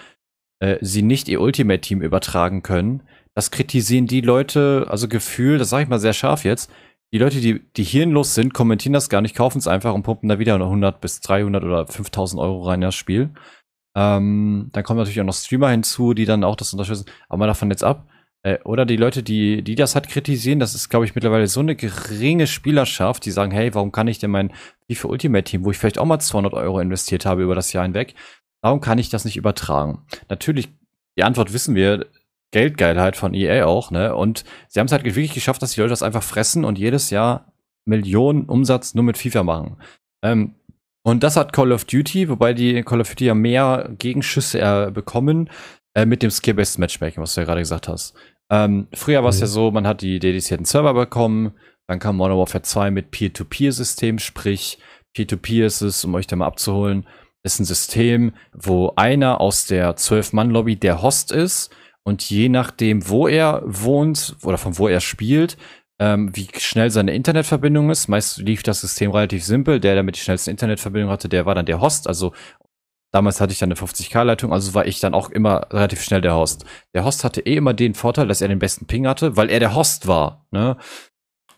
A: äh, sie nicht ihr Ultimate Team übertragen können. Das kritisieren die Leute, also Gefühl, das sage ich mal sehr scharf jetzt, die Leute, die, die hirnlos sind, kommentieren das gar nicht, kaufen es einfach und pumpen da wieder noch 100 bis 300 oder 5000 Euro rein in das Spiel. Ähm, dann kommen natürlich auch noch Streamer hinzu, die dann auch das unterstützen. Aber mal davon jetzt ab. Äh, oder die Leute, die, die das halt kritisieren, das ist, glaube ich, mittlerweile so eine geringe Spielerschaft, die sagen, hey, warum kann ich denn mein FIFA Ultimate Team, wo ich vielleicht auch mal 200 Euro investiert habe über das Jahr hinweg, warum kann ich das nicht übertragen? Natürlich, die Antwort wissen wir, Geldgeilheit von EA auch, ne? Und sie haben es halt wirklich geschafft, dass die Leute das einfach fressen und jedes Jahr Millionen Umsatz nur mit FIFA machen. Ähm, und das hat Call of Duty, wobei die Call of Duty ja mehr Gegenschüsse äh, bekommen äh, mit dem Skill-Based Matchmaking, was du ja gerade gesagt hast. Ähm, früher war es mhm. ja so, man hat die dedizierten Server bekommen, dann kam Modern Warfare 2 mit Peer-to-Peer-System, sprich Peer-to-Peer -Peer ist es, um euch da mal abzuholen, ist ein System, wo einer aus der 12-Mann-Lobby der Host ist und je nachdem, wo er wohnt oder von wo er spielt, ähm, wie schnell seine Internetverbindung ist. Meist lief das System relativ simpel. Der, der mit die schnellste Internetverbindung hatte, der war dann der Host. Also damals hatte ich dann eine 50k-Leitung, also war ich dann auch immer relativ schnell der Host. Der Host hatte eh immer den Vorteil, dass er den besten Ping hatte, weil er der Host war. Ne?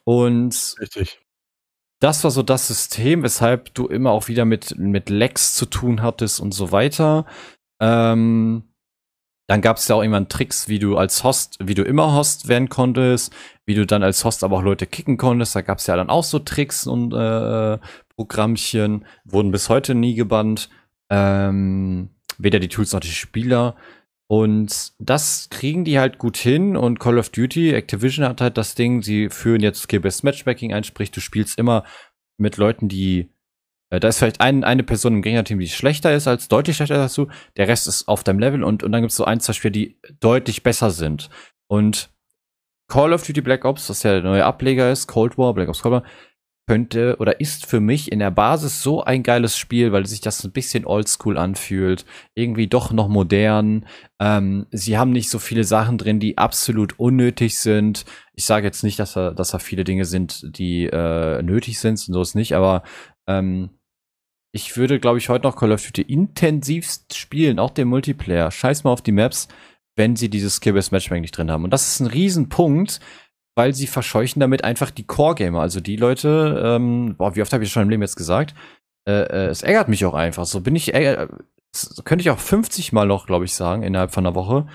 A: Und
B: Richtig.
A: das war so das System, weshalb du immer auch wieder mit, mit Lags zu tun hattest und so weiter. Ähm, dann gab es ja auch irgendwann Tricks, wie du als Host, wie du immer Host werden konntest, wie du dann als Host aber auch Leute kicken konntest. Da gab es ja dann auch so Tricks und äh, Programmchen, wurden bis heute nie gebannt. Ähm, weder die Tools noch die Spieler. Und das kriegen die halt gut hin und Call of Duty, Activision hat halt das Ding, sie führen jetzt Skill-Based Matchmaking ein, sprich, du spielst immer mit Leuten, die äh, da ist vielleicht ein, eine Person im Gegnerteam, die schlechter ist als, deutlich schlechter als du. Der Rest ist auf deinem Level und, und dann gibt es so ein, zwei Spieler, die deutlich besser sind. Und Call of Duty Black Ops, was ja der neue Ableger ist, Cold War, Black Ops Cold War, könnte oder ist für mich in der Basis so ein geiles Spiel, weil sich das ein bisschen oldschool anfühlt, irgendwie doch noch modern. Ähm, sie haben nicht so viele Sachen drin, die absolut unnötig sind. Ich sage jetzt nicht, dass da, dass da viele Dinge sind, die äh, nötig sind, so ist nicht, aber ähm, ich würde, glaube ich, heute noch Call of Duty intensivst spielen, auch den Multiplayer. Scheiß mal auf die Maps, wenn sie dieses Skill-Based Matchmaking nicht drin haben. Und das ist ein Riesenpunkt, weil sie verscheuchen damit einfach die Core-Gamer. Also die Leute, ähm, boah, wie oft habe ich das schon im Leben jetzt gesagt? Äh, äh, es ärgert mich auch einfach. So bin ich, äh, könnte ich auch 50 Mal noch, glaube ich, sagen, innerhalb von einer Woche.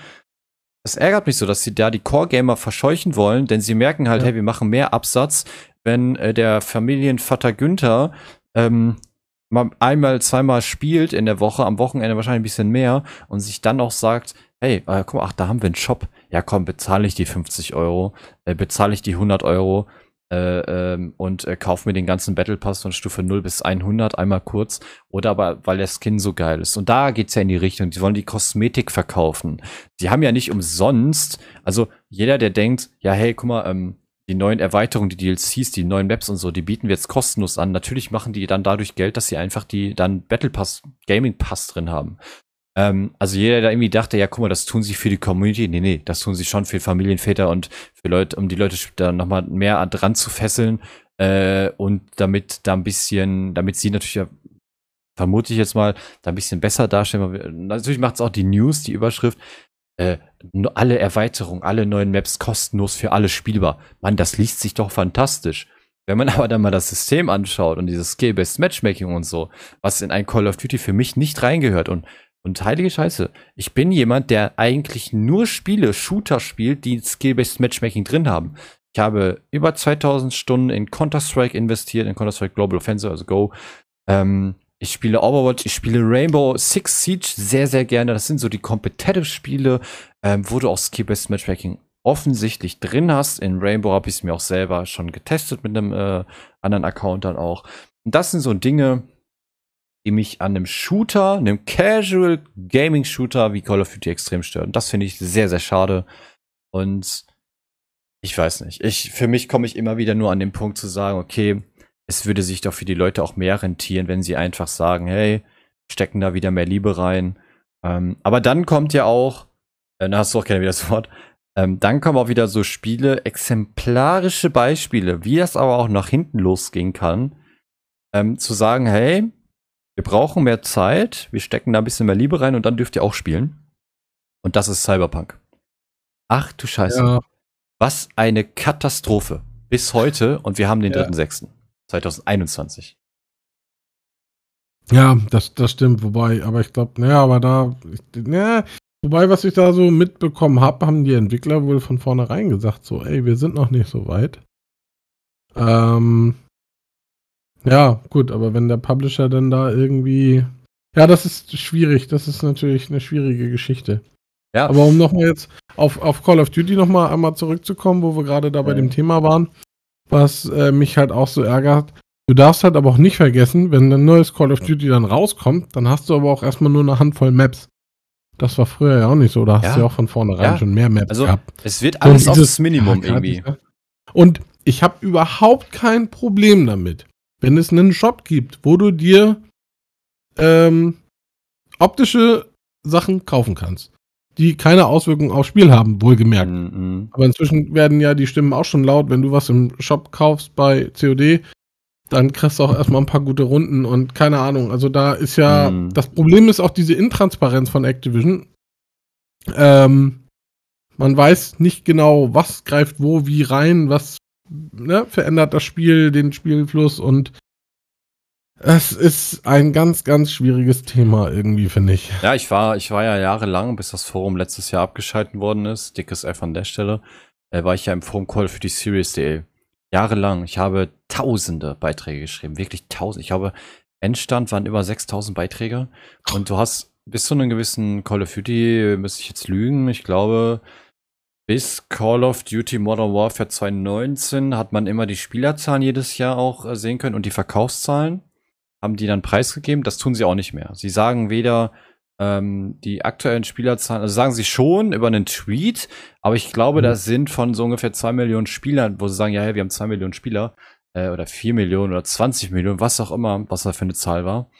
A: Es ärgert mich so, dass sie da die Core-Gamer verscheuchen wollen, denn sie merken halt, ja. hey, wir machen mehr Absatz, wenn äh, der Familienvater Günther ähm, mal einmal, zweimal spielt in der Woche, am Wochenende wahrscheinlich ein bisschen mehr und sich dann auch sagt, hey, äh, guck mal, ach, da haben wir einen Shop. Ja, komm, bezahle ich die 50 Euro, äh, bezahle ich die 100 Euro äh, ähm, und äh, kauf mir den ganzen Battle Pass von Stufe 0 bis 100 einmal kurz. Oder aber, weil der Skin so geil ist. Und da geht's ja in die Richtung, die wollen die Kosmetik verkaufen. Die haben ja nicht umsonst, also jeder, der denkt, ja, hey, guck mal, ähm, die neuen Erweiterungen, die DLCs, die neuen Maps und so, die bieten wir jetzt kostenlos an. Natürlich machen die dann dadurch Geld, dass sie einfach die dann Battle Pass, Gaming Pass drin haben. Ähm, also jeder, der irgendwie dachte, ja, guck mal, das tun sie für die Community. Nee, nee, das tun sie schon für Familienväter und für Leute, um die Leute da nochmal mehr dran zu fesseln. Äh, und damit da ein bisschen, damit sie natürlich ja, vermute ich jetzt mal, da ein bisschen besser darstellen. Natürlich macht es auch die News, die Überschrift äh, alle Erweiterungen, alle neuen Maps kostenlos für alle spielbar. Mann, das liest sich doch fantastisch. Wenn man aber dann mal das System anschaut und dieses Skill-Based Matchmaking und so, was in ein Call of Duty für mich nicht reingehört und und heilige Scheiße, ich bin jemand, der eigentlich nur Spiele, Shooter spielt, die Skill-Based Matchmaking drin haben. Ich habe über 2000 Stunden in Counter-Strike investiert, in Counter-Strike Global Offensive, also Go. Ähm, ich spiele Overwatch, ich spiele Rainbow Six Siege sehr, sehr gerne. Das sind so die Competitive-Spiele, ähm, wo du auch Skill-Based Matchmaking offensichtlich drin hast. In Rainbow habe ich es mir auch selber schon getestet mit einem äh, anderen Account dann auch. Und das sind so Dinge, die mich an einem Shooter, einem Casual Gaming Shooter wie Call of Duty extrem stören. Das finde ich sehr, sehr schade. Und ich weiß nicht. Ich, für mich komme ich immer wieder nur an den Punkt zu sagen, okay, es würde sich doch für die Leute auch mehr rentieren, wenn sie einfach sagen, hey, stecken da wieder mehr Liebe rein. Ähm, aber dann kommt ja auch, äh, da hast du auch gerne wieder das Wort, ähm, dann kommen auch wieder so Spiele, exemplarische Beispiele, wie das aber auch nach hinten losgehen kann, ähm, zu sagen, hey, wir brauchen mehr Zeit, wir stecken da ein bisschen mehr Liebe rein und dann dürft ihr auch spielen. Und das ist Cyberpunk. Ach du Scheiße. Ja. Was eine Katastrophe. Bis heute und wir haben den ja. 3.6. 2021.
B: Ja, das, das stimmt, wobei, aber ich glaube, naja, aber da, ja, wobei, was ich da so mitbekommen habe, haben die Entwickler wohl von vornherein gesagt, so, ey, wir sind noch nicht so weit. Ähm, ja, gut, aber wenn der Publisher dann da irgendwie, ja, das ist schwierig, das ist natürlich eine schwierige Geschichte. Ja. Aber um nochmal jetzt auf, auf Call of Duty nochmal einmal zurückzukommen, wo wir gerade da bei ja. dem Thema waren, was äh, mich halt auch so ärgert. Du darfst halt aber auch nicht vergessen, wenn ein neues Call of Duty dann rauskommt, dann hast du aber auch erstmal nur eine Handvoll Maps. Das war früher ja auch nicht so. Da hast ja. du ja auch von vornherein ja. schon mehr Maps
A: also, gehabt. Es wird alles aufs Minimum irgendwie.
B: Und ich habe überhaupt kein Problem damit, wenn es einen Shop gibt, wo du dir ähm, optische Sachen kaufen kannst die keine Auswirkungen aufs Spiel haben, wohlgemerkt. Mhm. Aber inzwischen werden ja die Stimmen auch schon laut, wenn du was im Shop kaufst bei COD, dann kriegst du auch erstmal ein paar gute Runden und keine Ahnung. Also da ist ja, mhm. das Problem ist auch diese Intransparenz von Activision. Ähm, man weiß nicht genau, was greift wo, wie rein, was ne, verändert das Spiel, den Spielfluss und es ist ein ganz, ganz schwieriges Thema irgendwie, finde ich.
A: Ja, ich war, ich war ja jahrelang, bis das Forum letztes Jahr abgeschalten worden ist, dickes F an der Stelle, äh, war ich ja im Forum Call für die Series.de. Jahrelang. Ich habe tausende Beiträge geschrieben, wirklich tausend. Ich habe Endstand waren über 6000 Beiträge. Und du hast bis zu einem gewissen Call of Duty, müsste ich jetzt lügen, ich glaube, bis Call of Duty Modern Warfare 2019 hat man immer die Spielerzahlen jedes Jahr auch äh, sehen können und die Verkaufszahlen haben die dann preisgegeben. Das tun sie auch nicht mehr. Sie sagen weder, ähm, die aktuellen Spielerzahlen, also sagen sie schon über einen Tweet, aber ich glaube, mhm. das sind von so ungefähr zwei Millionen Spielern, wo sie sagen, ja, ja wir haben zwei Millionen Spieler äh, oder vier Millionen oder 20 Millionen, was auch immer, was da für eine Zahl war,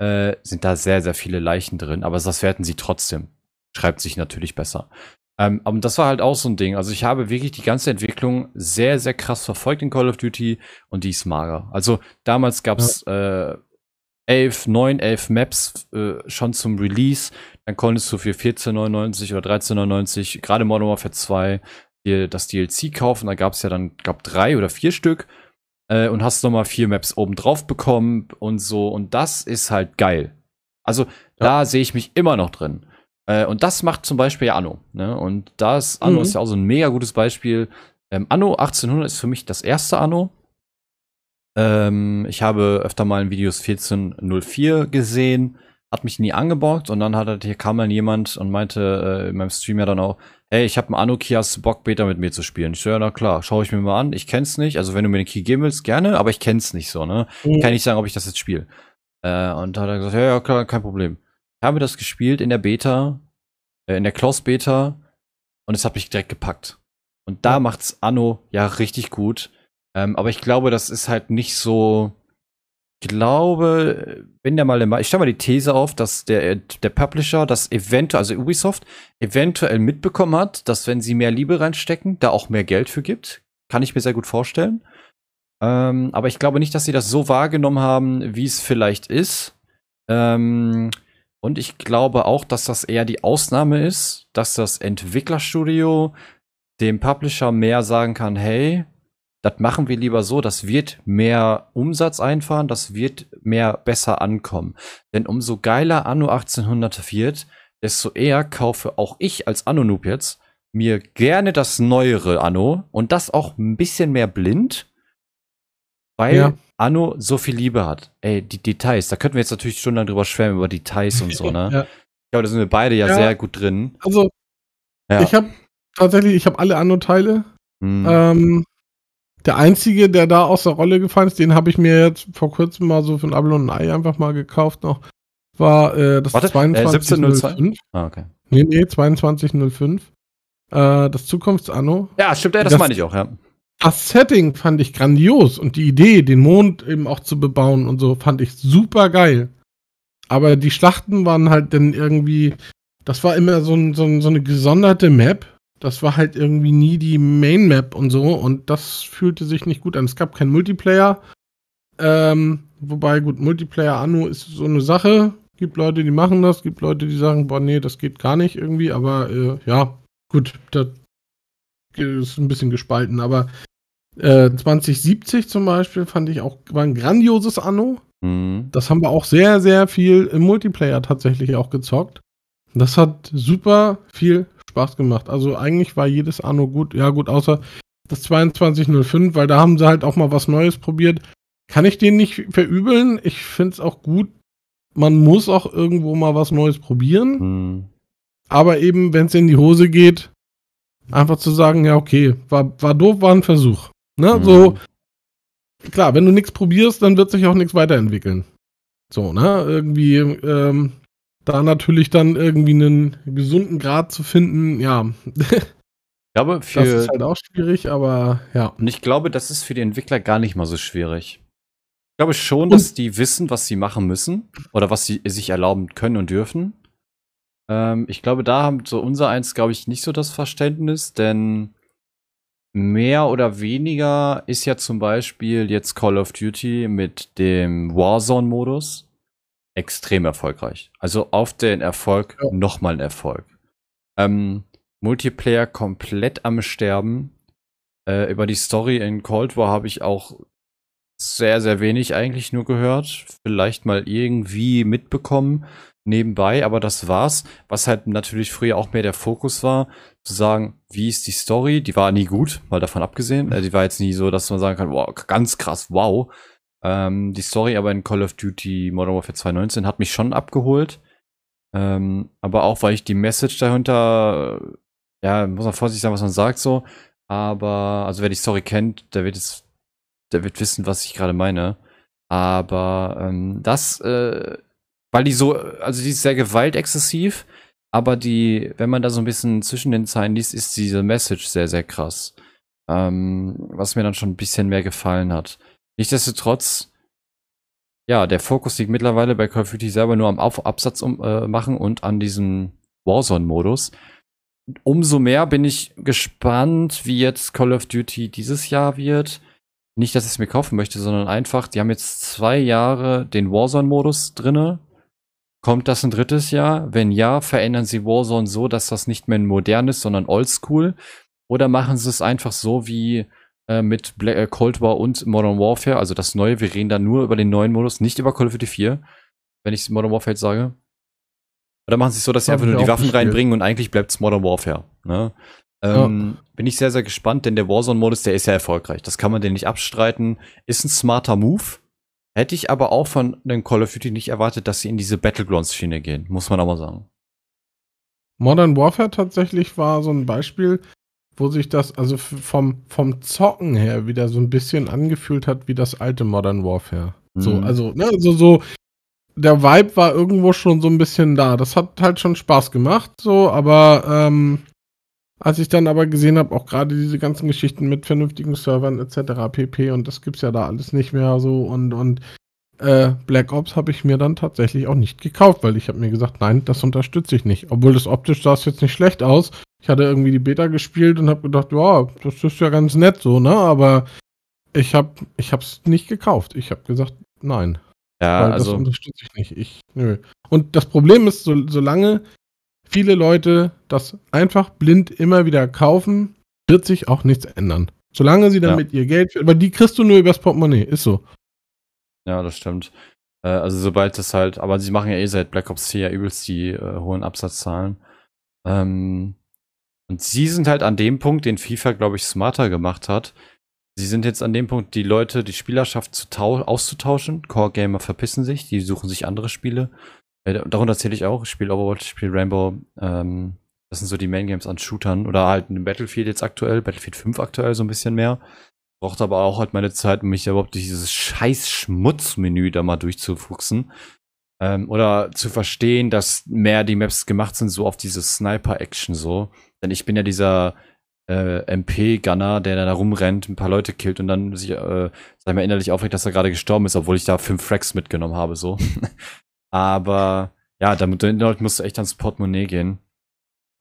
A: äh, sind da sehr, sehr viele Leichen drin, aber das werten sie trotzdem. Schreibt sich natürlich besser. Ähm, aber das war halt auch so ein Ding. Also ich habe wirklich die ganze Entwicklung sehr, sehr krass verfolgt in Call of Duty und die ist mager. Also damals gab's ja. äh, elf, neun, elf Maps äh, schon zum Release. Dann konntest du für 14,99 oder 13,99 gerade Modern Warfare 2 dir das DLC kaufen. Da gab es ja dann, glaub, drei oder vier Stück. Äh, und hast nochmal vier Maps oben drauf bekommen und so. Und das ist halt geil. Also ja. da sehe ich mich immer noch drin. Äh, und das macht zum Beispiel Anno. Ne? Und das, Anno mhm. ist ja auch so ein mega gutes Beispiel. Ähm, Anno 1800 ist für mich das erste Anno. Ähm, ich habe öfter mal in Videos 1404 gesehen, hat mich nie angeborgt und dann hat halt, hier kam dann jemand und meinte äh, in meinem Stream ja dann auch, hey, ich habe einen Anno hast Bock Beta mit mir zu spielen? Ich so, ja, na klar, schaue ich mir mal an. Ich kenn's nicht, also wenn du mir den Key geben willst, gerne, aber ich kenn's nicht so, ne? Mhm. Kann nicht sagen, ob ich das jetzt spiele. Äh, und da hat er gesagt, ja, ja, klar, kein Problem. Habe das gespielt in der Beta, äh, in der Close Beta und es hat mich direkt gepackt. Und da macht's Anno ja richtig gut. Ähm, aber ich glaube, das ist halt nicht so. Ich glaube, wenn der mal, ich stelle mal die These auf, dass der, der Publisher das eventuell, also Ubisoft, eventuell mitbekommen hat, dass wenn sie mehr Liebe reinstecken, da auch mehr Geld für gibt. Kann ich mir sehr gut vorstellen. Ähm, aber ich glaube nicht, dass sie das so wahrgenommen haben, wie es vielleicht ist. Ähm, und ich glaube auch, dass das eher die Ausnahme ist, dass das Entwicklerstudio dem Publisher mehr sagen kann, hey, das machen wir lieber so, das wird mehr Umsatz einfahren, das wird mehr besser ankommen. Denn umso geiler Anno 1800 wird, desto eher kaufe auch ich als Anno-Noob jetzt mir gerne das neuere Anno und das auch ein bisschen mehr blind, weil ja. Anno so viel Liebe hat. Ey, die Details, da könnten wir jetzt natürlich stundenlang drüber schwärmen, über Details und so, ne? ja. Ich glaube, da sind wir beide ja, ja sehr gut drin.
B: Also, ich habe tatsächlich, ich habe alle Anno-Teile. Hm. Ähm, der einzige, der da aus der Rolle gefallen ist, den habe ich mir jetzt vor kurzem mal so für ein Apple und ein Ei einfach mal gekauft noch, war äh, das Warte, 2205. Äh, ah, okay. Nee, nee, 2205. Äh, das Zukunftsanno.
A: Ja, stimmt, ja, das, das meine ich auch, ja.
B: Das Setting fand ich grandios und die Idee, den Mond eben auch zu bebauen und so, fand ich super geil. Aber die Schlachten waren halt dann irgendwie, das war immer so, ein, so, ein, so eine gesonderte Map das war halt irgendwie nie die Main Map und so und das fühlte sich nicht gut an. Es gab keinen Multiplayer. Ähm, wobei, gut, Multiplayer Anno ist so eine Sache. Gibt Leute, die machen das, gibt Leute, die sagen, boah, nee, das geht gar nicht irgendwie, aber äh, ja, gut, das ist ein bisschen gespalten, aber äh, 2070 zum Beispiel fand ich auch, war ein grandioses Anno. Mhm. Das haben wir auch sehr, sehr viel im Multiplayer tatsächlich auch gezockt. Das hat super viel Spaß gemacht. Also eigentlich war jedes Anno gut. Ja, gut, außer das 2205, weil da haben sie halt auch mal was Neues probiert. Kann ich den nicht verübeln. Ich finde es auch gut. Man muss auch irgendwo mal was Neues probieren. Hm. Aber eben, wenn es in die Hose geht, einfach zu sagen, ja, okay, war, war doof, war ein Versuch. Ne? Hm. So, klar, wenn du nichts probierst, dann wird sich auch nichts weiterentwickeln. So, ne? Irgendwie, ähm, da natürlich dann irgendwie einen gesunden Grad zu finden, ja.
A: Ich glaube, für,
B: das ist halt auch schwierig, aber ja.
A: Und ich glaube, das ist für die Entwickler gar nicht mal so schwierig. Ich glaube schon, dass und, die wissen, was sie machen müssen oder was sie sich erlauben können und dürfen. Ähm, ich glaube, da haben so unser eins, glaube ich, nicht so das Verständnis, denn mehr oder weniger ist ja zum Beispiel jetzt Call of Duty mit dem Warzone-Modus extrem erfolgreich. Also auf den Erfolg ja. nochmal ein Erfolg. Ähm, Multiplayer komplett am Sterben. Äh, über die Story in Cold War habe ich auch sehr, sehr wenig eigentlich nur gehört. Vielleicht mal irgendwie mitbekommen nebenbei, aber das war's. Was halt natürlich früher auch mehr der Fokus war, zu sagen, wie ist die Story? Die war nie gut, mal davon abgesehen. Äh, die war jetzt nie so, dass man sagen kann, wow, ganz krass, wow. Ähm, die Story aber in Call of Duty Modern Warfare 2019 hat mich schon abgeholt. Ähm, aber auch, weil ich die Message dahinter, ja, muss man vorsichtig sein, was man sagt so. Aber, also wer die Story kennt, der wird es, der wird wissen, was ich gerade meine. Aber ähm, das äh, weil die so, also die ist sehr gewaltexzessiv, aber die, wenn man da so ein bisschen zwischen den Zeilen liest, ist diese Message sehr, sehr krass. Ähm, was mir dann schon ein bisschen mehr gefallen hat. Nichtsdestotrotz, ja, der Fokus liegt mittlerweile bei Call of Duty selber nur am Auf Absatz um, äh, machen und an diesem Warzone-Modus. Umso mehr bin ich gespannt, wie jetzt Call of Duty dieses Jahr wird. Nicht, dass ich es mir kaufen möchte, sondern einfach, die haben jetzt zwei Jahre den Warzone-Modus drinne. Kommt das ein drittes Jahr? Wenn ja, verändern sie Warzone so, dass das nicht mehr modern ist, sondern oldschool. Oder machen sie es einfach so wie äh, mit Black, äh, Cold War und Modern Warfare, also das neue. Wir reden da nur über den neuen Modus, nicht über Call of Duty 4, wenn ich Modern Warfare jetzt sage. Oder machen sie es so, dass sie einfach nur die Waffen reinbringen und eigentlich bleibt es Modern Warfare. Ne? Ähm, ja. Bin ich sehr, sehr gespannt, denn der Warzone-Modus, der ist ja erfolgreich. Das kann man den nicht abstreiten. Ist ein smarter Move. Hätte ich aber auch von den Call of Duty nicht erwartet, dass sie in diese Battlegrounds-Schiene gehen, muss man aber sagen.
B: Modern Warfare tatsächlich war so ein Beispiel, wo sich das also vom, vom Zocken her wieder so ein bisschen angefühlt hat wie das alte Modern Warfare. Mhm. So, also, ne, also so, der Vibe war irgendwo schon so ein bisschen da. Das hat halt schon Spaß gemacht, so, aber ähm, als ich dann aber gesehen habe, auch gerade diese ganzen Geschichten mit vernünftigen Servern etc. pp. und das gibt's ja da alles nicht mehr so und und äh, Black Ops habe ich mir dann tatsächlich auch nicht gekauft, weil ich habe mir gesagt, nein, das unterstütze ich nicht. Obwohl das optisch sah es jetzt nicht schlecht aus. Ich hatte irgendwie die Beta gespielt und habe gedacht, ja, das ist ja ganz nett so, ne? Aber ich habe ich hab's nicht gekauft. Ich habe gesagt, nein.
A: Ja,
B: weil
A: also
B: das unterstütze ich nicht. Ich nö. Und das Problem ist, so, solange viele Leute das einfach blind immer wieder kaufen, wird sich auch nichts ändern. Solange sie damit ja. ihr Geld, aber die kriegst du nur übers Portemonnaie, ist so.
A: Ja, das stimmt. Äh, also sobald das halt, aber sie machen ja eh seit Black Ops 4 ja übelst die äh, hohen Absatzzahlen. Ähm, und sie sind halt an dem Punkt, den FIFA, glaube ich, smarter gemacht hat. Sie sind jetzt an dem Punkt, die Leute, die Spielerschaft zu auszutauschen. Core-Gamer verpissen sich, die suchen sich andere Spiele. Äh, darunter zähle ich auch. Ich spiele Overwatch, ich spiele Rainbow. Ähm, das sind so die Main Games an Shootern. Oder halt in Battlefield jetzt aktuell, Battlefield 5 aktuell so ein bisschen mehr. Braucht aber auch halt meine Zeit, um mich überhaupt durch dieses scheiß Schmutzmenü da mal durchzufuchsen. Ähm, oder zu verstehen, dass mehr die Maps gemacht sind, so auf diese Sniper-Action so. Denn ich bin ja dieser äh, MP-Gunner, der da rumrennt, ein paar Leute killt und dann sich, äh, sag mal, innerlich aufregt, dass er gerade gestorben ist, obwohl ich da fünf Fracks mitgenommen habe, so. Aber ja, damit musst du echt ans Portemonnaie gehen.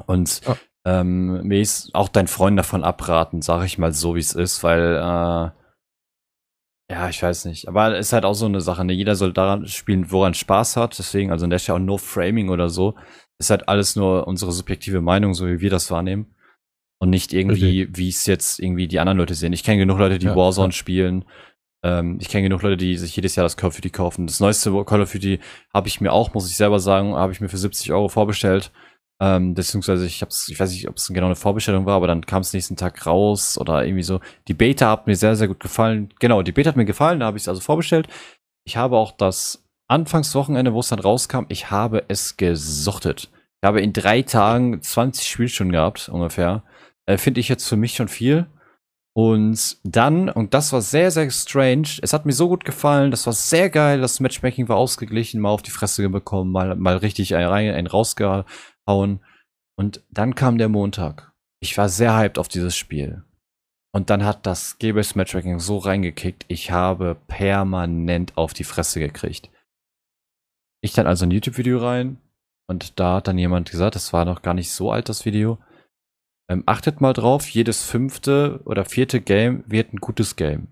A: Und oh. ähm, mir ist auch dein Freund davon abraten, sag ich mal so, wie es ist, weil äh, ja, ich weiß nicht. Aber es ist halt auch so eine Sache, ne? Jeder soll daran spielen, woran Spaß hat. Deswegen, also in der Stelle auch no Framing oder so. Ist halt alles nur unsere subjektive Meinung, so wie wir das wahrnehmen. Und nicht irgendwie, wie es jetzt irgendwie die anderen Leute sehen. Ich kenne genug Leute, die ja, Warzone ja. spielen ähm, ich kenne genug Leute, die sich jedes Jahr das Call of Duty kaufen. Das neueste Call of Duty habe ich mir auch, muss ich selber sagen, habe ich mir für 70 Euro vorbestellt. Ähm, beziehungsweise ich hab's, ich weiß nicht, ob es genau eine Vorbestellung war, aber dann kam es nächsten Tag raus oder irgendwie so. Die Beta hat mir sehr, sehr gut gefallen. Genau, die Beta hat mir gefallen, da habe ich es also vorbestellt. Ich habe auch das Anfangswochenende, wo es dann rauskam, ich habe es gesuchtet. Ich habe in drei Tagen 20 Spielstunden gehabt, ungefähr. Äh, Finde ich jetzt für mich schon viel. Und dann, und das war sehr, sehr strange, es hat mir so gut gefallen, das war sehr geil, das Matchmaking war ausgeglichen, mal auf die Fresse bekommen, mal, mal richtig einen, rein, einen rausgehauen. Und dann kam der Montag. Ich war sehr hyped auf dieses Spiel. Und dann hat das GBS Matchmaking so reingekickt, ich habe permanent auf die Fresse gekriegt. Ich dann also ein YouTube-Video rein und da hat dann jemand gesagt, das war noch gar nicht so alt, das Video, ähm, achtet mal drauf, jedes fünfte oder vierte Game wird ein gutes Game.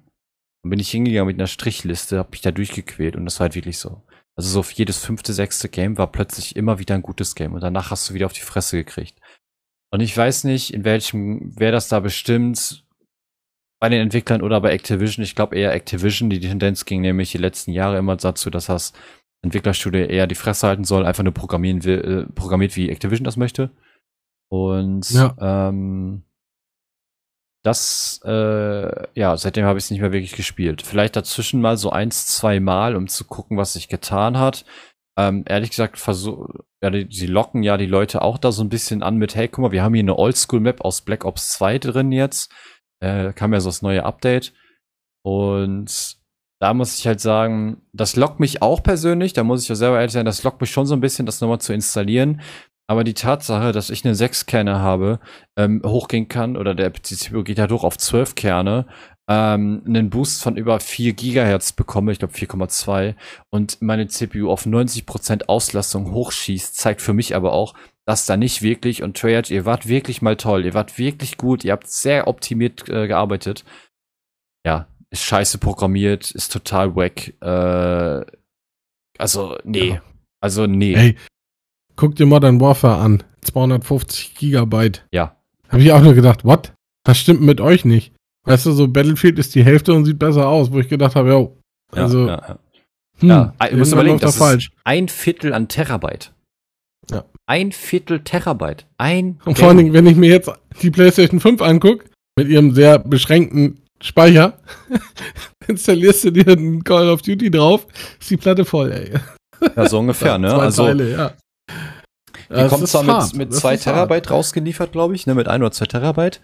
A: Dann bin ich hingegangen mit einer Strichliste, hab mich da durchgequält und das war halt wirklich so. Also so jedes fünfte, sechste Game war plötzlich immer wieder ein gutes Game und danach hast du wieder auf die Fresse gekriegt. Und ich weiß nicht, in welchem, wer das da bestimmt, bei den Entwicklern oder bei Activision. Ich glaube eher Activision. Die Tendenz ging nämlich die letzten Jahre immer dazu, dass das Entwicklerstudio eher die Fresse halten soll, einfach nur programmieren will, äh, programmiert, wie Activision das möchte. Und ja. ähm, das, äh, ja, seitdem habe ich es nicht mehr wirklich gespielt. Vielleicht dazwischen mal so eins, zwei Mal, um zu gucken, was sich getan hat. Ähm, ehrlich gesagt, versuch, ja, die, sie locken ja die Leute auch da so ein bisschen an mit, hey, guck mal, wir haben hier eine Oldschool-Map aus Black Ops 2 drin jetzt. Äh, kam ja so das neue Update. Und da muss ich halt sagen, das lockt mich auch persönlich, da muss ich ja selber ehrlich sein, das lockt mich schon so ein bisschen, das nochmal zu installieren. Aber die Tatsache, dass ich eine 6 Kerne habe, ähm, hochgehen kann, oder der CPU geht halt hoch auf 12 Kerne, ähm, einen Boost von über 4 Gigahertz bekomme, ich glaube 4,2, und meine CPU auf 90% Auslastung hochschießt, zeigt für mich aber auch, dass da nicht wirklich, und Treyarch, ihr wart wirklich mal toll, ihr wart wirklich gut, ihr habt sehr optimiert äh, gearbeitet. Ja, ist scheiße programmiert, ist total wack. Äh, also, nee. Ja. Also, nee. Hey,
B: guck dir Modern Warfare an. 250 Gigabyte.
A: Ja.
B: Habe ich auch nur gedacht, what? Was stimmt mit euch nicht? Weißt du, so Battlefield ist die Hälfte und sieht besser aus, wo ich gedacht habe, yo, also. Ja, ja, ja.
A: Hm, ja du musst überlegen, das ist falsch. ein Viertel an Terabyte. Ja. Ein Viertel Terabyte. Ein.
B: Und vor allen Dingen, wenn ich mir jetzt die PlayStation 5 angucke, mit ihrem sehr beschränkten Speicher, installierst du dir einen Call of Duty drauf, ist die Platte voll, ey.
A: Ja, so ungefähr, ne? Also, Teile, ja. Die kommt zwar mit, mit zwei Terabyte hart. rausgeliefert, glaube ich, ne? Mit ein oder zwei Terabyte.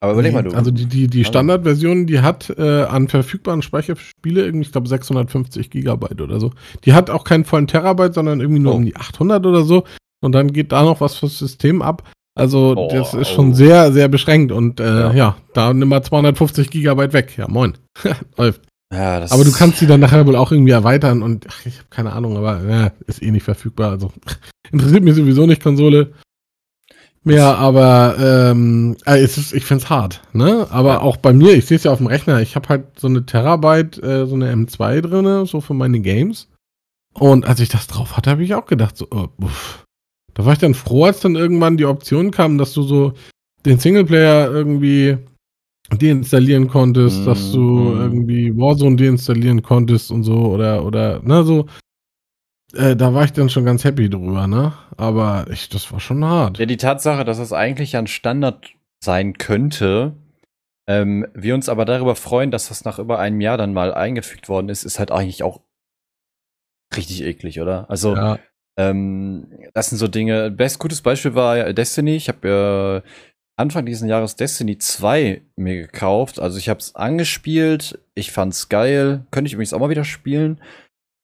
B: Aber überleg mal, du. Also die, die, die Standardversion, die hat äh, an verfügbaren Speicherspiele irgendwie, ich glaube, 650 Gigabyte oder so. Die hat auch keinen vollen Terabyte, sondern irgendwie nur oh. um die 800 oder so. Und dann geht da noch was fürs System ab. Also oh, das ist schon oh. sehr, sehr beschränkt. Und äh, ja. ja, da nimm mal 250 Gigabyte weg. Ja, moin. Läuft. Ja, aber du kannst sie dann nachher wohl auch irgendwie erweitern und ach, ich habe keine Ahnung, aber ja, ist eh nicht verfügbar. Also interessiert mich sowieso nicht Konsole. Ja, aber ähm, äh, ist, ich find's hart, ne? Aber ja. auch bei mir, ich sehe es ja auf dem Rechner, ich habe halt so eine Terabyte, äh, so eine M2 drinne, so für meine Games. Und als ich das drauf hatte, habe ich auch gedacht, so, oh, da war ich dann froh, als dann irgendwann die Option kam, dass du so den Singleplayer irgendwie deinstallieren konntest, mm, dass du mm. irgendwie Warzone deinstallieren konntest und so oder oder ne so äh, da war ich dann schon ganz happy drüber, ne? Aber ich, das war schon hart.
A: Ja, die Tatsache, dass es eigentlich ein Standard sein könnte, ähm, wir uns aber darüber freuen, dass das nach über einem Jahr dann mal eingefügt worden ist, ist halt eigentlich auch richtig eklig, oder? Also, ja. ähm, das sind so Dinge. Best gutes Beispiel war Destiny. Ich habe äh, Anfang dieses Jahres Destiny 2 mir gekauft. Also ich habe es angespielt, ich fand's geil. Könnte ich übrigens auch mal wieder spielen.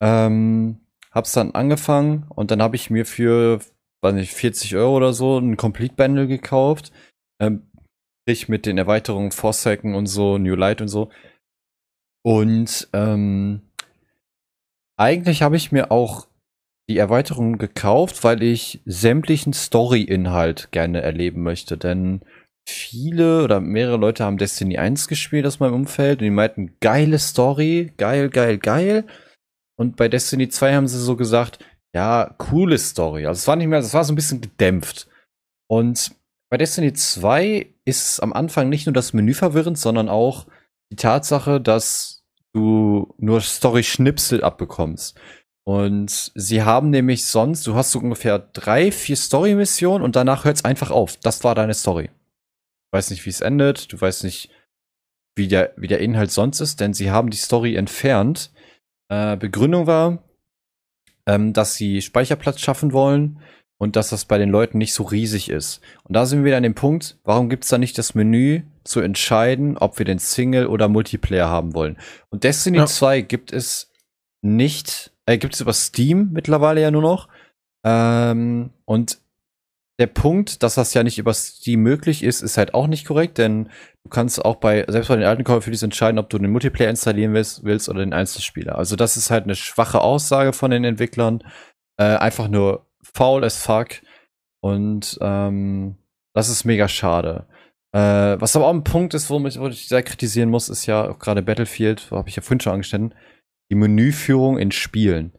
A: Ähm, hab's dann angefangen und dann habe ich mir für, weiß nicht, 40 Euro oder so ein Complete Bundle gekauft. Ähm, ich mit den Erweiterungen Forsaken und so, New Light und so. Und ähm, eigentlich habe ich mir auch die Erweiterung gekauft, weil ich sämtlichen Story-Inhalt gerne erleben möchte. Denn viele oder mehrere Leute haben Destiny 1 gespielt aus meinem Umfeld und die meinten, geile Story, geil, geil, geil. Und bei Destiny 2 haben sie so gesagt, ja, coole Story. Also es war nicht mehr, es war so ein bisschen gedämpft. Und bei Destiny 2 ist am Anfang nicht nur das Menü verwirrend, sondern auch die Tatsache, dass du nur Story-Schnipsel abbekommst. Und sie haben nämlich sonst, du hast so ungefähr drei, vier Story-Missionen und danach hört es einfach auf. Das war deine Story. Du weißt nicht, wie es endet, du weißt nicht, wie der, wie der Inhalt sonst ist, denn sie haben die Story entfernt, äh, Begründung war, ähm, dass sie Speicherplatz schaffen wollen und dass das bei den Leuten nicht so riesig ist. Und da sind wir wieder an dem Punkt, warum gibt es da nicht das Menü zu entscheiden, ob wir den Single oder Multiplayer haben wollen? Und Destiny ja. 2 gibt es nicht, äh, gibt es über Steam mittlerweile ja nur noch. Ähm, und der Punkt, dass das ja nicht über Steam möglich ist, ist halt auch nicht korrekt, denn du kannst auch bei, selbst bei den alten Call of Duty entscheiden, ob du den Multiplayer installieren willst, willst oder den Einzelspieler. Also das ist halt eine schwache Aussage von den Entwicklern. Äh, einfach nur faul as fuck. Und ähm, das ist mega schade. Äh, was aber auch ein Punkt ist, wo, mich, wo ich sehr kritisieren muss, ist ja auch gerade Battlefield, habe ich ja vorhin schon angestellt, die Menüführung in Spielen.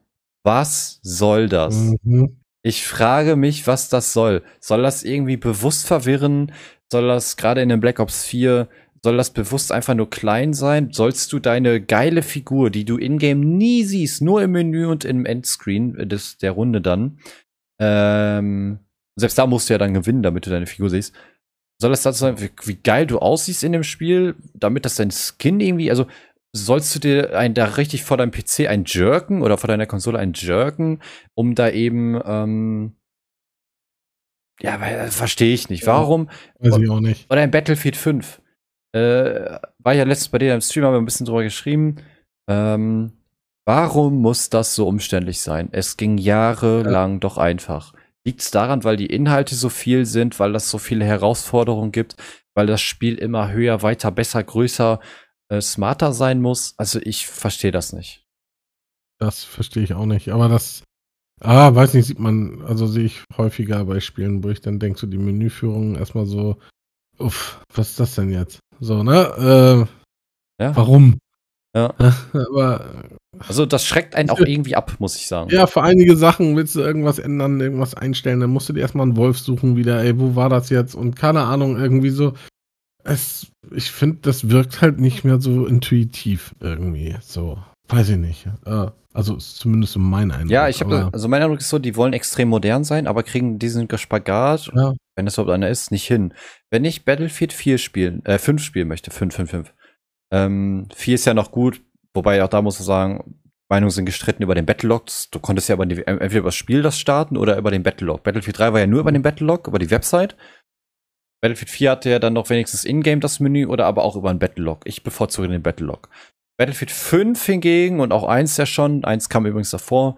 A: Was soll das? Mhm. Ich frage mich, was das soll. Soll das irgendwie bewusst verwirren? Soll das gerade in den Black Ops 4, soll das bewusst einfach nur klein sein? Sollst du deine geile Figur, die du in-game nie siehst, nur im Menü und im Endscreen des, der Runde dann, ähm, selbst da musst du ja dann gewinnen, damit du deine Figur siehst. Soll das dazu sein, wie, wie geil du aussiehst in dem Spiel, damit das dein Skin irgendwie, also sollst du dir ein, da richtig vor deinem PC ein jerken oder vor deiner Konsole ein jerken, um da eben, ähm, ja, äh, verstehe ich nicht. Warum?
B: Weiß ich auch nicht.
A: Oder ein Battlefield 5. Äh, war ja letztens bei dir im Stream, haben wir ein bisschen drüber geschrieben. Ähm, warum muss das so umständlich sein? Es ging jahrelang ja. doch einfach. Liegt es daran, weil die Inhalte so viel sind, weil das so viele Herausforderungen gibt, weil das Spiel immer höher, weiter, besser, größer, äh, smarter sein muss? Also ich verstehe das nicht.
B: Das verstehe ich auch nicht. Aber das, ah, weiß nicht, sieht man, also sehe ich häufiger bei Spielen, wo ich dann denke, so die Menüführung erstmal so, uff, was ist das denn jetzt? So, ne? Äh, ja. Warum?
A: Ja. Aber. Also, das schreckt einen auch irgendwie ab, muss ich sagen.
B: Ja, für einige Sachen willst du irgendwas ändern, irgendwas einstellen, dann musst du dir erstmal einen Wolf suchen wieder, ey, wo war das jetzt? Und keine Ahnung, irgendwie so. Es, ich finde, das wirkt halt nicht mehr so intuitiv irgendwie. So, weiß ich nicht. Äh, also, ist zumindest mein Eindruck.
A: Ja, ich habe, also mein Eindruck ist so, die wollen extrem modern sein, aber kriegen diesen Spagat, ja. wenn es überhaupt einer ist, nicht hin. Wenn ich Battlefield 4 spielen, äh, 5 spielen möchte, 5, 5, 5, ähm, 4 ist ja noch gut, wobei auch da muss man sagen, Meinungen sind gestritten über den Battlelogs. Du konntest ja die, entweder über das Spiel das starten oder über den Battlelog. Battlefield 3 war ja nur über den Battlelog, über die Website. Battlefield 4 hatte ja dann noch wenigstens in-game das Menü oder aber auch über einen Battlelog. Ich bevorzuge den Battlelog. Battlefield 5 hingegen und auch 1 ja schon, 1 kam übrigens davor,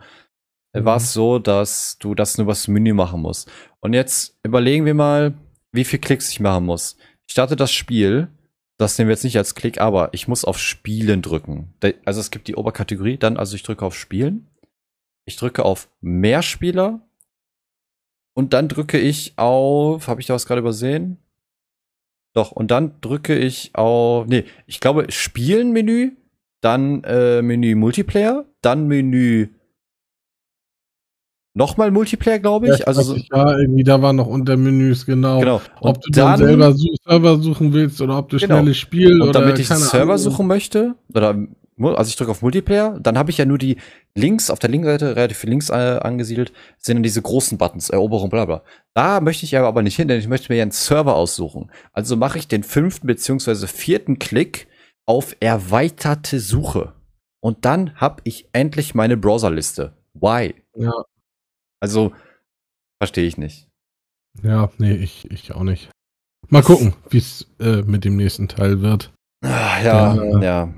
A: mhm. war es so, dass du das nur über das Menü machen musst. Und jetzt überlegen wir mal, wie viel Klicks ich machen muss. Ich starte das Spiel das nehmen wir jetzt nicht als Klick, aber ich muss auf Spielen drücken. Also es gibt die Oberkategorie, dann also ich drücke auf Spielen. Ich drücke auf Mehrspieler. Und dann drücke ich auf, habe ich da was gerade übersehen? Doch, und dann drücke ich auf, nee, ich glaube Spielen-Menü, dann äh, Menü Multiplayer, dann Menü nochmal Multiplayer, glaube ich.
B: Ja, also so, ja, irgendwie da waren noch Untermenüs, genau. genau. Ob du dann, selber Server suchen willst oder ob du genau. schnelles Spiel und
A: oder damit ich Server Ahnung. suchen möchte oder also ich drücke auf Multiplayer, dann habe ich ja nur die links auf der linken Seite relativ links äh, angesiedelt sind dann diese großen Buttons Eroberung bla bla. Da möchte ich aber nicht hin, denn ich möchte mir ja einen Server aussuchen. Also mache ich den fünften beziehungsweise vierten Klick auf erweiterte Suche und dann habe ich endlich meine Browserliste. Why?
B: Ja,
A: also, verstehe ich nicht.
B: Ja, nee, ich, ich auch nicht. Mal gucken, wie es äh, mit dem nächsten Teil wird.
A: Ach, ja, äh, ja.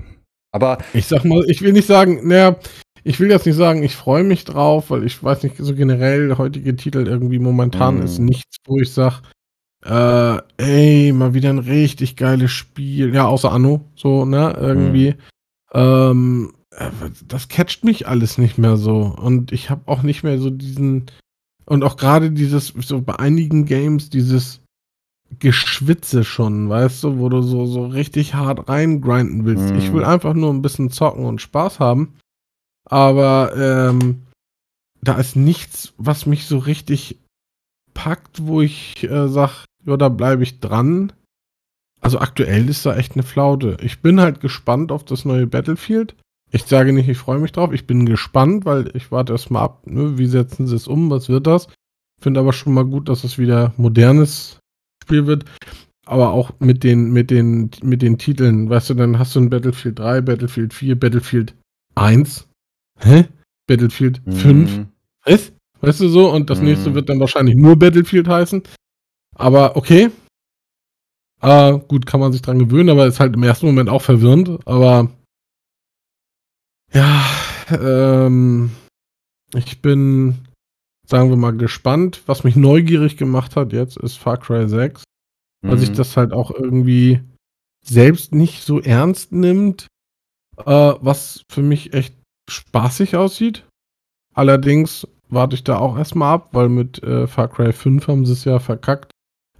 A: Aber.
B: Ich sag mal, ich will nicht sagen, naja, ich will jetzt nicht sagen, ich freue mich drauf, weil ich weiß nicht, so generell heutige Titel irgendwie momentan mm. ist nichts, wo ich sag, äh, ey, mal wieder ein richtig geiles Spiel. Ja, außer Anno, so, ne, irgendwie. Mm. Ähm, äh, das catcht mich alles nicht mehr so. Und ich habe auch nicht mehr so diesen. Und auch gerade dieses, so bei einigen Games, dieses Geschwitze schon, weißt du, wo du so, so richtig hart reingrinden willst. Mm. Ich will mhm. einfach nur ein bisschen zocken und Spaß haben. Aber ähm, da ist nichts, was mich so richtig packt, wo ich äh, sag, ja, da bleibe ich dran. Also aktuell ist da echt eine Flaute. Ich bin halt gespannt auf das neue Battlefield. Ich sage nicht, ich freue mich drauf. Ich bin gespannt, weil ich warte erstmal ab, ne? wie setzen sie es um, was wird das? Finde aber schon mal gut, dass es wieder modernes Spiel wird. Aber auch mit den, mit den, mit den Titeln, weißt du, dann hast du ein Battlefield 3, Battlefield 4, Battlefield 1. Hä? Battlefield mhm. 5. Was? Weißt du so? Und das mhm. nächste wird dann wahrscheinlich nur Battlefield heißen. Aber okay. Äh, gut, kann man sich dran gewöhnen, aber ist halt im ersten Moment auch verwirrend. Aber ja, ähm, ich bin, sagen wir mal, gespannt. Was mich neugierig gemacht hat jetzt, ist Far Cry 6. Weil mhm. sich das halt auch irgendwie selbst nicht so ernst nimmt, äh, was für mich echt spaßig aussieht. Allerdings warte ich da auch erstmal ab, weil mit äh, Far Cry 5 haben sie es ja verkackt.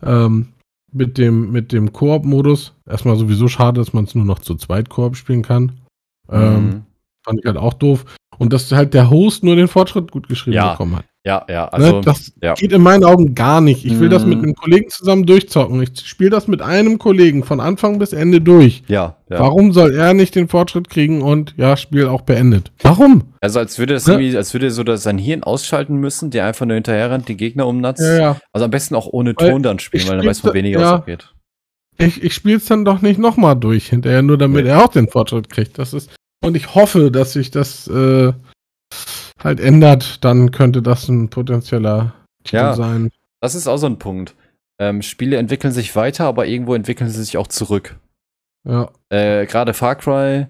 B: Ähm, mit dem, mit dem Koop-Modus. Erstmal sowieso schade, dass man es nur noch zu zweit Koop spielen kann. Ähm, mhm. Ähm, Fand ich halt auch doof. Und dass halt der Host nur den Fortschritt gut geschrieben
A: ja,
B: bekommen hat.
A: Ja, ja, ne, also.
B: Ne? Das
A: ja.
B: geht in meinen Augen gar nicht. Ich will mm. das mit mhm. einem Kollegen zusammen durchzocken. Ich spiele das mit einem Kollegen von Anfang bis Ende durch.
A: Ja, ja.
B: Warum soll er nicht den Fortschritt kriegen und ja, Spiel auch beendet? Warum?
A: Also als würde das ne? irgendwie, als würde so das sein Hirn ausschalten müssen, der einfach nur hinterher rennt, die Gegner umnatzt.
B: Ja, ja.
A: Also am besten auch ohne Ton dann spielen, weil dann weiß man weniger,
B: ja. was abgeht. Ich, ich spiele es dann doch nicht nochmal durch hinterher, nur damit er auch den Fortschritt kriegt. Das ist, und ich hoffe, dass sich das äh, halt ändert. Dann könnte das ein potenzieller
A: Titel ja, sein. Das ist auch so ein Punkt. Ähm, Spiele entwickeln sich weiter, aber irgendwo entwickeln sie sich auch zurück.
B: Ja.
A: Äh, Gerade Far Cry,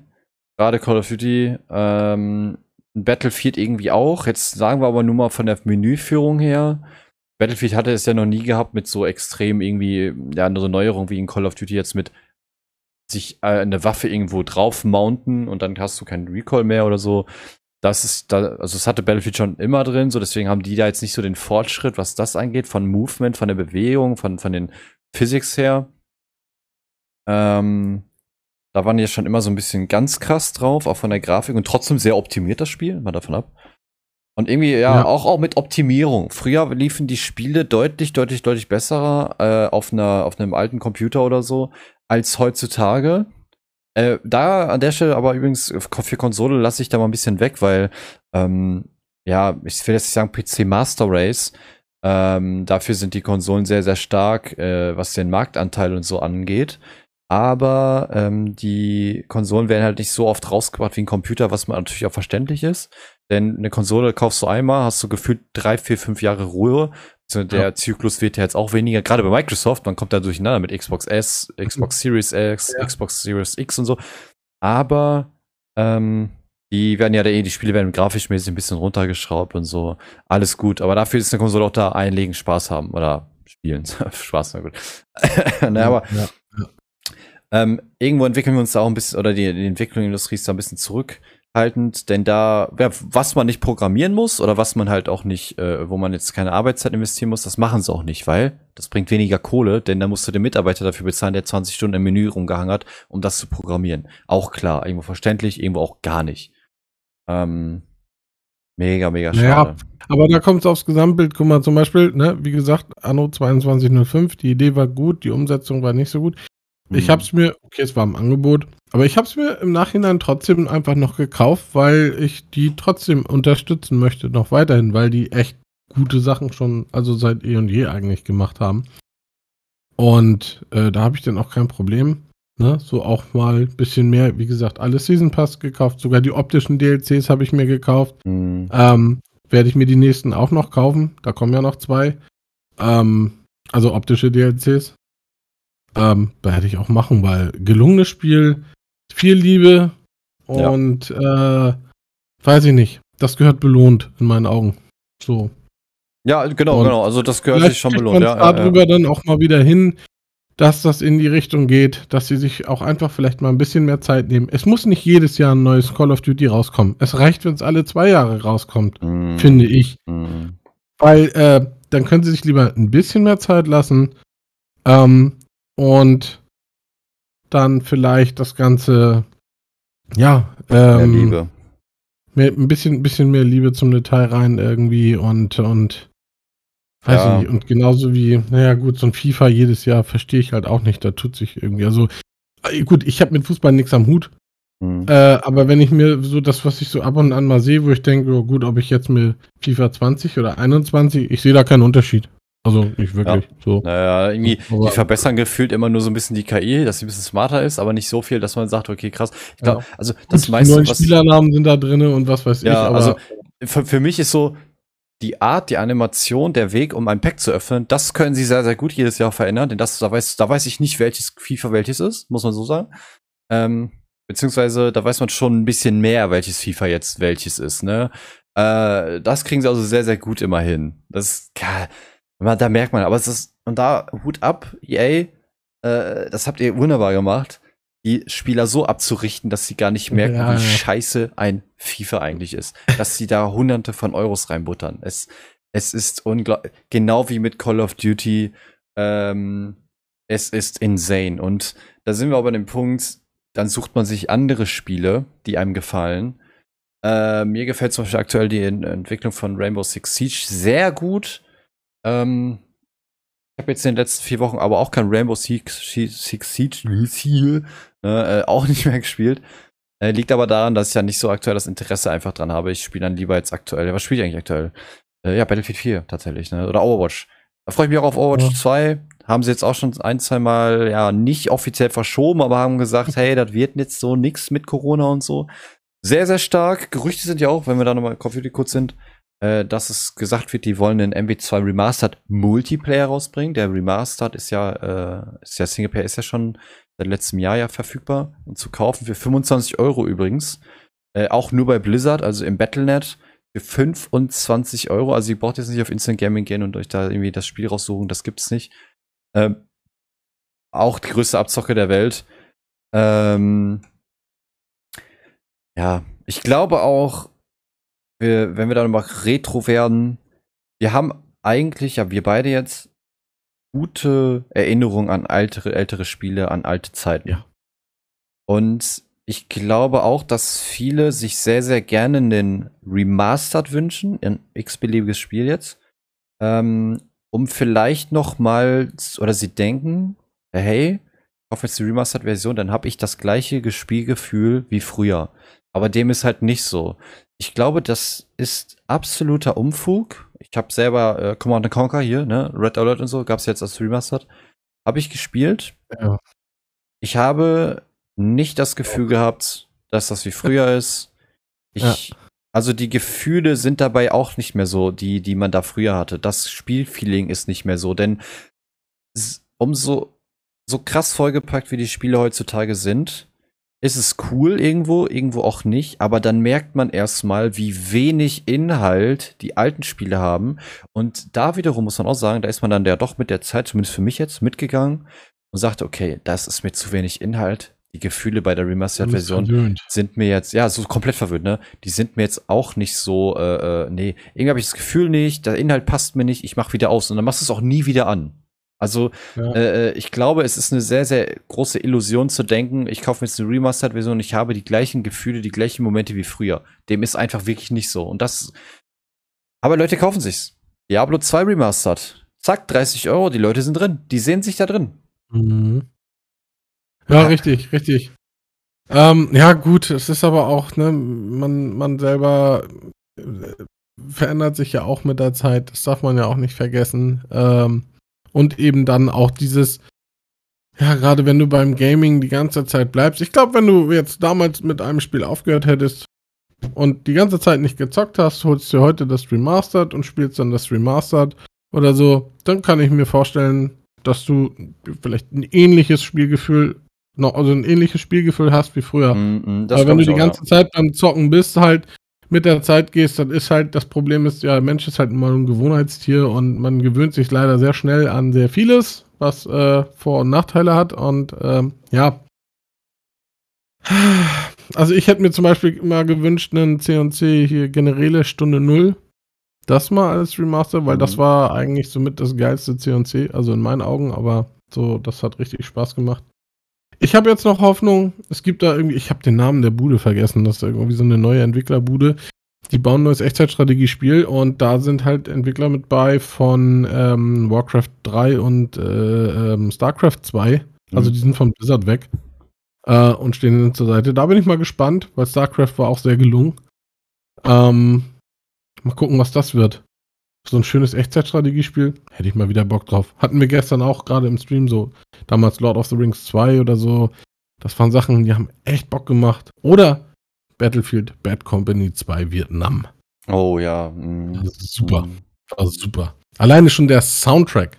A: Gerade Call of Duty, ähm, Battlefield irgendwie auch. Jetzt sagen wir aber nur mal von der Menüführung her. Battlefield hatte es ja noch nie gehabt mit so extrem irgendwie, ja, eine Neuerung wie in Call of Duty jetzt mit sich äh, eine Waffe irgendwo drauf mounten und dann hast du keinen Recall mehr oder so. Das ist da, also es hatte Battlefield schon immer drin, so deswegen haben die da jetzt nicht so den Fortschritt, was das angeht, von Movement, von der Bewegung, von, von den Physics her. Ähm, da waren die ja schon immer so ein bisschen ganz krass drauf, auch von der Grafik und trotzdem sehr optimiert das Spiel, mal davon ab. Und irgendwie, ja, ja, Auch, auch mit Optimierung. Früher liefen die Spiele deutlich, deutlich, deutlich besser äh, auf, einer, auf einem alten Computer oder so als heutzutage. Äh, da an der Stelle aber übrigens für Konsole lasse ich da mal ein bisschen weg, weil ähm, ja, ich will jetzt nicht sagen PC Master Race. Ähm, dafür sind die Konsolen sehr, sehr stark, äh, was den Marktanteil und so angeht. Aber ähm, die Konsolen werden halt nicht so oft rausgebracht wie ein Computer, was man natürlich auch verständlich ist. Denn eine Konsole kaufst du einmal, hast du gefühlt drei, vier, fünf Jahre Ruhe. Der ja. Zyklus wird ja jetzt auch weniger, gerade bei Microsoft, man kommt da durcheinander mit Xbox S, Xbox Series X, ja. Xbox Series X und so. Aber ähm, die werden ja eh, die Spiele werden grafisch mäßig ein bisschen runtergeschraubt und so. Alles gut. Aber dafür ist eine Konsole auch da einlegen, Spaß haben oder spielen. Spaß, na gut. naja, aber ja, ähm, irgendwo entwickeln wir uns da auch ein bisschen, oder die, die Entwicklungsindustrie ist da ein bisschen zurückhaltend, denn da, ja, was man nicht programmieren muss oder was man halt auch nicht, äh, wo man jetzt keine Arbeitszeit investieren muss, das machen sie auch nicht, weil das bringt weniger Kohle, denn da musst du den Mitarbeiter dafür bezahlen, der 20 Stunden im Menü rumgehangen hat, um das zu programmieren. Auch klar, irgendwo verständlich, irgendwo auch gar nicht. Ähm, mega, mega schade. Ja,
B: aber da kommt es aufs Gesamtbild. Guck mal, zum Beispiel, ne, wie gesagt, Anno 2205, die Idee war gut, die Umsetzung war nicht so gut. Ich habe es mir, okay, es war im Angebot, aber ich habe es mir im Nachhinein trotzdem einfach noch gekauft, weil ich die trotzdem unterstützen möchte, noch weiterhin, weil die echt gute Sachen schon, also seit eh und je eigentlich gemacht haben. Und äh, da habe ich dann auch kein Problem. Ne? So auch mal ein bisschen mehr, wie gesagt, alle Season Pass gekauft, sogar die optischen DLCs habe ich mir gekauft. Mhm. Ähm, Werde ich mir die nächsten auch noch kaufen. Da kommen ja noch zwei. Ähm, also optische DLCs. Ähm, werde ich auch machen, weil gelungenes Spiel, viel Liebe und ja. äh, weiß ich nicht. Das gehört belohnt in meinen Augen. So.
A: Ja, genau, und genau. Also das gehört sich schon belohnt. Ja,
B: ja, darüber ja. dann auch mal wieder hin, dass das in die Richtung geht, dass sie sich auch einfach vielleicht mal ein bisschen mehr Zeit nehmen. Es muss nicht jedes Jahr ein neues Call of Duty rauskommen. Es reicht, wenn es alle zwei Jahre rauskommt, mm. finde ich. Mm. Weil äh, dann können sie sich lieber ein bisschen mehr Zeit lassen. Ähm, und dann vielleicht das Ganze, ja, ähm, mehr Liebe. Mehr, ein bisschen, bisschen mehr Liebe zum Detail rein irgendwie und, und weiß ja. ich nicht. Und genauso wie, naja, gut, so ein FIFA jedes Jahr verstehe ich halt auch nicht, da tut sich irgendwie, also äh, gut, ich habe mit Fußball nichts am Hut, hm. Äh, aber wenn ich mir so das, was ich so ab und an mal sehe, wo ich denke, oh gut, ob ich jetzt mir FIFA 20 oder 21, ich sehe da keinen Unterschied. Also nicht wirklich. Ja. So.
A: Naja, irgendwie, aber, die verbessern gefühlt immer nur so ein bisschen die KI, dass sie ein bisschen smarter ist, aber nicht so viel, dass man sagt, okay, krass. Ich glaube, ja. also das
B: und meiste. Neue was, Spielernamen sind da drin und was weiß
A: ja, ich. Ja, also für, für mich ist so, die Art, die Animation, der Weg, um ein Pack zu öffnen, das können sie sehr, sehr gut jedes Jahr verändern, denn das, da weiß, da weiß ich nicht, welches FIFA welches ist, muss man so sagen. Ähm, beziehungsweise, da weiß man schon ein bisschen mehr, welches FIFA jetzt welches ist, ne? Äh, das kriegen sie also sehr, sehr gut immer hin. Das, ja, da merkt man, aber es ist, und da Hut ab, EA, äh, das habt ihr wunderbar gemacht, die Spieler so abzurichten, dass sie gar nicht merken, ja, wie ja. scheiße ein FIFA eigentlich ist. Dass sie da hunderte von Euros reinbuttern. Es, es ist unglaublich, genau wie mit Call of Duty, ähm, es ist insane. Und da sind wir aber an dem Punkt, dann sucht man sich andere Spiele, die einem gefallen. Äh, mir gefällt zum Beispiel aktuell die Entwicklung von Rainbow Six Siege sehr gut. Ähm, ich habe jetzt in den letzten vier Wochen aber auch kein Rainbow Six, Six Siege äh, auch nicht mehr gespielt. Äh, liegt aber daran, dass ich ja nicht so aktuell das Interesse einfach dran habe. Ich spiele dann lieber jetzt aktuell. Was spiele ich eigentlich aktuell? Äh, ja, Battlefield 4 tatsächlich, ne? Oder Overwatch. Da freue ich mich auch auf Overwatch ja. 2. Haben sie jetzt auch schon ein, zwei Mal, ja, nicht offiziell verschoben, aber haben gesagt, hey, das wird jetzt so nix mit Corona und so. Sehr, sehr stark. Gerüchte sind ja auch, wenn wir da nochmal Coffee kurz sind, äh, dass es gesagt wird, die wollen einen MW2 Remastered Multiplayer rausbringen. Der Remastered ist ja, äh, ist ja Singleplayer ist ja schon seit letztem Jahr ja verfügbar und zu kaufen für 25 Euro übrigens. Äh, auch nur bei Blizzard, also im Battlenet für 25 Euro. Also ihr braucht jetzt nicht auf Instant Gaming gehen und euch da irgendwie das Spiel raussuchen, das gibt's nicht. Ähm, auch die größte Abzocke der Welt. Ähm, ja, ich glaube auch, wir, wenn wir dann mal retro werden, wir haben eigentlich, ja, wir beide jetzt gute Erinnerungen an ältere, ältere Spiele, an alte Zeiten.
B: Ja.
A: Und ich glaube auch, dass viele sich sehr, sehr gerne einen Remastered wünschen, ein x-beliebiges Spiel jetzt, ähm, um vielleicht noch mal, oder sie denken, hey, ich hoffe jetzt die Remastered-Version, dann habe ich das gleiche Spielgefühl wie früher. Aber dem ist halt nicht so. Ich glaube, das ist absoluter Umfug. Ich habe selber äh, Command Conquer hier, ne, Red Alert und so, gab's jetzt als Remastered. Habe ich gespielt.
B: Ja.
A: Ich habe nicht das Gefühl gehabt, dass das wie früher ist. Ich, ja. also die Gefühle sind dabei auch nicht mehr so, die, die man da früher hatte. Das Spielfeeling ist nicht mehr so, denn umso so krass vollgepackt wie die Spiele heutzutage sind, ist es cool irgendwo, irgendwo auch nicht, aber dann merkt man erstmal, wie wenig Inhalt die alten Spiele haben. Und da wiederum muss man auch sagen, da ist man dann ja doch mit der Zeit, zumindest für mich jetzt, mitgegangen und sagte, okay, das ist mir zu wenig Inhalt. Die Gefühle bei der Remastered-Version sind mir jetzt, ja, so komplett verwirrt, ne? Die sind mir jetzt auch nicht so, äh, äh nee, irgendwie habe ich das Gefühl nicht, der Inhalt passt mir nicht, ich mach wieder aus und dann machst du es auch nie wieder an. Also ja. Äh, äh, ich glaube, es ist eine sehr, sehr große Illusion zu denken, ich kaufe mir jetzt eine Remastered-Version und ich habe die gleichen Gefühle, die gleichen Momente wie früher. Dem ist einfach wirklich nicht so. Und das. Aber Leute kaufen sich's. Diablo 2 Remastered. Zack, 30 Euro, die Leute sind drin. Die sehen sich da drin.
B: Mhm. Ja, ja, richtig, richtig. Ähm, ja, gut, es ist aber auch, ne, man, man selber äh, verändert sich ja auch mit der Zeit. Das darf man ja auch nicht vergessen. Ähm, und eben dann auch dieses, ja, gerade wenn du beim Gaming die ganze Zeit bleibst. Ich glaube, wenn du jetzt damals mit einem Spiel aufgehört hättest und die ganze Zeit nicht gezockt hast, holst du heute das Remastered und spielst dann das Remastered oder so, dann kann ich mir vorstellen, dass du vielleicht ein ähnliches Spielgefühl noch, also ein ähnliches Spielgefühl hast wie früher. Mm, mm, Aber wenn du die auch, ganze ja. Zeit beim Zocken bist, halt, mit der Zeit gehst, dann ist halt, das Problem ist, ja, Mensch ist halt mal ein Gewohnheitstier und man gewöhnt sich leider sehr schnell an sehr vieles, was äh, Vor- und Nachteile hat. Und ähm, ja. Also ich hätte mir zum Beispiel mal gewünscht, einen C&C hier Generäle Stunde Null. Das mal als Remaster, weil mhm. das war eigentlich somit das geilste C&C, also in meinen Augen, aber so, das hat richtig Spaß gemacht. Ich habe jetzt noch Hoffnung, es gibt da irgendwie, ich habe den Namen der Bude vergessen, das ist irgendwie so eine neue Entwicklerbude. Die bauen ein neues Echtzeitstrategiespiel und da sind halt Entwickler mit bei von ähm, Warcraft 3 und äh, ähm, StarCraft 2. Also mhm. die sind von Blizzard weg äh, und stehen zur Seite. Da bin ich mal gespannt, weil StarCraft war auch sehr gelungen. Ähm, mal gucken, was das wird. So ein schönes Echtzeitstrategiespiel, hätte ich mal wieder Bock drauf. Hatten wir gestern auch gerade im Stream so. Damals Lord of the Rings 2 oder so. Das waren Sachen, die haben echt Bock gemacht. Oder Battlefield Bad Company 2 Vietnam.
A: Oh ja.
B: Mm. super. Also super. Alleine schon der Soundtrack.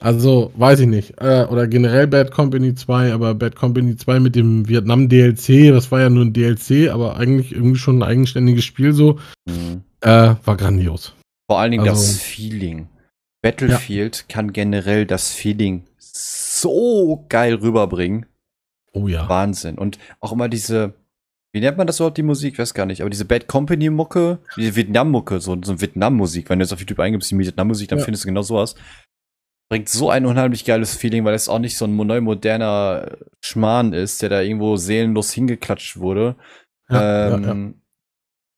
B: Also, weiß ich nicht. Äh, oder generell Bad Company 2, aber Bad Company 2 mit dem Vietnam DLC, das war ja nur ein DLC, aber eigentlich irgendwie schon ein eigenständiges Spiel so. Mhm. Äh, war grandios.
A: Vor allen Dingen also, das Feeling. Battlefield ja. kann generell das Feeling so geil rüberbringen.
B: Oh ja.
A: Wahnsinn. Und auch immer diese, wie nennt man das überhaupt, die Musik? Ich weiß gar nicht. Aber diese Bad Company Mucke, diese Vietnam-Mucke, so, so Vietnam-Musik. Wenn du jetzt auf YouTube eingibst, die Vietnam-Musik, dann ja. findest du genau sowas. Bringt so ein unheimlich geiles Feeling, weil es auch nicht so ein neu moderner Schmarrn ist, der da irgendwo seelenlos hingeklatscht wurde. Ja, ähm,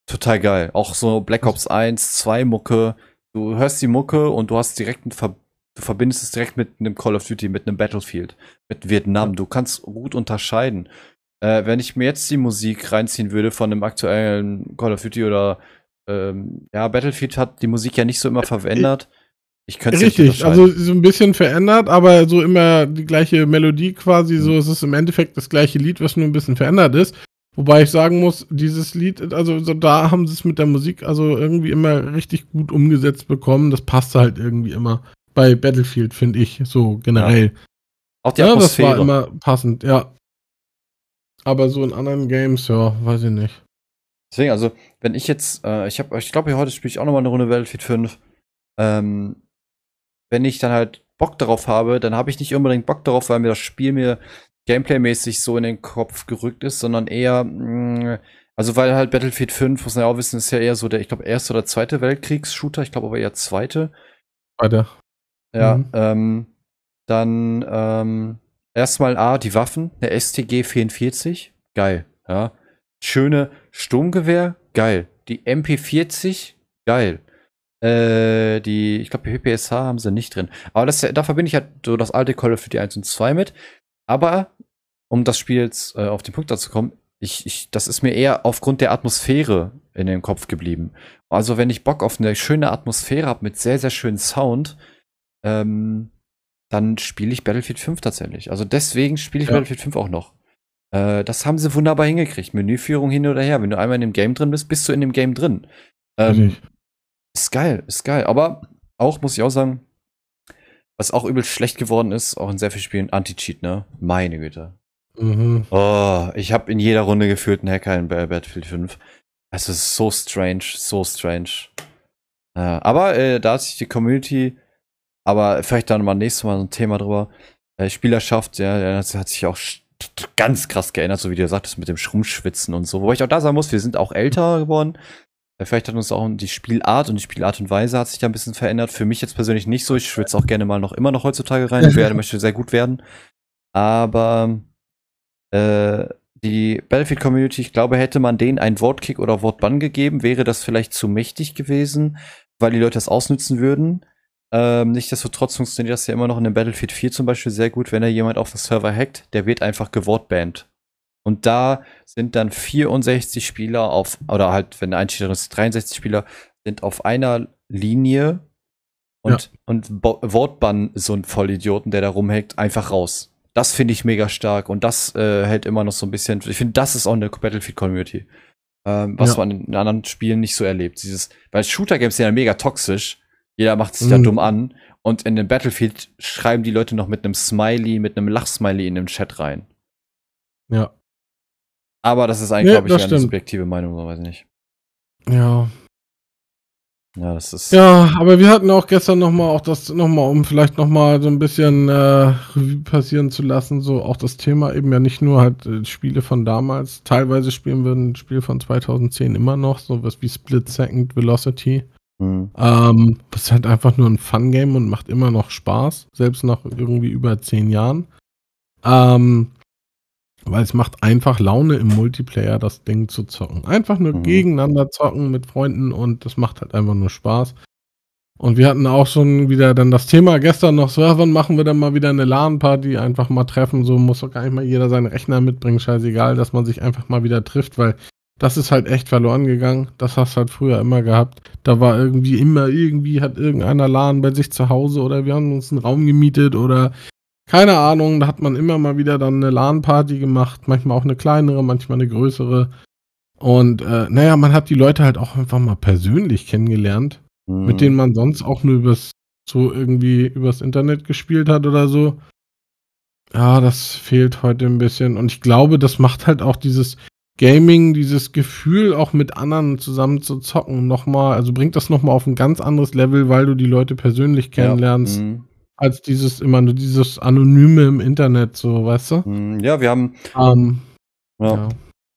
A: Total geil. Auch so Black Ops 1, 2 Mucke. Du hörst die Mucke und du hast direkt ein Ver du verbindest es direkt mit einem Call of Duty, mit einem Battlefield, mit Vietnam. Du kannst gut unterscheiden. Äh, wenn ich mir jetzt die Musik reinziehen würde von einem aktuellen Call of Duty oder ähm, ja, Battlefield hat die Musik ja nicht so immer verwendet.
B: Ich könnte Richtig, also so ein bisschen verändert, aber so immer die gleiche Melodie quasi, so es ist im Endeffekt das gleiche Lied, was nur ein bisschen verändert ist. Wobei ich sagen muss, dieses Lied, also so da haben sie es mit der Musik also irgendwie immer richtig gut umgesetzt bekommen. Das passt halt irgendwie immer. Bei Battlefield, finde ich, so generell. Ja.
A: Auch die Atmosphäre.
B: Ja, das war immer passend, ja. Aber so in anderen Games, ja, weiß ich nicht.
A: Deswegen, also, wenn ich jetzt, äh, ich habe, ich glaube, heute spiele ich auch nochmal eine Runde Battlefield 5. Ähm, wenn ich dann halt Bock darauf habe, dann habe ich nicht unbedingt Bock darauf, weil mir das Spiel mir Gameplay-mäßig so in den Kopf gerückt ist, sondern eher, mh, mm, also weil halt Battlefield 5, muss man ja auch wissen, ist ja eher so der, ich glaube, erste oder zweite Weltkriegs-Shooter, ich glaube aber eher zweite.
B: Weiter.
A: Ja, mhm. ähm, dann ähm, erstmal A, die Waffen, der STG 44, geil, ja. Schöne Sturmgewehr, geil. Die MP40, geil. Äh, die, ich glaube, die PPSH haben sie nicht drin. Aber das, da verbinde ich halt so das alte Call of Duty 1 und 2 mit. Aber, um das Spiel jetzt äh, auf den Punkt dazu kommen, ich, ich, das ist mir eher aufgrund der Atmosphäre in den Kopf geblieben. Also, wenn ich Bock auf eine schöne Atmosphäre habe mit sehr, sehr schönen Sound, ähm, dann spiele ich Battlefield 5 tatsächlich. Also deswegen spiele ich ja. Battlefield 5 auch noch. Äh, das haben sie wunderbar hingekriegt. Menüführung hin oder her. Wenn du einmal in dem Game drin bist, bist du in dem Game drin. Ähm, ist geil, ist geil. Aber auch, muss ich auch sagen, was auch übel schlecht geworden ist, auch in sehr vielen Spielen, Anti-Cheat, ne? Meine Güte. Mhm. Oh, ich habe in jeder Runde gefühlt einen Hacker in Battlefield 5. Es ist so strange, so strange. Äh, aber äh, da hat sich die Community aber vielleicht dann mal nächstes Mal so ein Thema drüber. Äh, Spielerschaft, ja, das hat sich auch ganz krass geändert, so wie du sagtest, mit dem Schrummschwitzen und so. Wobei ich auch da sagen muss, wir sind auch älter geworden. Äh, vielleicht hat uns auch die Spielart und die Spielart und Weise hat sich da ein bisschen verändert. Für mich jetzt persönlich nicht so. Ich schwitze auch gerne mal noch immer noch heutzutage rein. Ich werde, möchte sehr gut werden. Aber äh, die Battlefield Community, ich glaube, hätte man denen ein Wortkick oder Wortbann gegeben, wäre das vielleicht zu mächtig gewesen, weil die Leute das ausnützen würden. Ähm, Nichtsdestotrotz funktioniert das ja immer noch in dem Battlefield 4 zum Beispiel sehr gut, wenn da jemand auf den Server hackt, der wird einfach gewordbannt. Und da sind dann 64 Spieler auf, oder halt, wenn der Einstieger ist, 63 Spieler sind auf einer Linie und, ja. und Wortbann so ein Vollidioten, der da rumhackt, einfach raus. Das finde ich mega stark und das äh, hält immer noch so ein bisschen, ich finde, das ist auch eine Battlefield-Community. Ähm, was ja. man in anderen Spielen nicht so erlebt. Dieses, weil Shooter-Games sind ja mega toxisch jeder macht sich mhm. da dumm an. Und in dem Battlefield schreiben die Leute noch mit einem Smiley, mit einem Lachsmiley in den Chat rein.
B: Ja.
A: Aber das ist eigentlich, ja, glaube ich, eine subjektive Meinung, weiß ich nicht.
B: Ja.
A: Ja, das ist.
B: Ja, aber wir hatten auch gestern noch mal auch das noch mal, um vielleicht noch mal so ein bisschen äh, passieren zu lassen, so auch das Thema eben ja nicht nur halt äh, Spiele von damals. Teilweise spielen wir ein Spiel von 2010 immer noch, so was wie Split Second Velocity. Mhm. Ähm, das ist halt einfach nur ein Fun-Game und macht immer noch Spaß, selbst nach irgendwie über zehn Jahren. Ähm, weil es macht einfach Laune im Multiplayer, das Ding zu zocken. Einfach nur mhm. gegeneinander zocken mit Freunden und das macht halt einfach nur Spaß. Und wir hatten auch schon wieder dann das Thema gestern noch so, wann machen wir dann mal wieder eine LAN-Party, einfach mal treffen, so muss doch gar nicht mal jeder seinen Rechner mitbringen, scheißegal, dass man sich einfach mal wieder trifft, weil das ist halt echt verloren gegangen. Das hast du halt früher immer gehabt. Da war irgendwie immer, irgendwie hat irgendeiner LAN bei sich zu Hause oder wir haben uns einen Raum gemietet oder keine Ahnung. Da hat man immer mal wieder dann eine LAN-Party gemacht. Manchmal auch eine kleinere, manchmal eine größere. Und äh, naja, man hat die Leute halt auch einfach mal persönlich kennengelernt, mhm. mit denen man sonst auch nur übers, so irgendwie übers Internet gespielt hat oder so. Ja, das fehlt heute ein bisschen. Und ich glaube, das macht halt auch dieses, Gaming, dieses Gefühl, auch mit anderen zusammen zu zocken, nochmal, also bringt das nochmal auf ein ganz anderes Level, weil du die Leute persönlich kennenlernst, ja, mhm. Als dieses immer nur dieses Anonyme im Internet, so, weißt du?
A: Mhm, ja, wir haben.
B: Um,
A: ähm, ja. ja.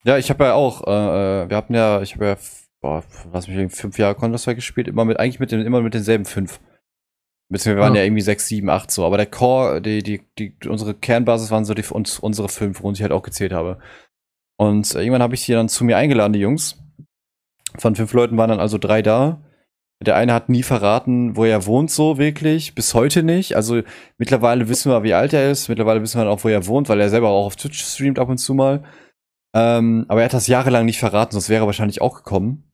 A: ja. ich habe ja auch, äh, äh, wir hatten ja, ich habe ja, boah, lass mich fünf Jahre Counter-Strike gespielt, immer mit, eigentlich mit den, immer mit denselben fünf. Beziehungsweise wir waren ja. ja irgendwie sechs, sieben, acht so, aber der Core, die, die, die, unsere Kernbasis waren so die, uns, unsere fünf, wo ich halt auch gezählt habe. Und äh, irgendwann habe ich sie dann zu mir eingeladen, die Jungs. Von fünf Leuten waren dann also drei da. Der eine hat nie verraten, wo er wohnt, so wirklich. Bis heute nicht. Also mittlerweile wissen wir, wie alt er ist. Mittlerweile wissen wir auch, wo er wohnt, weil er selber auch auf Twitch streamt ab und zu mal. Ähm, aber er hat das jahrelang nicht verraten, sonst wäre er wahrscheinlich auch gekommen.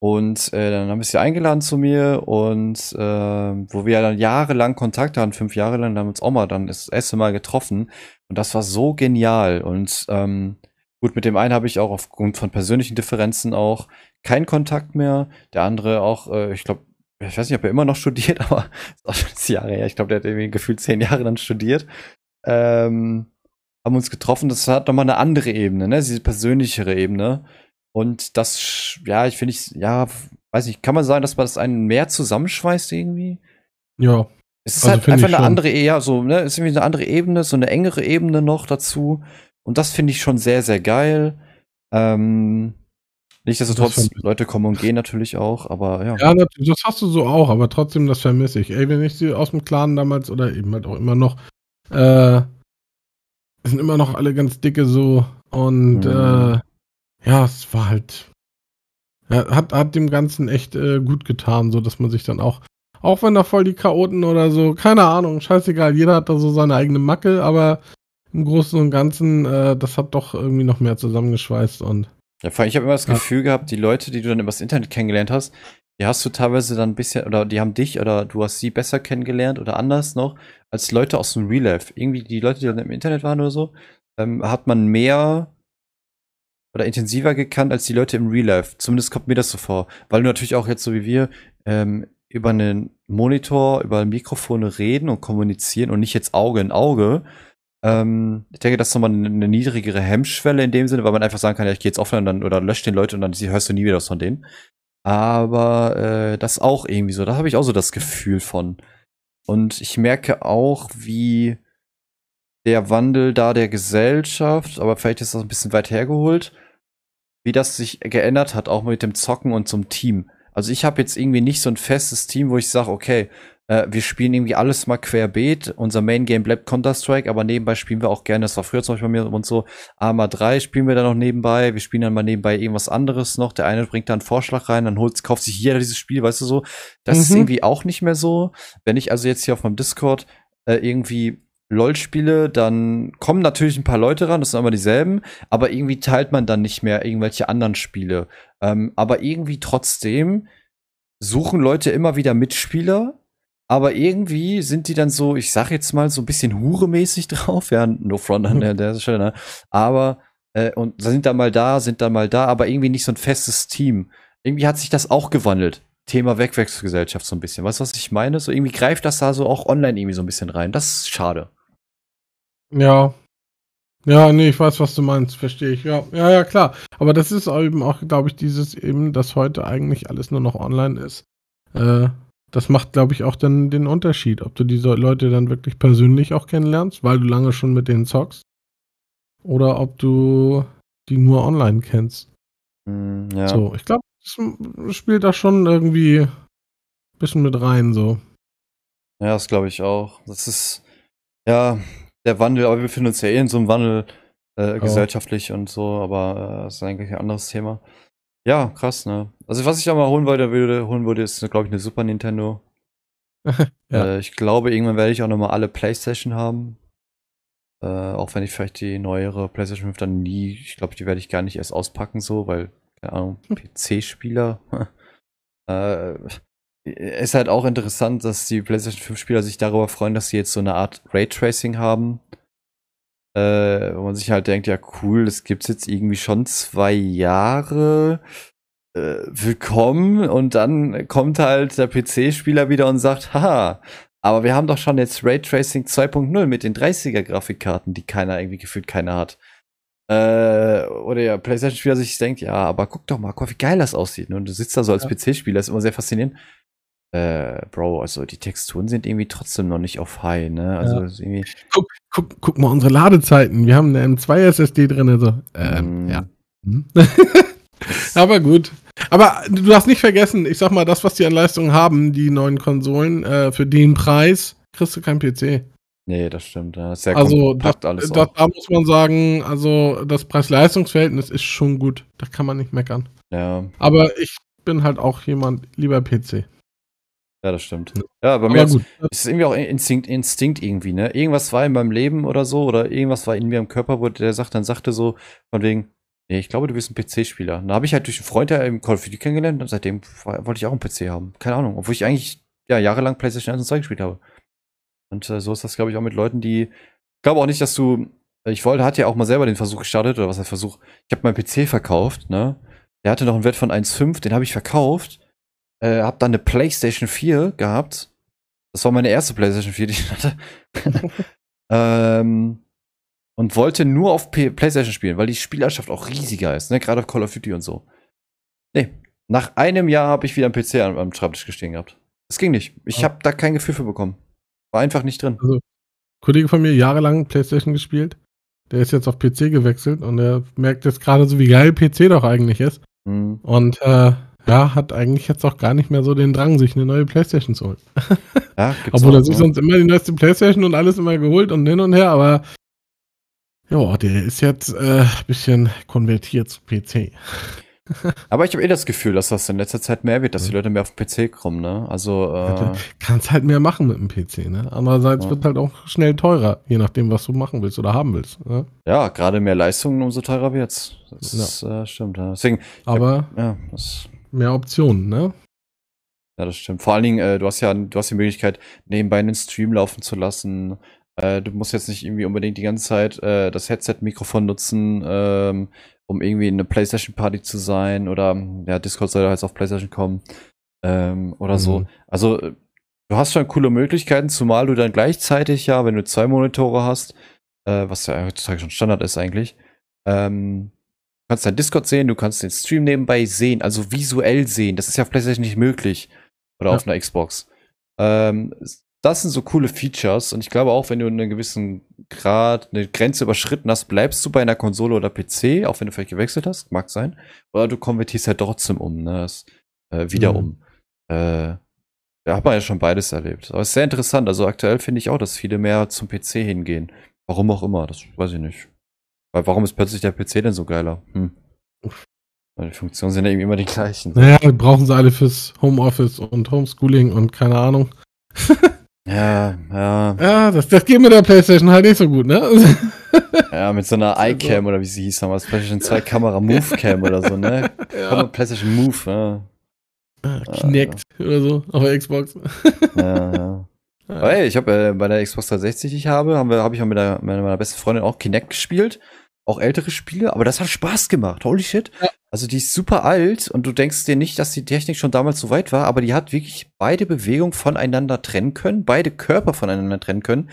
A: Und äh, dann haben wir sie eingeladen zu mir und äh, wo wir dann jahrelang Kontakt hatten, fünf Jahre lang, haben wir uns auch mal dann das erste Mal getroffen. Und das war so genial. Und ähm, Gut, mit dem einen habe ich auch aufgrund von persönlichen Differenzen auch keinen Kontakt mehr. Der andere auch, äh, ich glaube, ich weiß nicht, ob er immer noch studiert, aber ist auch schon Jahre her. Ich glaube, der hat irgendwie gefühlt zehn Jahre dann studiert. Ähm, haben uns getroffen. Das hat nochmal eine andere Ebene, ne? Diese persönlichere Ebene. Und das, ja, ich finde ich, ja, weiß nicht, kann man sagen, dass man das einen mehr zusammenschweißt irgendwie?
B: Ja.
A: Es ist also halt einfach eine schon. andere, ja, so, ne, es ist irgendwie eine andere Ebene, so eine engere Ebene noch dazu. Und das finde ich schon sehr, sehr geil. Ähm, Nichtsdestotrotz, Leute kommen und gehen natürlich auch, aber ja.
B: Ja, das hast du so auch, aber trotzdem, das vermisse ich. Ey, wenn ich sie aus dem Clan damals oder eben halt auch immer noch, äh, sind immer noch alle ganz dicke so und mhm. äh, ja, es war halt, ja, hat, hat dem Ganzen echt äh, gut getan, so dass man sich dann auch, auch wenn da voll die Chaoten oder so, keine Ahnung, scheißegal, jeder hat da so seine eigene Macke, aber im Großen und Ganzen, äh, das hat doch irgendwie noch mehr zusammengeschweißt und
A: ja, vor allem, ich habe immer das ja. Gefühl gehabt, die Leute, die du dann übers Internet kennengelernt hast, die hast du teilweise dann ein bisschen, oder die haben dich oder du hast sie besser kennengelernt oder anders noch, als Leute aus dem Real Life. Irgendwie die Leute, die dann im Internet waren oder so, ähm, hat man mehr oder intensiver gekannt als die Leute im Real Life. Zumindest kommt mir das so vor. Weil du natürlich auch jetzt so wie wir ähm, über einen Monitor, über Mikrofone reden und kommunizieren und nicht jetzt Auge in Auge, ähm, ich denke, das ist nochmal eine, niedrigere Hemmschwelle in dem Sinne, weil man einfach sagen kann, ja, ich gehe jetzt offline dann, oder lösche den Leute und dann hörst du nie wieder was von denen. Aber äh, das auch irgendwie so, da habe ich auch so das Gefühl von. Und ich merke auch, wie der Wandel da der Gesellschaft, aber vielleicht ist das ein bisschen weit hergeholt, wie das sich geändert hat, auch mit dem Zocken und zum Team. Also ich habe jetzt irgendwie nicht so ein festes Team, wo ich sage, okay, äh, wir spielen irgendwie alles mal querbeet. Unser Main Game bleibt Counter-Strike, aber nebenbei spielen wir auch gerne, das war früher zum Beispiel bei mir und so, Arma 3 spielen wir dann noch nebenbei. Wir spielen dann mal nebenbei irgendwas anderes noch. Der eine bringt da einen Vorschlag rein, dann holt, kauft sich jeder dieses Spiel, weißt du so. Das mhm. ist irgendwie auch nicht mehr so. Wenn ich also jetzt hier auf meinem Discord äh, irgendwie LOL spiele, dann kommen natürlich ein paar Leute ran, das sind immer dieselben, aber irgendwie teilt man dann nicht mehr irgendwelche anderen Spiele. Ähm, aber irgendwie trotzdem suchen Leute immer wieder Mitspieler aber irgendwie sind die dann so, ich sag jetzt mal, so ein bisschen huremäßig drauf. Ja, no front an der, der Stelle, ne? Aber, äh, und sind dann mal da, sind dann mal da, aber irgendwie nicht so ein festes Team. Irgendwie hat sich das auch gewandelt. Thema Wegwechselgesellschaft so ein bisschen. Weißt du, was ich meine? So irgendwie greift das da so auch online irgendwie so ein bisschen rein. Das ist schade.
B: Ja. Ja, nee, ich weiß, was du meinst, verstehe ich. Ja, ja, ja, klar. Aber das ist eben auch, glaube ich, dieses eben, dass heute eigentlich alles nur noch online ist. Äh, das macht, glaube ich, auch dann den Unterschied, ob du diese Leute dann wirklich persönlich auch kennenlernst, weil du lange schon mit denen zockst, oder ob du die nur online kennst. Mm, ja. So, ich glaube, das spielt da schon irgendwie ein bisschen mit rein, so.
A: Ja, das glaube ich auch. Das ist, ja, der Wandel, aber wir befinden uns ja eh in so einem Wandel äh, gesellschaftlich und so, aber äh, das ist eigentlich ein anderes Thema. Ja, krass, ne? Also was ich auch mal holen wollte, würde, holen würde, ist, glaube ich, eine Super Nintendo. ja. äh, ich glaube, irgendwann werde ich auch nochmal alle Playstation haben. Äh, auch wenn ich vielleicht die neuere Playstation 5 dann nie, ich glaube, die werde ich gar nicht erst auspacken, so, weil, keine Ahnung, hm. PC-Spieler. äh, ist halt auch interessant, dass die PlayStation 5-Spieler sich darüber freuen, dass sie jetzt so eine Art Raytracing haben äh, wo man sich halt denkt, ja cool, das gibt's jetzt irgendwie schon zwei Jahre. Äh, willkommen und dann kommt halt der PC-Spieler wieder und sagt, haha, aber wir haben doch schon jetzt Raytracing 2.0 mit den 30er Grafikkarten, die keiner irgendwie gefühlt keiner hat. Äh, oder ja, PlayStation-Spieler sich denkt, ja, aber guck doch mal, guck, wie geil das aussieht. Und du sitzt da so als ja. PC-Spieler, ist immer sehr faszinierend äh, Bro, also die Texturen sind irgendwie trotzdem noch nicht auf High, ne? Also ja. irgendwie.
B: Guck, guck, guck mal unsere Ladezeiten. Wir haben eine M2 SSD drin, also. Ähm, mm. ja. Hm. Aber gut. Aber du darfst nicht vergessen, ich sag mal, das, was die an Leistung haben, die neuen Konsolen, äh, für den Preis kriegst du kein PC.
A: Nee, das stimmt. Das ist sehr
B: also das, alles das, da muss man sagen, also das Preis-Leistungs-Verhältnis ist schon gut. Da kann man nicht meckern.
A: Ja.
B: Aber ich bin halt auch jemand lieber PC.
A: Ja, das stimmt. Ja, bei mir ist es irgendwie auch Instinkt, Instinkt irgendwie, ne? Irgendwas war in meinem Leben oder so, oder irgendwas war in mir im Körper, wo der sagt, dann sagte so, von wegen, nee, ich glaube, du bist ein PC-Spieler. Da habe ich halt durch einen Freund im Call of Duty kennengelernt und seitdem wollte ich auch einen PC haben. Keine Ahnung. Obwohl ich eigentlich, ja, jahrelang PlayStation 1 und 2 gespielt habe. Und äh, so ist das, glaube ich, auch mit Leuten, die, ich glaube auch nicht, dass du ich wollte, hat ja auch mal selber den Versuch gestartet, oder was der Versuch. Ich habe meinen PC verkauft, ne? Der hatte noch einen Wert von 1,5, den habe ich verkauft. Äh, hab dann eine PlayStation 4 gehabt. Das war meine erste PlayStation 4, die ich hatte. ähm, und wollte nur auf P PlayStation spielen, weil die Spielerschaft auch riesiger ist, ne? Gerade auf Call of Duty und so. Nee, nach einem Jahr habe ich wieder einen PC am, am Schreibtisch gestehen gehabt. Das ging nicht. Ich
B: Ja.
A: habe da kein Gefühl für bekommen. War einfach nicht drin.
B: Also, Kollege von mir jahrelang Playstation gespielt. Der ist jetzt auf PC gewechselt und er merkt jetzt gerade so, wie geil PC doch eigentlich ist.
A: Hm.
B: Und äh, ja, hat eigentlich jetzt auch gar nicht mehr so den Drang, sich eine neue Playstation zu holen.
A: Ja,
B: Obwohl er sich sonst immer die neueste Playstation und alles immer geholt und hin und her, aber ja, der ist jetzt äh, ein bisschen konvertiert zu PC.
A: Aber ich habe eh das Gefühl, dass das in letzter Zeit mehr wird, dass die Leute mehr auf den PC kommen, ne? Also, äh,
B: Kannst halt mehr machen mit dem PC, ne? Andererseits
A: Ja.
B: wird halt auch schnell teurer, je nachdem, was du machen willst oder haben willst. Ne?
A: ja, gerade mehr Leistungen, umso teurer wird's. Das ist, äh, stimmt, ja. Deswegen,
B: Aber
A: ja, das,
B: mehr Optionen, ne?
A: ja, das stimmt. Vor allen Dingen, äh, du hast ja, du hast die Möglichkeit, nebenbei einen Stream laufen zu lassen. Äh, du musst jetzt nicht irgendwie unbedingt die ganze Zeit äh, das Headset-Mikrofon nutzen, ähm, um irgendwie in eine PlayStation-Party zu sein oder ja, Discord soll ja jetzt auf PlayStation kommen ähm, oder so.
B: Mhm.
A: Also äh, du hast schon coole Möglichkeiten, zumal du dann gleichzeitig ja, wenn du zwei Monitore hast, äh, was ja heutzutage schon Standard ist eigentlich, ähm, kannst dein Discord sehen, du kannst den Stream nebenbei sehen, also visuell sehen. Das ist ja auf PlayStation nicht möglich oder
B: Ja.
A: auf einer Xbox. Ähm, das sind so coole Features und ich glaube auch, wenn du einen gewissen Grad eine Grenze überschritten hast, bleibst du bei einer Konsole oder PC, auch wenn du vielleicht gewechselt hast, mag sein, oder du konvertierst halt trotzdem um, ne, das, äh, wieder
B: Mhm.
A: um. Äh, da hat man ja schon beides erlebt. Aber es ist sehr interessant. Also aktuell finde ich auch, dass viele mehr zum PC hingehen. Warum auch immer, das weiß ich nicht. Weil warum ist plötzlich der PC denn so geiler? Hm. Weil die Funktionen sind ja irgendwie immer die gleichen.
B: Naja, brauchen sie alle fürs Homeoffice und Homeschooling und keine Ahnung.
A: Ja, ja,
B: Ja, das, das geht mit der Playstation halt nicht so gut, ne?
A: ja, mit so einer
B: Also-
A: iCam oder wie sie hieß damals, PlayStation 2 Kamera Move Cam oder so, ne?
B: Ja.
A: PlayStation Move, ja.
B: Kinect oder so auf der Xbox.
A: Ja, ja. Aber ey, ich habe äh, bei der Xbox 360, die ich habe, habe ich auch mit der, mit meiner besten Freundin auch Kinect gespielt. Auch ältere Spiele, aber das hat Spaß gemacht. Holy shit.
B: Ja.
A: Also die ist super alt und du denkst dir nicht, dass die Technik schon damals so weit war, aber die hat wirklich beide Bewegungen voneinander trennen können, beide Körper voneinander trennen können.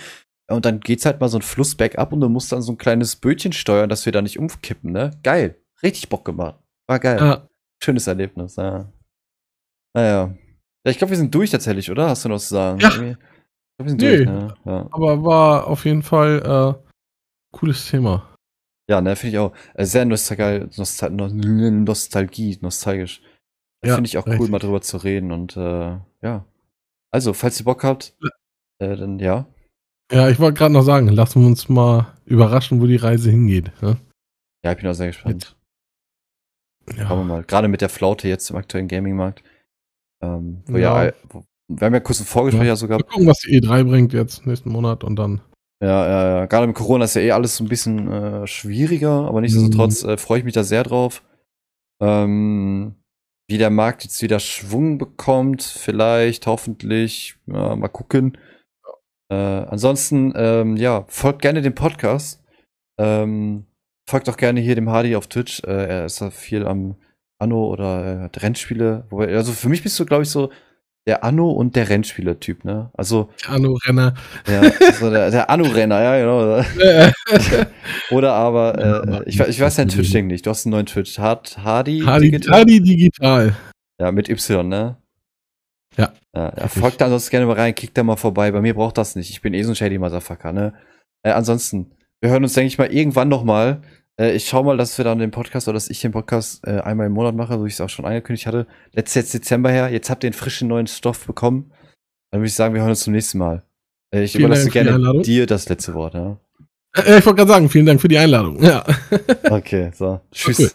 A: Und dann geht's halt mal so ein Fluss bergab und du musst dann so ein kleines Bötchen steuern, dass wir da nicht umkippen, ne? Geil. Richtig Bock gemacht. War geil.
B: Ja,
A: Schönes Erlebnis, ja. Naja. Ja, ich glaube, wir sind durch tatsächlich, oder? Hast du noch was zu sagen?
B: Ja.
A: Irgendwie- Ich glaube, wir sind
B: Nee.
A: durch, ne? Ja.
B: aber war auf jeden Fall äh, cooles Thema.
A: Ja, ne, finde ich auch. Äh, sehr nostalgisch, Nostal No- Nostalgie, nostalgisch.
B: Ja,
A: finde ich auch cool,
B: richtig.
A: mal drüber zu reden und äh, ja. Also, falls ihr Bock habt, äh, dann ja.
B: Ja, ich wollte gerade noch sagen, lassen wir uns mal überraschen, wo die Reise hingeht. Ne?
A: Ja, ich bin auch sehr gespannt. Schauen wir
B: Ja,
A: mal. Gerade mit der Flaute jetzt im aktuellen Gaming-Markt. Ähm, wo ja.
B: Ja.
A: wo, wir haben ja kurz ein Vorgespräch
B: Ja.
A: ja sogar.
B: mal gucken, was die E3 bringt jetzt nächsten Monat und dann.
A: Ja, ja, ja. Gerade mit Corona ist ja eh alles so ein bisschen äh, schwieriger, aber nichtsdestotrotz äh, freue ich mich da sehr drauf. Ähm, wie der Markt jetzt wieder Schwung bekommt, vielleicht, hoffentlich, ja, mal gucken. Äh, ansonsten, ähm, ja, folgt gerne dem Podcast. Ähm, folgt auch gerne hier dem Hardy auf Twitch. Äh, er ist da viel am Anno oder äh, Rennspiele. Wobei, also für mich bist du, glaube ich, so der Anno und der Rennspieler-Typ, ne? Also,
B: Arno Renner.
A: ja, so der, der Anno-Renner, ja, genau. Oder aber, äh, ich, ich weiß deinen Twitch-Ding nicht. Du hast einen neuen Twitch. Hard, Hardy,
B: Hardy,
A: Digital?
B: Hardy Digital.
A: Ja, mit Y, ne?
B: Ja.
A: Ja, ja folgt da ansonsten gerne mal rein, klickt da mal vorbei. Bei mir braucht das nicht. Ich bin eh so ein shady Motherfucker, ne? Äh, ansonsten, wir hören uns, denke ich mal, irgendwann noch mal. Äh, ich schau mal, dass wir dann den Podcast oder dass ich den Podcast äh, einmal im Monat mache, so wie ich es auch schon angekündigt hatte. Letztes jetzt Dezember her. Jetzt habt ihr einen frischen neuen Stoff bekommen. Dann würde ich sagen, wir hören uns zum nächsten Mal. Äh, ich
B: Vielen
A: überlasse
B: Dank
A: gerne dir das letzte Wort, ja?
B: Äh, ich wollte gerade sagen, vielen Dank für die Einladung. Ja.
A: Okay, so. Tschüss.
B: Cool.